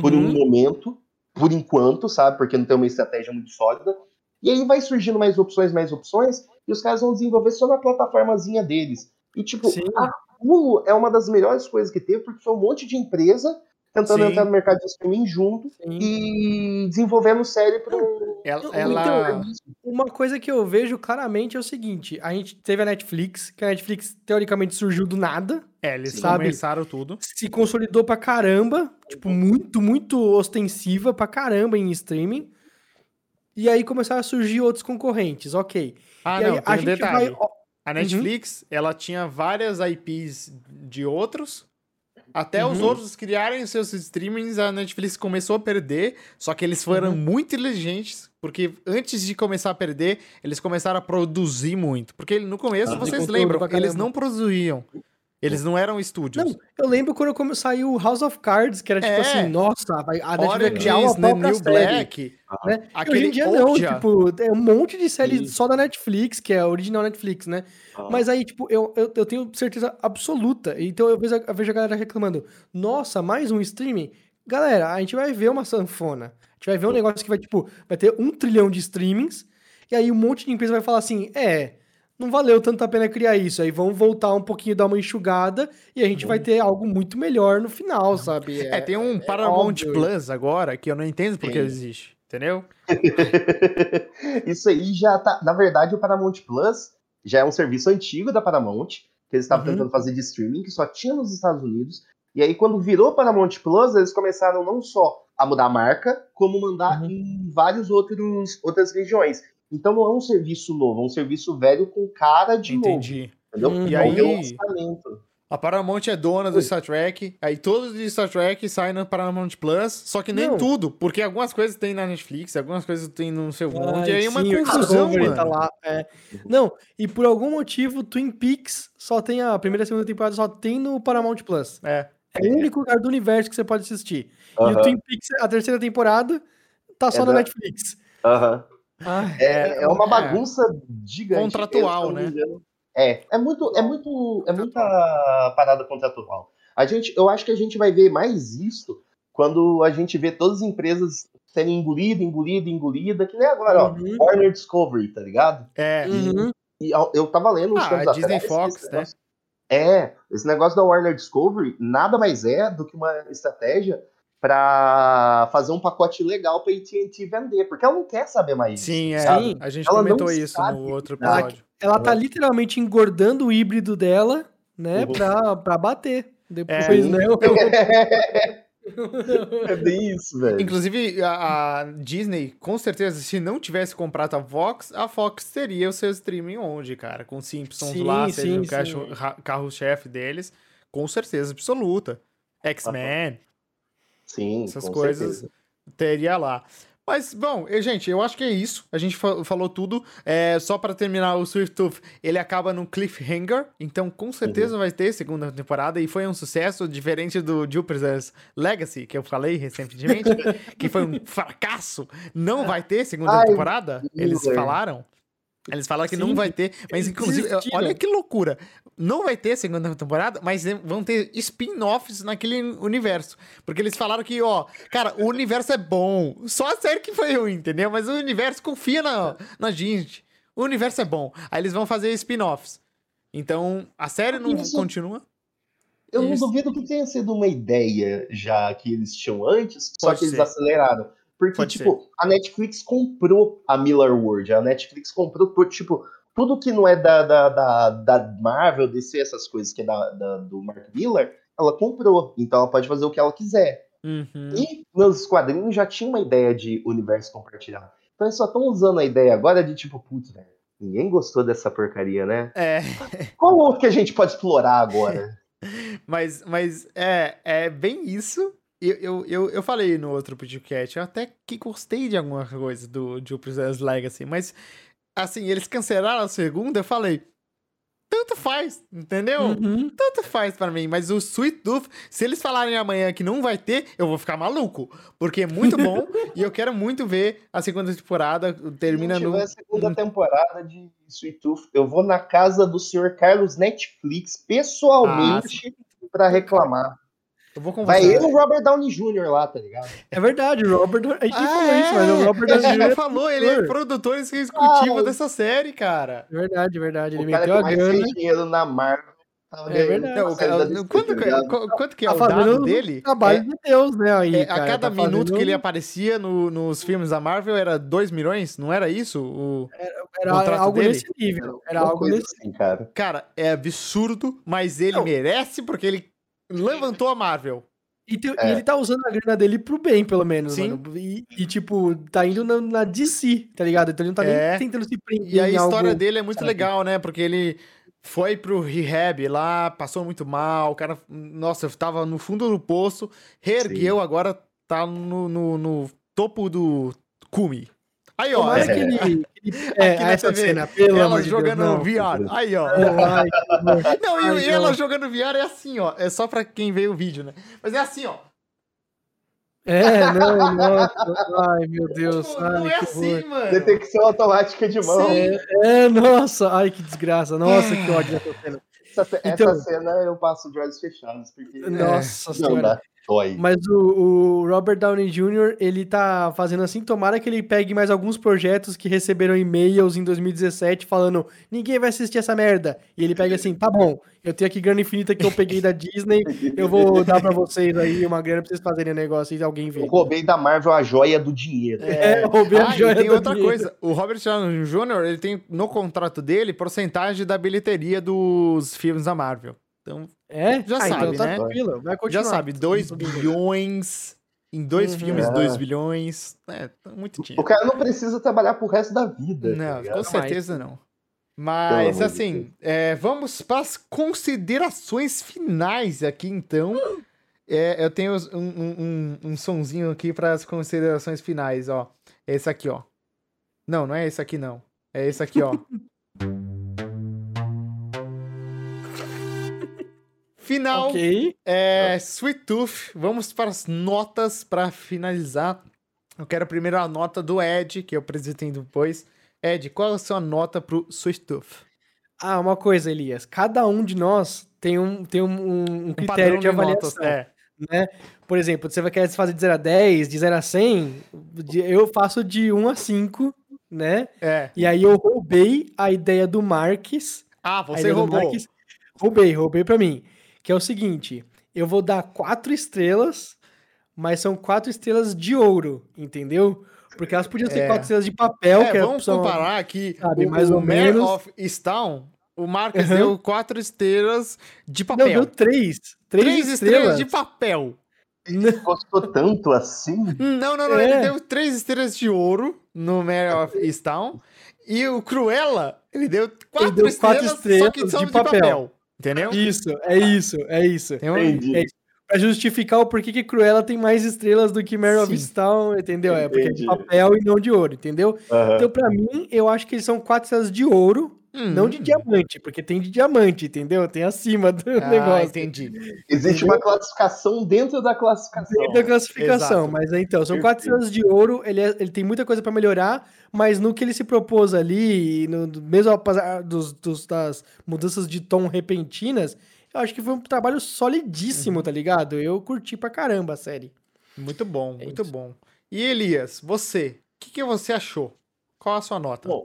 por um Uhum. momento, por enquanto, sabe? Porque não tem uma estratégia muito sólida. E aí vai surgindo mais opções, mais opções, e os caras vão desenvolver só na plataformazinha deles. E, tipo, Sim. a Hulu é uma das melhores coisas que teve, porque foi um monte de empresa tentando Sim. entrar no mercado de streaming junto Sim. e desenvolvendo série pro. Ela, Então, ela- Uma coisa que eu vejo claramente é o seguinte: a gente teve a Netflix, que a Netflix teoricamente surgiu do nada, é, eles Sabe? começaram tudo. se consolidou pra caramba, tipo, muito, muito ostensiva pra caramba em streaming. E aí começaram a surgir outros concorrentes, ok. Ah, e aí não, tem a um gente detalhe. vai. A Netflix, ela tinha várias IPs de outros. Até os Uhum. outros criarem os seus streamings, a Netflix começou a perder. Só que eles foram Uhum. muito inteligentes, porque antes de começar a perder, eles começaram a produzir muito. Porque no começo, Ah, vocês lembram, eles não produziam. Eles não eram estúdios. Não, eu lembro quando come- saiu House of Cards, que era tipo É. assim, nossa, vai- a Netflix vai criar uma is the própria New série. Black. né? Aquele hoje em dia não, tipo, é um monte de séries Isso. só da Netflix, que é a original Netflix, né? Ah, Mas aí, tipo, eu, eu, eu tenho certeza absoluta. Então eu vejo, eu vejo a galera reclamando: nossa, mais um streaming? Galera, a gente vai ver uma sanfona. A gente vai ver um negócio que vai, tipo, vai ter um trilhão de streamings. E aí um monte de empresa vai falar assim: é, não valeu tanto a pena criar isso. Aí vão voltar um pouquinho, dar uma enxugada. E a gente vai ter algo muito melhor no final, sabe? É, tem um Paramount óbvio. Plus agora que eu não entendo porque Sim. existe. Entendeu? *laughs* Isso aí já tá. Na verdade, o Paramount Plus já é um serviço antigo da Paramount, que eles estavam Uhum. tentando fazer de streaming, que só tinha nos Estados Unidos. E aí, quando virou Paramount Plus, eles começaram não só a mudar a marca, como mandar Uhum. em vários outros outras regiões. Então não é um serviço novo, é um serviço velho com cara de novo. Entendi. Entendeu? Hum, E É um aí- relançamento. A Paramount é dona do Star Trek, aí todos de Star Trek saem na Paramount Plus, só que nem Não. tudo, porque algumas coisas tem na Netflix, algumas coisas tem no seu onde, Ai, aí é uma sim, confusão, mano. tá lá, é. Não, e por algum motivo, Twin Peaks só tem a primeira e segunda temporada só tem no Paramount Plus. É. É o único lugar do universo que você pode assistir. E o Twin Peaks, a terceira temporada, tá só É na da- Netflix. aham. Ai, É, é uma é. bagunça gigante. Contratual, né? É, é muito, é muito, é muita parada contratual. A gente, eu acho que a gente vai ver mais isso quando a gente vê todas as empresas sendo engolida, engolida, engolida, que nem agora, Uhum. ó, Warner Discovery, tá ligado? É. uhum. E eu, eu tava lendo uns Ah, tempos a Disney atrás, Fox, esse né? negócio- É, esse negócio da Warner Discovery nada mais é do que uma estratégia pra fazer um pacote legal pra AT&T vender, porque ela não quer saber mais Sim, é. Sim. A gente Ela comentou isso no outro nada. episódio. Ela tá literalmente engordando o híbrido dela, né, Uhum. pra, pra bater. Depois, É. né? *laughs* *laughs* É bem isso, velho. Inclusive, a, a Disney, com certeza, se não tivesse comprado a Fox, a Fox teria o seu streaming onde, cara? Com Simpsons Sim, lá, sim, seria o carro-chefe deles. Com certeza absoluta. X-Men, Sim, essas coisas certeza. teria lá. Mas, bom, eu- gente, eu acho que é isso. A gente fa- falou tudo. É, só pra terminar, o Swift Tooth, ele acaba no cliffhanger. Então, com certeza vai ter segunda temporada. E foi um sucesso, diferente do Jupiter's Legacy, que eu falei recentemente, *laughs* que foi um fracasso. Não vai ter segunda Ai, temporada? Eles falaram. Eles falaram que não Sim, vai ter, mas eles inclusive, desistiram. olha que loucura. Não vai ter segunda temporada, mas vão ter spin-offs naquele universo. Porque eles falaram que, ó, cara, o universo é bom. Só a série que foi ruim, entendeu? Mas o universo confia na, na gente. O universo é bom. Aí eles vão fazer spin-offs. Então, a série não Isso- continua. Eu não Isso. duvido que tenha sido uma ideia já que eles tinham antes, só Pode que eles ser. aceleraram. Porque, Pode tipo, a Netflix comprou a Miller World, a Netflix comprou, tipo, tudo que não é da, da, da, da Marvel, DC, essas coisas que é da, da- do Mark Miller, ela comprou. Então ela pode fazer o que ela quiser. Uhum. E nos quadrinhos já tinha uma ideia de universo compartilhado. Então eles só estão usando a ideia agora de tipo, putz, velho, ninguém gostou dessa porcaria, né? É, *laughs* Qual outro que a gente pode explorar agora? *laughs* mas, mas é, é bem isso. Eu, eu, eu, eu falei no outro podcast, eu até que gostei de alguma coisa do Jupiter's Legacy, mas assim, eles cancelaram a segunda, eu falei, tanto faz, entendeu? Uhum. Tanto faz pra mim, mas o Sweet Tooth, se eles falarem amanhã que não vai ter, eu vou ficar maluco, porque é muito bom *laughs* e eu quero muito ver a segunda temporada, termina Se no... tiver a segunda temporada de Sweet Tooth, eu vou na casa do senhor Carlos Netflix pessoalmente pra reclamar. Eu vou conversar. Vai ele e o Robert Downey Jr. lá, tá ligado? É verdade, o Robert. A gente Ah, falou é? isso, mas o Robert A Downey Jr. falou, ele é produtor. produtor executivo Ah, dessa série, cara. Verdade, verdade. Ele o cara meteu que a mais grana. fez dinheiro na Marvel É verdade. Não, cara- quanto, tá ligado? qu- quanto que é Tá o dado dele? trabalho É- de Deus, né? Aí, é, a cara, cada tá minuto fazendo- que ele aparecia no- nos filmes da Marvel era 2 milhões? Não era isso? O... Era contrato algo dele? nesse nível. Era Uma algo nesse assim, cara. Cara, é absurdo, mas ele Não. merece porque ele levantou a Marvel. E, tem- e É. ele tá usando a grana dele pro bem, pelo menos, Sim. mano. E, e, tipo, tá indo na, na DC, tá ligado? Então ele não tá É. nem tentando se prender E a em história algo... dele é muito sabe? legal, né? Porque ele foi pro rehab lá, passou muito mal, o cara, nossa, tava no fundo do poço, reergueu, agora tá no, no, no topo do cume. Aí, ó, Tomara essa- que ele... É, Aqui na essa TV, cena, pelo ela amor de jogando Deus, não. VR. Aí, ó. Ai. Não, e, Ai, e ela não. jogando VR é assim, ó. É só pra quem vê o vídeo, né? Mas é assim, ó. É, não, nossa. Ai, meu Deus. Tipo, Ai, não é que horror. assim, mano. Detecção automática de mão. Sim. É, nossa. Ai, que desgraça. Nossa, que ódio dessa cena. Essa, Então- essa cena eu passo de olhos fechados, porque Nossa não senhora. Dói. Mas o, o Robert Downey Jr., ele tá fazendo assim, tomara que ele pegue mais alguns projetos que receberam e-mails em 2017 falando, ninguém vai assistir essa merda. E ele pega assim, tá bom, eu tenho aqui grana infinita que eu peguei da Disney, eu vou dar pra vocês aí uma grana pra vocês fazerem negócio e alguém Eu ver. roubei da Marvel a joia do dinheiro. É, roubei a Ah, e joia tem do outra dinheiro. coisa. O Robert Downey Jr., ele tem no contrato dele porcentagem da bilheteria dos filmes da Marvel. Então, É? Já ah, sabe, então tá né? tranquilo, vai continuar. já sabe, 2 bilhões em dois Uhum. filmes, É. 2 bilhões. É, tá muito O dinheiro. cara não precisa trabalhar pro resto da vida. tá Não, ligado? com certeza não. Mas, Pelo assim, é, vamos para as considerações finais aqui, então. É, eu tenho um, um, um, um sonzinho aqui para as considerações finais, ó. Esse aqui, ó. Não, não é esse aqui, não. É esse aqui, ó. *laughs* Final Ok. é Sweet Tooth. Vamos para as notas para finalizar. Eu quero primeiro a nota do Ed, que eu apresentei depois. Ed, qual é a sua nota pro Sweet Tooth? Ah, uma coisa, Elias. Cada um de nós tem um, tem um, um- um critério de avaliação. notas. É. né? Por exemplo, você vai querer fazer de 0 a 10, de 0 a 100, de- eu faço de 1 a 5, né? É. E aí eu roubei a ideia do Marques. Ah, você roubou. Marques- roubei, roubei pra mim. Que é o seguinte, eu vou dar 4 estrelas, mas são 4 estrelas de ouro, entendeu? Porque elas podiam ser É. 4 estrelas de papel, É, que era vamos só- comparar aqui sabe, o, mais o ou Mayor menos. of Easttown, o Marcos Uhum. deu quatro estrelas de Não, papel. deu 3. 3 Três estrelas de papel. Gostou tanto assim? Não, não, não. É. Ele deu três estrelas de ouro no Mayor of Easttown. E o Cruella, ele deu quatro, deu estrelas, quatro só estrelas que são de de papel. papel. Entendeu? Isso, é isso, é isso. Tem um- Entendi. É Pra justificar o porquê que Cruella tem mais estrelas do que Mare of. Easttown, entendeu? É porque é de papel e não de ouro, entendeu? Aham. Então, pra mim, eu acho que eles são quatro estrelas de ouro, Hum. não de diamante, porque tem de diamante, entendeu? Tem acima do Ah, negócio. entendi. Existe uma classificação dentro da classificação. Dentro da classificação, Exato. mas então, são quatro estrelas de ouro, ele, é- ele tem muita coisa pra melhorar, mas no que ele se propôs ali, no- mesmo apesar dos, dos- das mudanças de tom repentinas, eu acho que foi um trabalho solidíssimo, Uhum. tá ligado? Eu curti pra caramba a série. Muito bom, É muito isso. bom. E Elias, você, o que, que você achou? Qual a sua nota? Bom,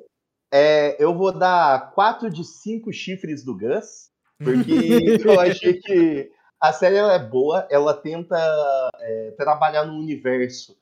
é, eu vou dar 4 de 5 chifres do Gus, porque *laughs* eu achei que a série ela é boa, ela tenta é, trabalhar num universo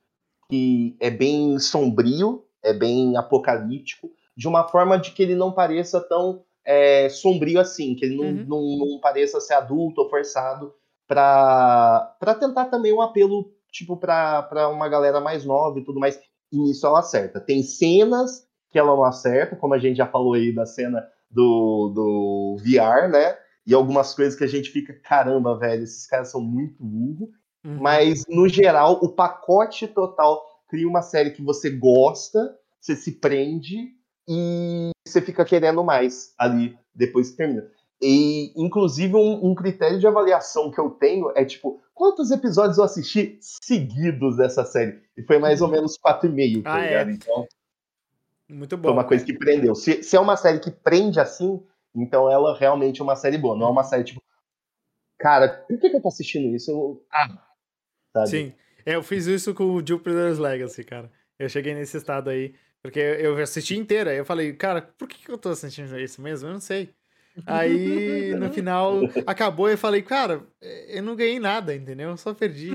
que é bem sombrio, é bem apocalíptico, de uma forma de que ele não pareça tão é, sombrio assim, que ele não, Uhum. não, não pareça ser adulto ou forçado para tentar também um apelo tipo para uma galera mais nova e tudo mais. E nisso ela acerta. Tem cenas que ela não acerta, como a gente já falou aí da cena do, do VR, né? E algumas coisas que a gente fica, caramba, velho, esses caras são muito burros. Uhum. Mas, no geral, o pacote total cria uma série que você gosta, você se prende e você fica querendo mais ali depois que termina. E, inclusive, um, um critério de avaliação que eu tenho é tipo, quantos episódios eu assisti seguidos dessa série? E foi mais ou menos quatro e meio, tá Ah, é. ligado? Então, Muito bom. foi uma coisa que prendeu. Se, se é uma série que prende assim, então ela realmente é uma série boa. Não é uma série tipo, cara, por que, que eu tô assistindo isso? Eu- ah, sabe? Sim. É, Eu fiz isso com o Jupiter's Legacy, cara. Eu cheguei nesse estado aí, porque eu assisti inteira. Eu falei, cara, por que que eu tô assistindo isso mesmo? Eu não sei. Aí, no *laughs* final, acabou e eu falei, cara, eu não ganhei nada, entendeu? Eu só perdi.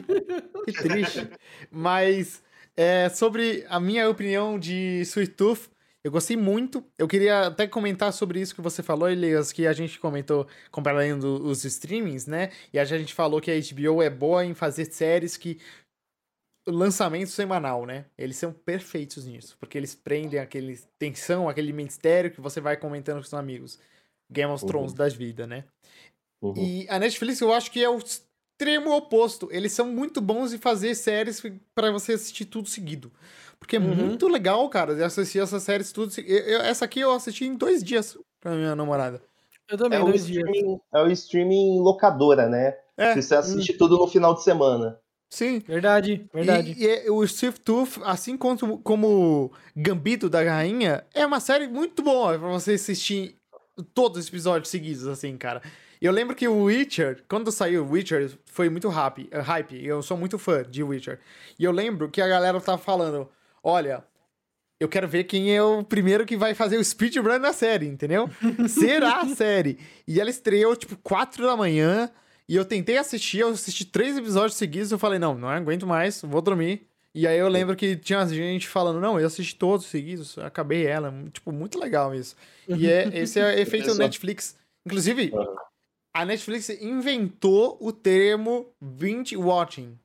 Que triste. *laughs* Mas, é, sobre a minha opinião de Sweet Tooth, eu gostei muito. Eu queria até comentar sobre isso que você falou, Elias, que a gente comentou comparando os streamings, né? E a gente falou que a HBO é boa em fazer séries que lançamento semanal, né? Eles são perfeitos nisso, porque eles prendem aquele tensão, aquele mistério que você vai comentando com seus amigos. Game of Thrones uhum. das vidas, né? Uhum. E a Netflix eu acho que é o extremo oposto. Eles são muito bons em fazer séries para você assistir tudo seguido. Porque é uhum. muito legal, cara, de assistir essas séries tudo. Eu, eu, essa aqui eu assisti em dois dias pra minha namorada. Eu também, é dois dias. É o streaming locadora, né? É. Você assiste hum. tudo no final de semana. Sim. Verdade, verdade. E, e o Steve Tooth, assim como, como Gambito da Rainha, é uma série muito boa pra você assistir todos os episódios seguidos, assim, cara. Eu lembro que o Witcher, quando saiu o Witcher, foi muito hype, uh, hype. Eu sou muito fã de Witcher. E eu lembro que a galera tava falando: olha, eu quero ver quem é o primeiro que vai fazer o speedrun na série, entendeu? *laughs* Será a série. E ela estreou, tipo, 4 da manhã. E eu tentei assistir, eu assisti três episódios seguidos, eu falei, não, não aguento mais, vou dormir. E aí eu lembro que tinha gente falando, não, eu assisti todos seguidos, acabei ela. Tipo, muito legal isso. E é, esse é efeito Netflix. Inclusive, a Netflix inventou o termo binge watching,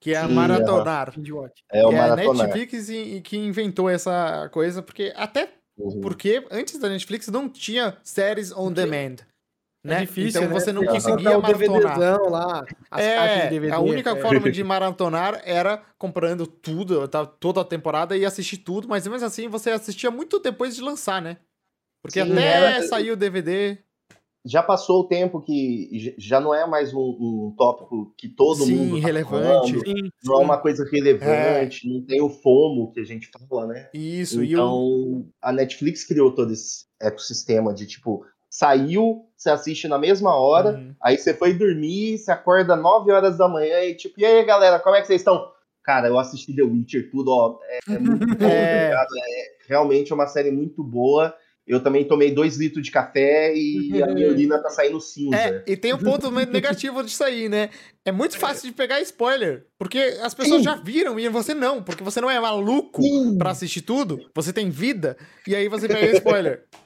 que é Sim, maratonar. É, é o que maratonar. É a Netflix que inventou essa coisa, porque até uhum. porque antes da Netflix não tinha séries on demand. É né? difícil, então né? você não conseguia maratonar. lá, as é, DVD, a única é. forma de *laughs* maratonar era comprando tudo, toda a temporada e assistir tudo, mas mesmo assim você assistia muito depois de lançar, né? Porque Sim, até era... saiu o DVD. Já passou o tempo que já não é mais um, um tópico que todo Sim, mundo. Tá relevante. Sim, não é uma coisa relevante, é. não tem o FOMO que a gente fala, né? Isso, então, a Netflix criou todo esse ecossistema de tipo, saiu, você assiste na mesma hora, uhum. aí você foi dormir, você acorda 9 horas da manhã e tipo, e aí galera, como é que vocês estão? Cara, eu assisti The Witcher, tudo, ó, é, *laughs* é muito bom, é... É realmente é uma série muito boa. Eu também tomei dois litros de café e *laughs* a minha urina tá saindo cinza. É, e tem um ponto *laughs* negativo disso aí, né? É muito fácil de pegar spoiler, porque as pessoas Sim. já viram e você não, porque você não é maluco para assistir tudo, você tem vida, e aí você pega spoiler. *laughs*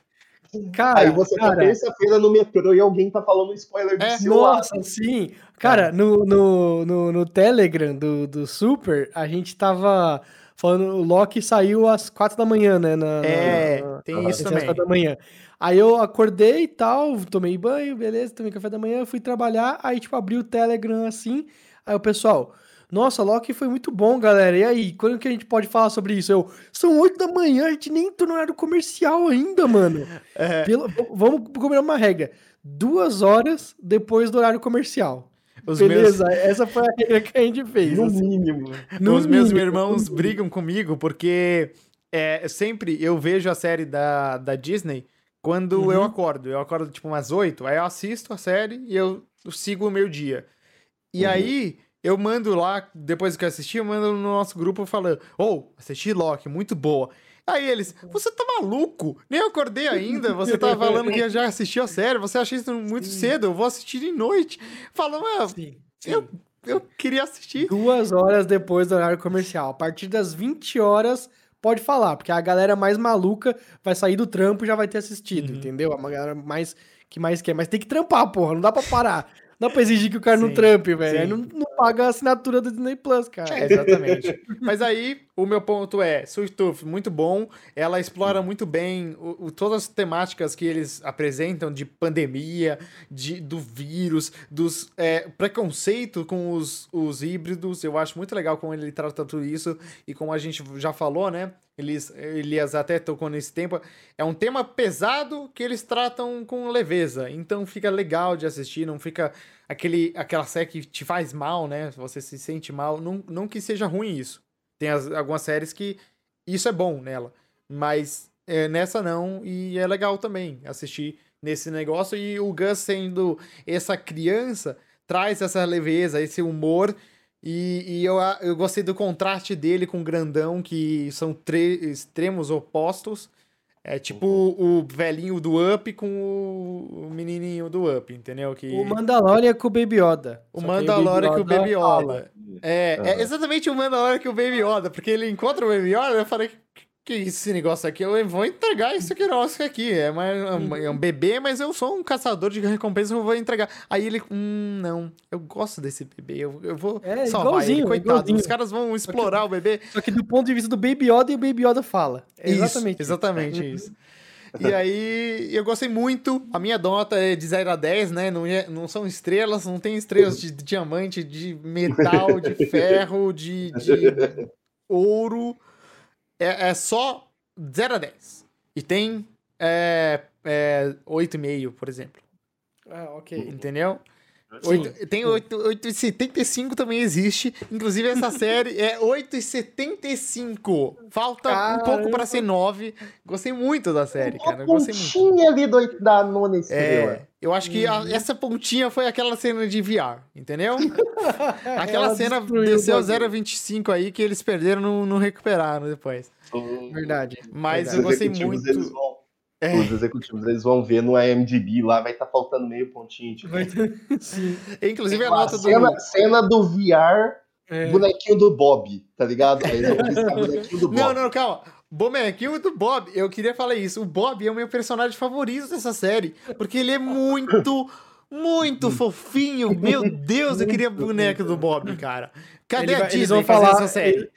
Cara, Aí você tá cara, tá terça-feira no metrô e alguém tá falando spoiler do é, seu Nossa, lado. sim. Cara, no, no, no, no, Telegram do, do Super, a gente tava falando, o Loki saiu às quatro da manhã, né? Na, é, na, tem na, isso também. da manhã. Aí eu acordei e tal, tomei banho, beleza, tomei café da manhã, fui trabalhar, aí tipo abri o Telegram assim, aí o pessoal, nossa, Loki foi muito bom, galera. E aí, quando que a gente pode falar sobre isso? Eu, são oito da manhã, a gente nem entrou no horário comercial ainda, mano. *laughs* É. Pelo, vamos combinar uma regra. Duas horas depois do horário comercial. Os Beleza, meus... essa foi a regra que a gente fez. No assim. mínimo. No Os mínimo. meus irmãos brigam comigo porque é, sempre eu vejo a série da, da Disney quando uhum. eu acordo. Eu acordo tipo umas oito, aí eu assisto a série e eu sigo o meu dia. E uhum. aí eu mando lá, depois que eu assisti, eu mando no nosso grupo falando: Ô, oh, assisti Loki, muito boa. Aí eles, você tá maluco? Nem acordei ainda, você tá falando que já assistiu a série, você achou isso muito sim. cedo, eu vou assistir de noite. Falou, ah, sim, sim. Eu, eu queria assistir. Duas horas depois do horário comercial. A partir das 20 horas, pode falar, porque a galera mais maluca vai sair do trampo e já vai ter assistido, uhum. entendeu? A galera mais que mais quer. Mas tem que trampar, porra, não dá pra parar dá pra exigir que o cara sim, não trampe, velho. Aí não, não paga a assinatura do Disney Plus, cara. É, exatamente. Mas aí, o meu ponto é, Tooth, muito bom. Ela explora muito bem o, o, todas as temáticas que eles apresentam de pandemia, de, do vírus, dos é, preconceito com os, os híbridos. Eu acho muito legal como ele trata tudo isso. E como a gente já falou, né? Eles, Elias até tocou nesse tempo. É um tema pesado que eles tratam com leveza. Então fica legal de assistir, não fica aquele, aquela série que te faz mal, né? Você se sente mal. Não, não que seja ruim isso. Tem as, algumas séries que isso é bom nela. Mas é, nessa não. E é legal também assistir nesse negócio. E o Gus sendo essa criança traz essa leveza, esse humor e, e eu, eu gostei do contraste dele com o grandão, que são extremos opostos. É tipo o velhinho do Up com o menininho do Up, entendeu? Que... O Mandalorian com o Baby Yoda. O Mandalorian com o Baby Yoda. É, é exatamente o Mandalorian com o Baby Yoda, porque ele encontra o Baby Yoda e eu falei, que esse negócio aqui? Eu vou entregar isso aqui, nossa, aqui. É, uma, é um bebê, mas eu sou um caçador de recompensa, eu vou entregar. Aí ele, hum, não, eu gosto desse bebê, eu, eu vou é, salvar ele, coitado. Igualzinho. Os caras vão explorar que, o bebê. Só que do ponto de vista do Baby Yoda, e o Baby Yoda fala. É exatamente isso. Exatamente *laughs* isso. E aí, eu gostei muito. A minha nota é de 0 a 10, né? Não, é, não são estrelas, não tem estrelas de, de diamante, de metal, de *laughs* ferro, de, de ouro é, é só 0 a 10. E tem é, é, 8,5, por exemplo. Ah, ok. Entendeu? 8, tem 8,75 também existe. Inclusive, essa *laughs* série é 8,75. Falta Caramba. um pouco para ser 9. Gostei muito da série, cara. Gostei muito. ali do, da nona estrela. É, eu acho que a, uhum. essa pontinha foi aquela cena de VR, entendeu? *laughs* aquela cena desceu 0,25 aí que eles perderam, não, não recuperaram depois. Verdade. Mas verdade. eu gostei muito. Vão é. Os executivos eles vão ver no IMDb lá, vai estar tá faltando meio pontinho. Tipo. *laughs* Sim. Inclusive a nota cena, do. Cena do VR, é. bonequinho do Bob, tá ligado? Aí *laughs* bonequinho do Bob. Não, não, calma. Bonequinho do Bob, eu queria falar isso. O Bob é o meu personagem favorito dessa série, porque ele é muito. Muito fofinho, meu Deus, eu queria boneco do Bob, cara. Cadê ele a Disney eles vão falar, essa série? Ele,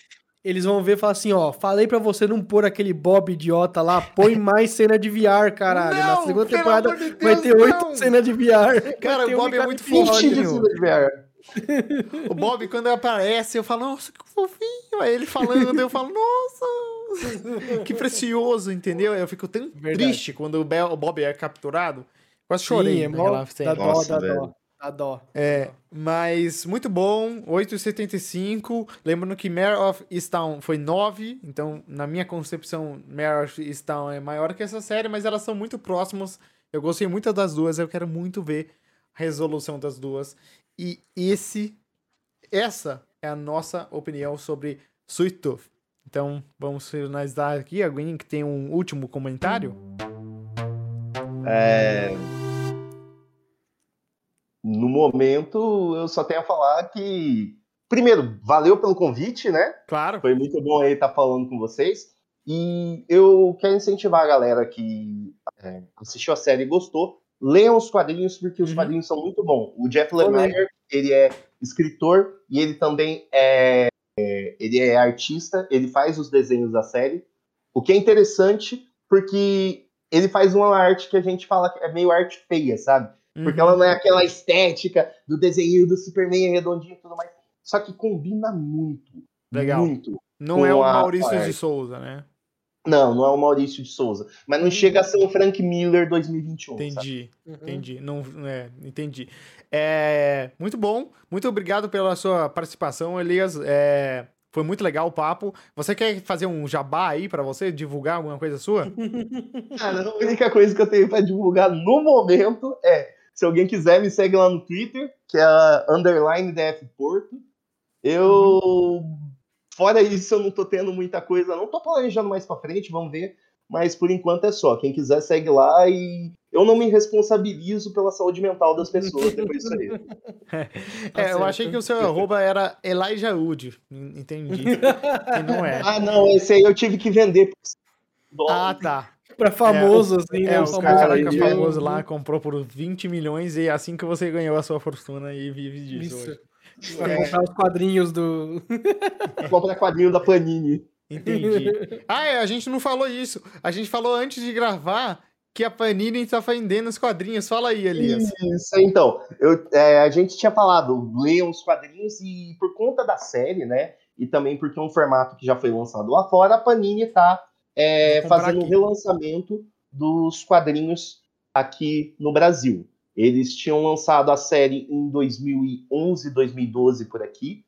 eles vão ver e falar assim, ó, falei pra você não pôr aquele Bob idiota lá, põe mais cena de VR, caralho. Não, Na segunda temporada de Deus, vai ter oito cenas de VR. Cara, o Bob é muito fofinho. O Bob, quando aparece, eu falo, nossa, que fofinho. Aí ele falando, eu falo, nossa, que precioso, entendeu? Eu fico tão Verdade. triste quando o Bob é capturado. Quase chorei. Sim, é mó, dá dó, dá dó. Dá dó. É, mas muito bom, 8,75. Lembrando que Mare of Easttown foi 9, então na minha concepção Mare of Easttown é maior que essa série, mas elas são muito próximas. Eu gostei muito das duas, eu quero muito ver a resolução das duas. E esse essa é a nossa opinião sobre Sweet Tooth. Então, vamos finalizar aqui. Alguém que tem um último comentário? É no momento, eu só tenho a falar que, primeiro, valeu pelo convite, né? Claro. Foi muito bom aí estar falando com vocês. E eu quero incentivar a galera que é, assistiu a série e gostou, leiam os quadrinhos, porque os uhum. quadrinhos são muito bons. O Jeff Lemire, ele é escritor e ele também é, é, ele é artista, ele faz os desenhos da série. O que é interessante, porque ele faz uma arte que a gente fala que é meio arte feia, sabe? Porque uhum. ela não é aquela estética do desenho do Superman redondinho e tudo mais. Só que combina muito. Legal. Muito. Não é o Maurício de Souza, né? Não, não é o Maurício de Souza. Mas não uhum. chega a ser o Frank Miller 2021. Entendi, uhum. entendi. Não, é, entendi. É, muito bom. Muito obrigado pela sua participação, Elias. É, foi muito legal o papo. Você quer fazer um jabá aí para você divulgar alguma coisa sua? *laughs* Cara, a única coisa que eu tenho para divulgar no momento é se alguém quiser, me segue lá no Twitter, que é underline DF Porto. Eu. Fora isso, eu não tô tendo muita coisa. Não tô planejando mais pra frente, vamos ver. Mas por enquanto é só. Quem quiser, segue lá e eu não me responsabilizo pela saúde mental das pessoas depois disso aí. *laughs* É, eu achei que o seu arroba era Elijah Wood. Entendi. *laughs* não é. Ah, não, esse aí eu tive que vender. Ah, tá pra famoso, é, assim, né? É, o cara que é famoso lá comprou por 20 milhões e é assim que você ganhou a sua fortuna e vive disso Isso. hoje. Pra é. comprar os quadrinhos do. *laughs* Comprar quadrinho da Panini. Entendi. *laughs* Ah, é, a gente não falou isso. A gente falou antes de gravar que a Panini está vendendo os quadrinhos. Fala aí, Elias. Isso, então. Eu, é, a gente tinha falado, leiam os quadrinhos e por conta da série, né? E também porque é um formato que já foi lançado lá fora, a Panini está é, fazendo um relançamento dos quadrinhos aqui no Brasil. Eles tinham lançado a série em 2011, 2012 por aqui,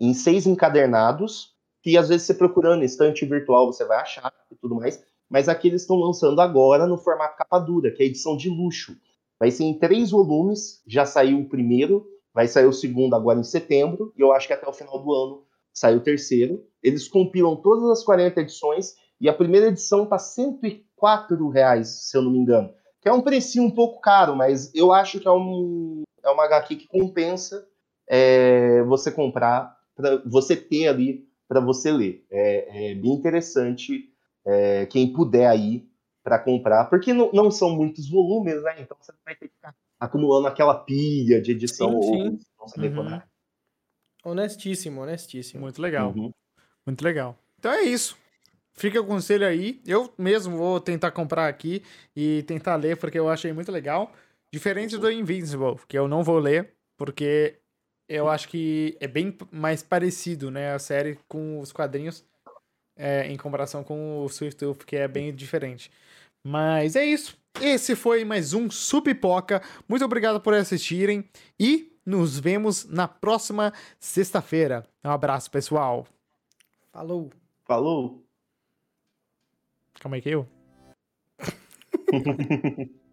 em seis encadernados, que às vezes você procurando estante virtual você vai achar e tudo mais, mas aqui eles estão lançando agora no formato capa dura, que é edição de luxo. Vai ser em três volumes, já saiu o primeiro, vai sair o segundo agora em setembro, e eu acho que até o final do ano sai o terceiro. Eles compilam todas as 40 edições e a primeira edição está 4 reais, se eu não me engano. Que é um precinho um pouco caro, mas eu acho que é, um, é uma HQ que compensa é, você comprar, para você ter ali para você ler. É, é, bem interessante é, quem puder aí para comprar, porque não, não, são muitos volumes, né? Então você vai ter que ficar acumulando aquela pilha de edição sim, sim. ou uhum. Honestíssimo, honestíssimo. Muito legal. Uhum. Muito legal. Então é isso. Fica o conselho aí. Eu mesmo vou tentar comprar aqui e tentar ler, porque eu achei muito legal. Diferente do Invincible, que eu não vou ler, porque eu acho que é bem mais parecido, né, a série com os quadrinhos, é, em comparação com o Swift Tooth, que é bem diferente. Mas é isso. Esse foi mais um Supipoca. Muito obrigado por assistirem e nos vemos na próxima sexta-feira. Um abraço, pessoal. Falou. Falou. Calma aí que *laughs*